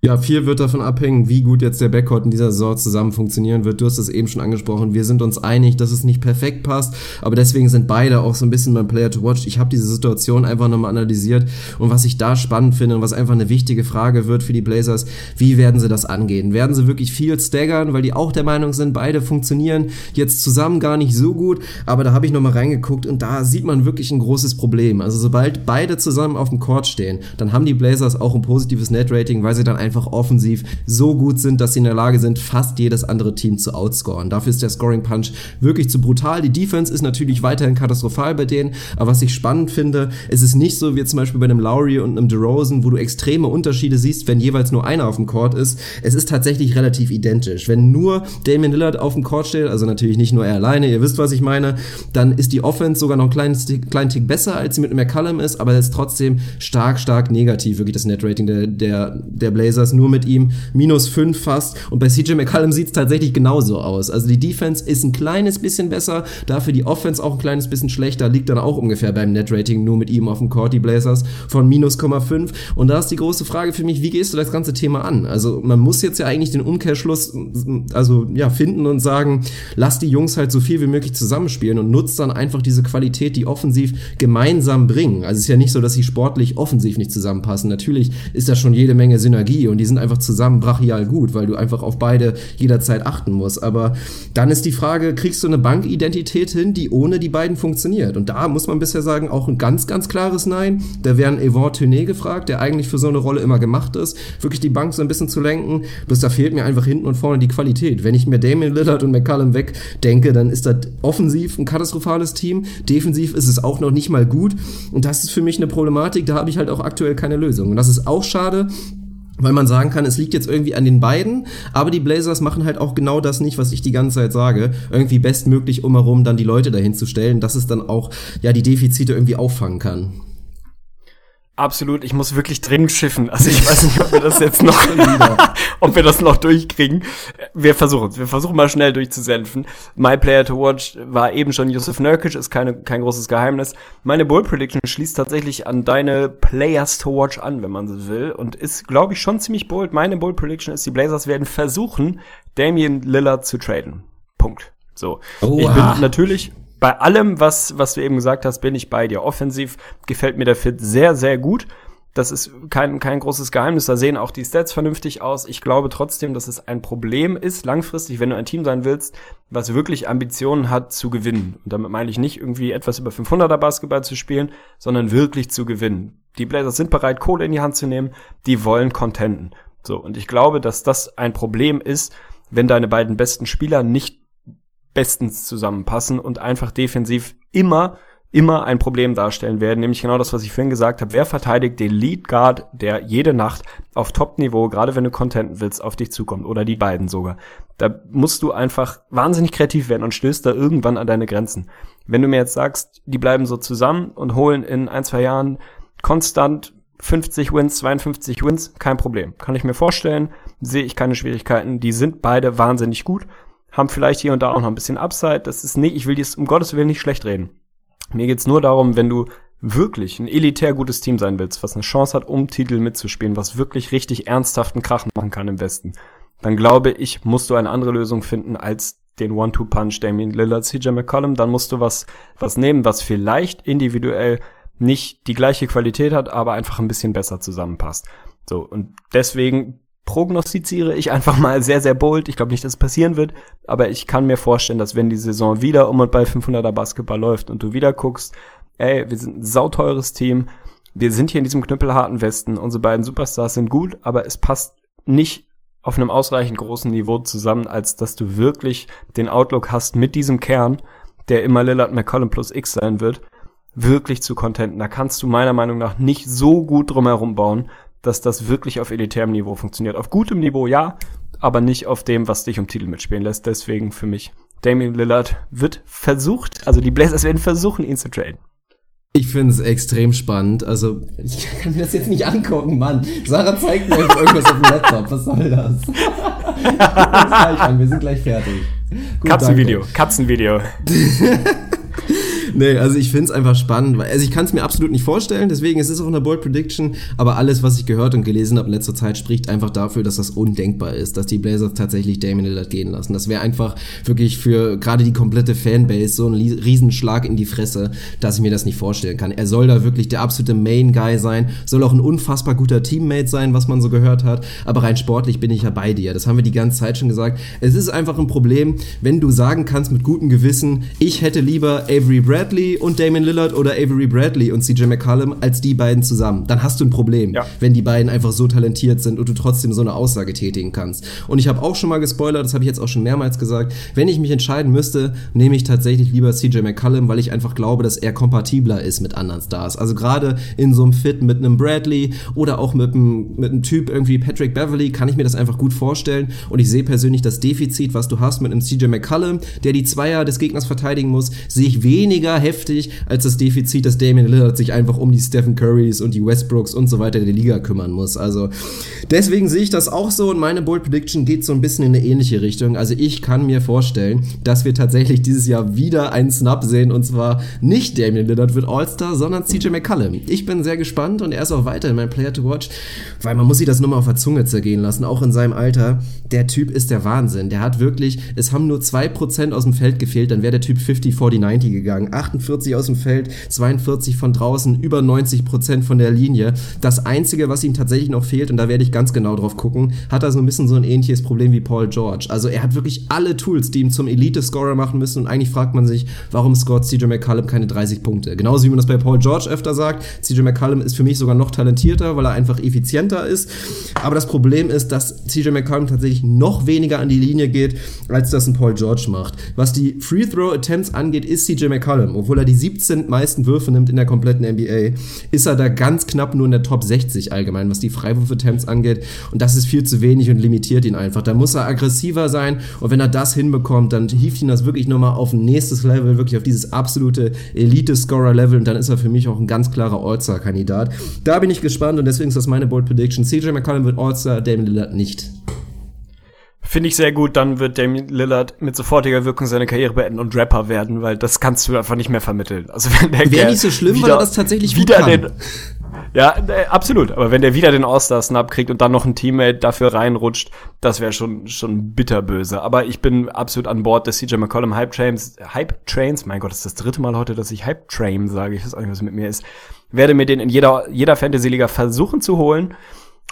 Ja, viel wird davon abhängen, wie gut jetzt der Backcourt in dieser Saison zusammen funktionieren wird. Du hast es eben schon angesprochen. Wir sind uns einig, dass es nicht perfekt passt, aber deswegen sind beide auch so ein bisschen beim Player to Watch. Ich habe diese Situation einfach nochmal analysiert und was ich da spannend finde und was einfach eine wichtige Frage wird für die Blazers, wie werden sie das angehen? Werden sie wirklich viel staggern, weil die auch der Meinung sind, beide funktionieren jetzt zusammen gar nicht so gut, aber da habe ich nochmal reingeguckt und da sieht man wirklich ein großes Problem. Also sobald beide zusammen auf dem Court stehen, dann haben die Blazers auch ein positives Net-Rating, weil sie dann einfach offensiv so gut sind, dass sie in der Lage sind, fast jedes andere Team zu outscoren. Dafür ist der Scoring Punch wirklich zu brutal. Die Defense ist natürlich weiterhin katastrophal bei denen, aber was ich spannend finde, ist es nicht so wie zum Beispiel bei einem Lowry und einem DeRozan, wo du extreme Unterschiede siehst, wenn jeweils nur einer auf dem Court ist. Es ist tatsächlich relativ identisch. Wenn nur Damian Lillard auf dem Court steht, also natürlich nicht nur er alleine, ihr wisst, was ich meine, dann ist die Offense sogar noch einen kleinen, kleinen Tick besser, als sie mit McCallum ist, aber es ist trotzdem stark, stark negativ, wirklich das Net-Rating der, der, der Blazers Blazers nur mit ihm minus fünf fast. Und bei CJ McCallum sieht es tatsächlich genauso aus. Also die Defense ist ein kleines bisschen besser, dafür die Offense auch ein kleines bisschen schlechter, liegt dann auch ungefähr beim Net-Rating nur mit ihm auf dem Court, die Blazers, von minus 0,5. Und da ist die große Frage für mich, wie gehst du das ganze Thema an? Also man muss jetzt ja eigentlich den Umkehrschluss, also ja, finden und sagen, lass die Jungs halt so viel wie möglich zusammenspielen und nutzt dann einfach diese Qualität, die offensiv gemeinsam bringen. Also es ist ja nicht so, dass sie sportlich offensiv nicht zusammenpassen. Natürlich ist da schon jede Menge Synergie und die sind einfach zusammen brachial gut, weil du einfach auf beide jederzeit achten musst. Aber dann ist die Frage, kriegst du eine Bankidentität hin, die ohne die beiden funktioniert? Und da muss man bisher sagen, auch ein ganz, ganz klares Nein. Da wären Yvonne Tunet gefragt, der eigentlich für so eine Rolle immer gemacht ist, wirklich die Bank so ein bisschen zu lenken. Bloß da fehlt mir einfach hinten und vorne die Qualität. Wenn ich mir Damien Lillard und McCallum wegdenke, dann ist das offensiv ein katastrophales Team. Defensiv ist es auch noch nicht mal gut. Und das ist für mich eine Problematik, da habe ich halt auch aktuell keine Lösung. Und das ist auch schade, weil man sagen kann, es liegt jetzt irgendwie an den beiden, aber die Blazers machen halt auch genau das nicht, was ich die ganze Zeit sage, irgendwie bestmöglich um herum dann die Leute dahin zu stellen, dass es dann auch ja die Defizite irgendwie auffangen kann. Absolut, ich muss wirklich dringend schiffen. Also ich weiß nicht, ob wir das jetzt noch, ob wir das noch durchkriegen. Wir versuchen es. Wir versuchen mal schnell durchzusenfen. My Player to Watch war eben schon Yusuf Nurkic, ist keine, kein großes Geheimnis. Meine Bull Prediction schließt tatsächlich an deine Players to Watch an, wenn man so will. Und ist, glaube ich, schon ziemlich bold. Meine Bull Prediction ist, die Blazers werden versuchen, Damian Lillard zu traden. Punkt. So. Oha. Ich bin natürlich bei allem, was, was du eben gesagt hast, bin ich bei dir. Offensiv gefällt mir der Fit sehr, sehr gut. Das ist kein, kein großes Geheimnis. Da sehen auch die Stats vernünftig aus. Ich glaube trotzdem, dass es ein Problem ist, langfristig, wenn du ein Team sein willst, was wirklich Ambitionen hat zu gewinnen. Und damit meine ich nicht irgendwie etwas über 500er Basketball zu spielen, sondern wirklich zu gewinnen. Die Blazers sind bereit, Kohle in die Hand zu nehmen. Die wollen contenten. So. Und ich glaube, dass das ein Problem ist, wenn deine beiden besten Spieler nicht bestens zusammenpassen und einfach defensiv immer immer ein Problem darstellen werden, nämlich genau das, was ich vorhin gesagt habe. Wer verteidigt den Lead Guard, der jede Nacht auf Top-Niveau, gerade wenn du Content willst, auf dich zukommt oder die beiden sogar. Da musst du einfach wahnsinnig kreativ werden und stößt da irgendwann an deine Grenzen. Wenn du mir jetzt sagst, die bleiben so zusammen und holen in ein, zwei Jahren konstant 50 Wins, 52 Wins, kein Problem. Kann ich mir vorstellen, sehe ich keine Schwierigkeiten. Die sind beide wahnsinnig gut haben vielleicht hier und da auch noch ein bisschen Upside. Das ist nicht, ich will dies um Gottes Willen nicht schlecht reden. Mir geht's nur darum, wenn du wirklich ein elitär gutes Team sein willst, was eine Chance hat, um Titel mitzuspielen, was wirklich richtig ernsthaften Krach machen kann im Westen, dann glaube ich, musst du eine andere Lösung finden als den One-Two-Punch Damien Lillard, CJ McCollum. Dann musst du was, was nehmen, was vielleicht individuell nicht die gleiche Qualität hat, aber einfach ein bisschen besser zusammenpasst. So, und deswegen prognostiziere ich einfach mal sehr, sehr bold. Ich glaube nicht, dass es passieren wird, aber ich kann mir vorstellen, dass wenn die Saison wieder um und bei 500er Basketball läuft und du wieder guckst, ey, wir sind ein sauteures Team, wir sind hier in diesem knüppelharten Westen, unsere beiden Superstars sind gut, aber es passt nicht auf einem ausreichend großen Niveau zusammen, als dass du wirklich den Outlook hast mit diesem Kern, der immer Lillard McCollum plus X sein wird, wirklich zu contenten. Da kannst du meiner Meinung nach nicht so gut drumherum bauen, dass das wirklich auf elitärem Niveau funktioniert. Auf gutem Niveau ja, aber nicht auf dem, was dich um Titel mitspielen lässt. Deswegen für mich Damian Lillard wird versucht, also die Blazers werden versuchen, ihn zu traden. Ich finde es extrem spannend. Also, ich kann mir das jetzt nicht angucken, Mann. Sarah zeigt mir irgendwas auf dem Laptop. Was soll das? das. Wir sind gleich fertig. Gut, Katzenvideo, danke. Katzenvideo. nee, also ich finde es einfach spannend. Also ich kann es mir absolut nicht vorstellen, deswegen es ist es auch eine Bold Prediction, aber alles, was ich gehört und gelesen habe in letzter Zeit, spricht einfach dafür, dass das undenkbar ist, dass die Blazers tatsächlich Damian Lillard gehen lassen. Das wäre einfach wirklich für gerade die komplette Fanbase so ein Riesenschlag in die Fresse, dass ich mir das nicht vorstellen kann. Er soll da wirklich der absolute Main Guy sein, soll auch ein unfassbar guter Teammate sein, was man so gehört hat, aber rein sportlich bin ich ja bei dir. Das haben wir die ganze Zeit schon gesagt. Es ist einfach ein Problem, wenn du sagen kannst mit gutem Gewissen, ich hätte lieber Avery Bradley und Damon Lillard oder Avery Bradley und CJ McCollum als die beiden zusammen. Dann hast du ein Problem, ja. wenn die beiden einfach so talentiert sind und du trotzdem so eine Aussage tätigen kannst. Und ich habe auch schon mal gespoilert, das habe ich jetzt auch schon mehrmals gesagt, wenn ich mich entscheiden müsste, nehme ich tatsächlich lieber CJ McCollum, weil ich einfach glaube, dass er kompatibler ist mit anderen Stars. Also gerade in so einem Fit mit einem Bradley oder auch mit einem, mit einem Typ irgendwie Patrick Beverly kann ich mir das einfach gut vorstellen und ich sehe persönlich das Defizit, was du hast mit einem CJ McCollum, der die Zweier des Gegners verteidigen muss, sehe ich weniger weniger heftig als das Defizit, dass Damian Lillard sich einfach um die Stephen Currys und die Westbrooks und so weiter der Liga kümmern muss. Also deswegen sehe ich das auch so und meine Bold Prediction geht so ein bisschen in eine ähnliche Richtung. Also ich kann mir vorstellen, dass wir tatsächlich dieses Jahr wieder einen Snap sehen und zwar nicht Damian Lillard wird All-Star, sondern CJ McCallum. Ich bin sehr gespannt und er ist auch weiter in meinem Player to Watch, weil man muss sich das nur mal auf der Zunge zergehen lassen, auch in seinem Alter. Der Typ ist der Wahnsinn. Der hat wirklich, es haben nur 2% aus dem Feld gefehlt, dann wäre der Typ 50, 40, 90 gegangen. 48 aus dem Feld, 42 von draußen, über 90% von der Linie. Das Einzige, was ihm tatsächlich noch fehlt, und da werde ich ganz genau drauf gucken, hat er so ein bisschen so ein ähnliches Problem wie Paul George. Also er hat wirklich alle Tools, die ihm zum Elite-Scorer machen müssen und eigentlich fragt man sich, warum scoret CJ McCallum keine 30 Punkte? Genauso wie man das bei Paul George öfter sagt, CJ McCallum ist für mich sogar noch talentierter, weil er einfach effizienter ist. Aber das Problem ist, dass CJ McCallum tatsächlich noch weniger an die Linie geht, als das ein Paul George macht. Was die Free Throw Attempts angeht, ist CJ McCallum, obwohl er die 17 meisten Würfe nimmt in der kompletten NBA, ist er da ganz knapp nur in der Top 60 allgemein, was die Freiwurf Attempts angeht. Und das ist viel zu wenig und limitiert ihn einfach. Da muss er aggressiver sein und wenn er das hinbekommt, dann hieft ihn das wirklich nochmal auf ein nächstes Level, wirklich auf dieses absolute Elite-Scorer-Level und dann ist er für mich auch ein ganz klarer All-Star-Kandidat. Da bin ich gespannt und deswegen ist das meine Bold Prediction. CJ McCallum wird All-Star, Damian Lillard nicht. Finde ich sehr gut, dann wird Damian Lillard mit sofortiger Wirkung seine Karriere beenden und Rapper werden, weil das kannst du einfach nicht mehr vermitteln. Also wenn der Wäre nicht so schlimm, wieder, weil er das tatsächlich wieder den Ja, äh, absolut, aber wenn der wieder den All-Star Snap kriegt und dann noch ein Teammate dafür reinrutscht, das wäre schon schon bitterböse, aber ich bin absolut an Bord des CJ McCollum Hype Trains, Hype Trains, mein Gott, das ist das dritte Mal heute, dass ich Hype Train sage, ich weiß auch nicht, was mit mir ist. Werde mir den in jeder jeder Fantasy Liga versuchen zu holen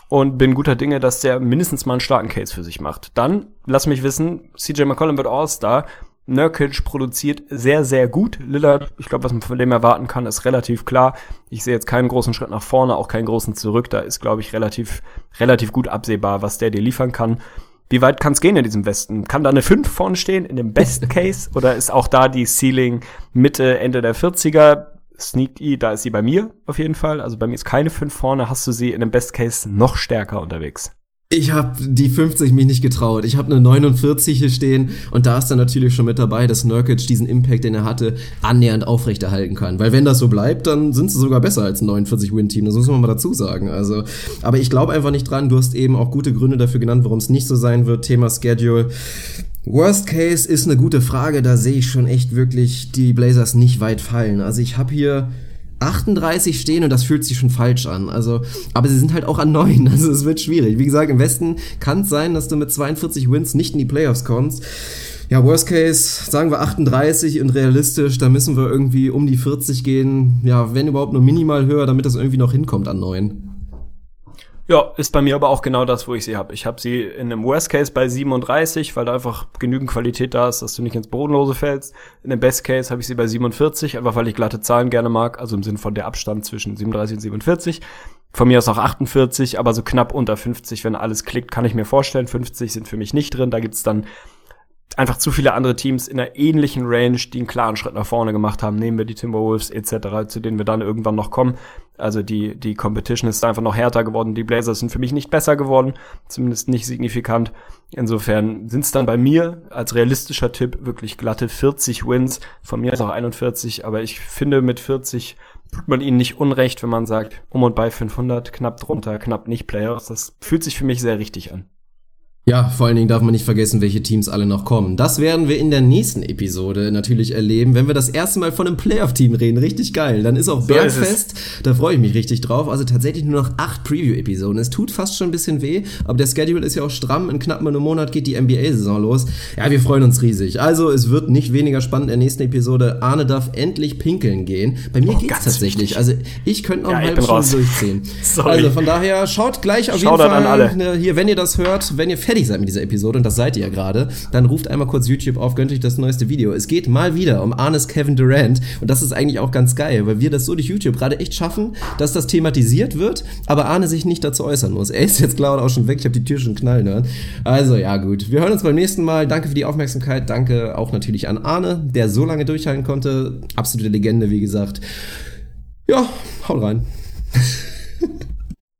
und bin guter Dinge, dass der mindestens mal einen starken Case für sich macht. Dann lass mich wissen, CJ McCollum wird All-Star. Nurkic produziert sehr, sehr gut. Lillard, ich glaube, was man von dem erwarten kann, ist relativ klar. Ich sehe jetzt keinen großen Schritt nach vorne, auch keinen großen zurück. Da ist, glaube ich, relativ, relativ gut absehbar, was der dir liefern kann. Wie weit kann es gehen in diesem Westen? Kann da eine 5 vorne stehen in dem Best Case? Oder ist auch da die Ceiling Mitte, Ende der 40er? Sneaky, da ist sie bei mir auf jeden Fall. Also bei mir ist keine 5 vorne. Hast du sie in dem Best Case noch stärker unterwegs? Ich habe die 50 mich nicht getraut. Ich habe eine 49 hier stehen und da ist dann natürlich schon mit dabei, dass Nurkic diesen Impact, den er hatte, annähernd aufrechterhalten kann. Weil wenn das so bleibt, dann sind sie sogar besser als ein 49-Win-Team. Das muss man mal dazu sagen. Also, aber ich glaube einfach nicht dran. Du hast eben auch gute Gründe dafür genannt, warum es nicht so sein wird. Thema Schedule. Worst Case ist eine gute Frage. Da sehe ich schon echt wirklich die Blazers nicht weit fallen. Also ich habe hier 38 stehen und das fühlt sich schon falsch an. Also, aber sie sind halt auch an 9, also es wird schwierig. Wie gesagt, im Westen kann es sein, dass du mit 42 Wins nicht in die Playoffs kommst. Ja, Worst Case, sagen wir 38 und realistisch, da müssen wir irgendwie um die 40 gehen. Ja, wenn überhaupt nur minimal höher, damit das irgendwie noch hinkommt an 9. Ja, ist bei mir aber auch genau das, wo ich sie habe. Ich habe sie in einem Worst Case bei 37, weil da einfach genügend Qualität da ist, dass du nicht ins Bodenlose fällst. In dem Best Case habe ich sie bei 47, einfach weil ich glatte Zahlen gerne mag, also im Sinn von der Abstand zwischen 37 und 47. Von mir aus auch 48, aber so knapp unter 50, wenn alles klickt, kann ich mir vorstellen. 50 sind für mich nicht drin. Da gibt's dann einfach zu viele andere Teams in einer ähnlichen Range, die einen klaren Schritt nach vorne gemacht haben. Nehmen wir die Timberwolves etc., zu denen wir dann irgendwann noch kommen. Also die, die Competition ist einfach noch härter geworden. Die Blazers sind für mich nicht besser geworden, zumindest nicht signifikant. Insofern sind es dann bei mir als realistischer Tipp wirklich glatte 40 Wins. Von mir ist auch 41, aber ich finde mit 40 tut man ihnen nicht unrecht, wenn man sagt, um und bei 500, knapp drunter, knapp nicht Playoffs. Das fühlt sich für mich sehr richtig an. Ja, vor allen Dingen darf man nicht vergessen, welche Teams alle noch kommen. Das werden wir in der nächsten Episode natürlich erleben, wenn wir das erste Mal von einem Playoff-Team reden. Richtig geil. Dann ist auch So Bergfest. Da freue ich mich richtig drauf. Also tatsächlich nur noch acht Preview-Episoden. Es tut fast schon ein bisschen weh, aber der Schedule ist ja auch stramm. In knapp einem Monat geht die NBA-Saison los. Ja, wir freuen uns riesig. Also es wird nicht weniger spannend in der nächsten Episode. Arne darf endlich pinkeln gehen. Bei mir Oh, geht's tatsächlich. wichtig. Also ich könnte noch Ja, eine halbe bin Stunde raus. durchziehen. Sorry. Also von daher schaut gleich auf Shoutout jeden Fall an alle. ne, hier, wenn ihr das hört, wenn ihr fertig seid mit dieser Episode, und das seid ihr ja gerade, dann ruft einmal kurz YouTube auf, gönnt euch das neueste Video. Es geht mal wieder um Arnes Kevin Durant und das ist eigentlich auch ganz geil, weil wir das so durch YouTube gerade echt schaffen, dass das thematisiert wird, aber Arne sich nicht dazu äußern muss. Er ist jetzt klar und auch schon weg, ich habe die Tür schon knallen hören. Also ja gut, wir hören uns beim nächsten Mal. Danke für die Aufmerksamkeit, danke auch natürlich an Arne, der so lange durchhalten konnte. Absolute Legende, wie gesagt. Ja, haut rein.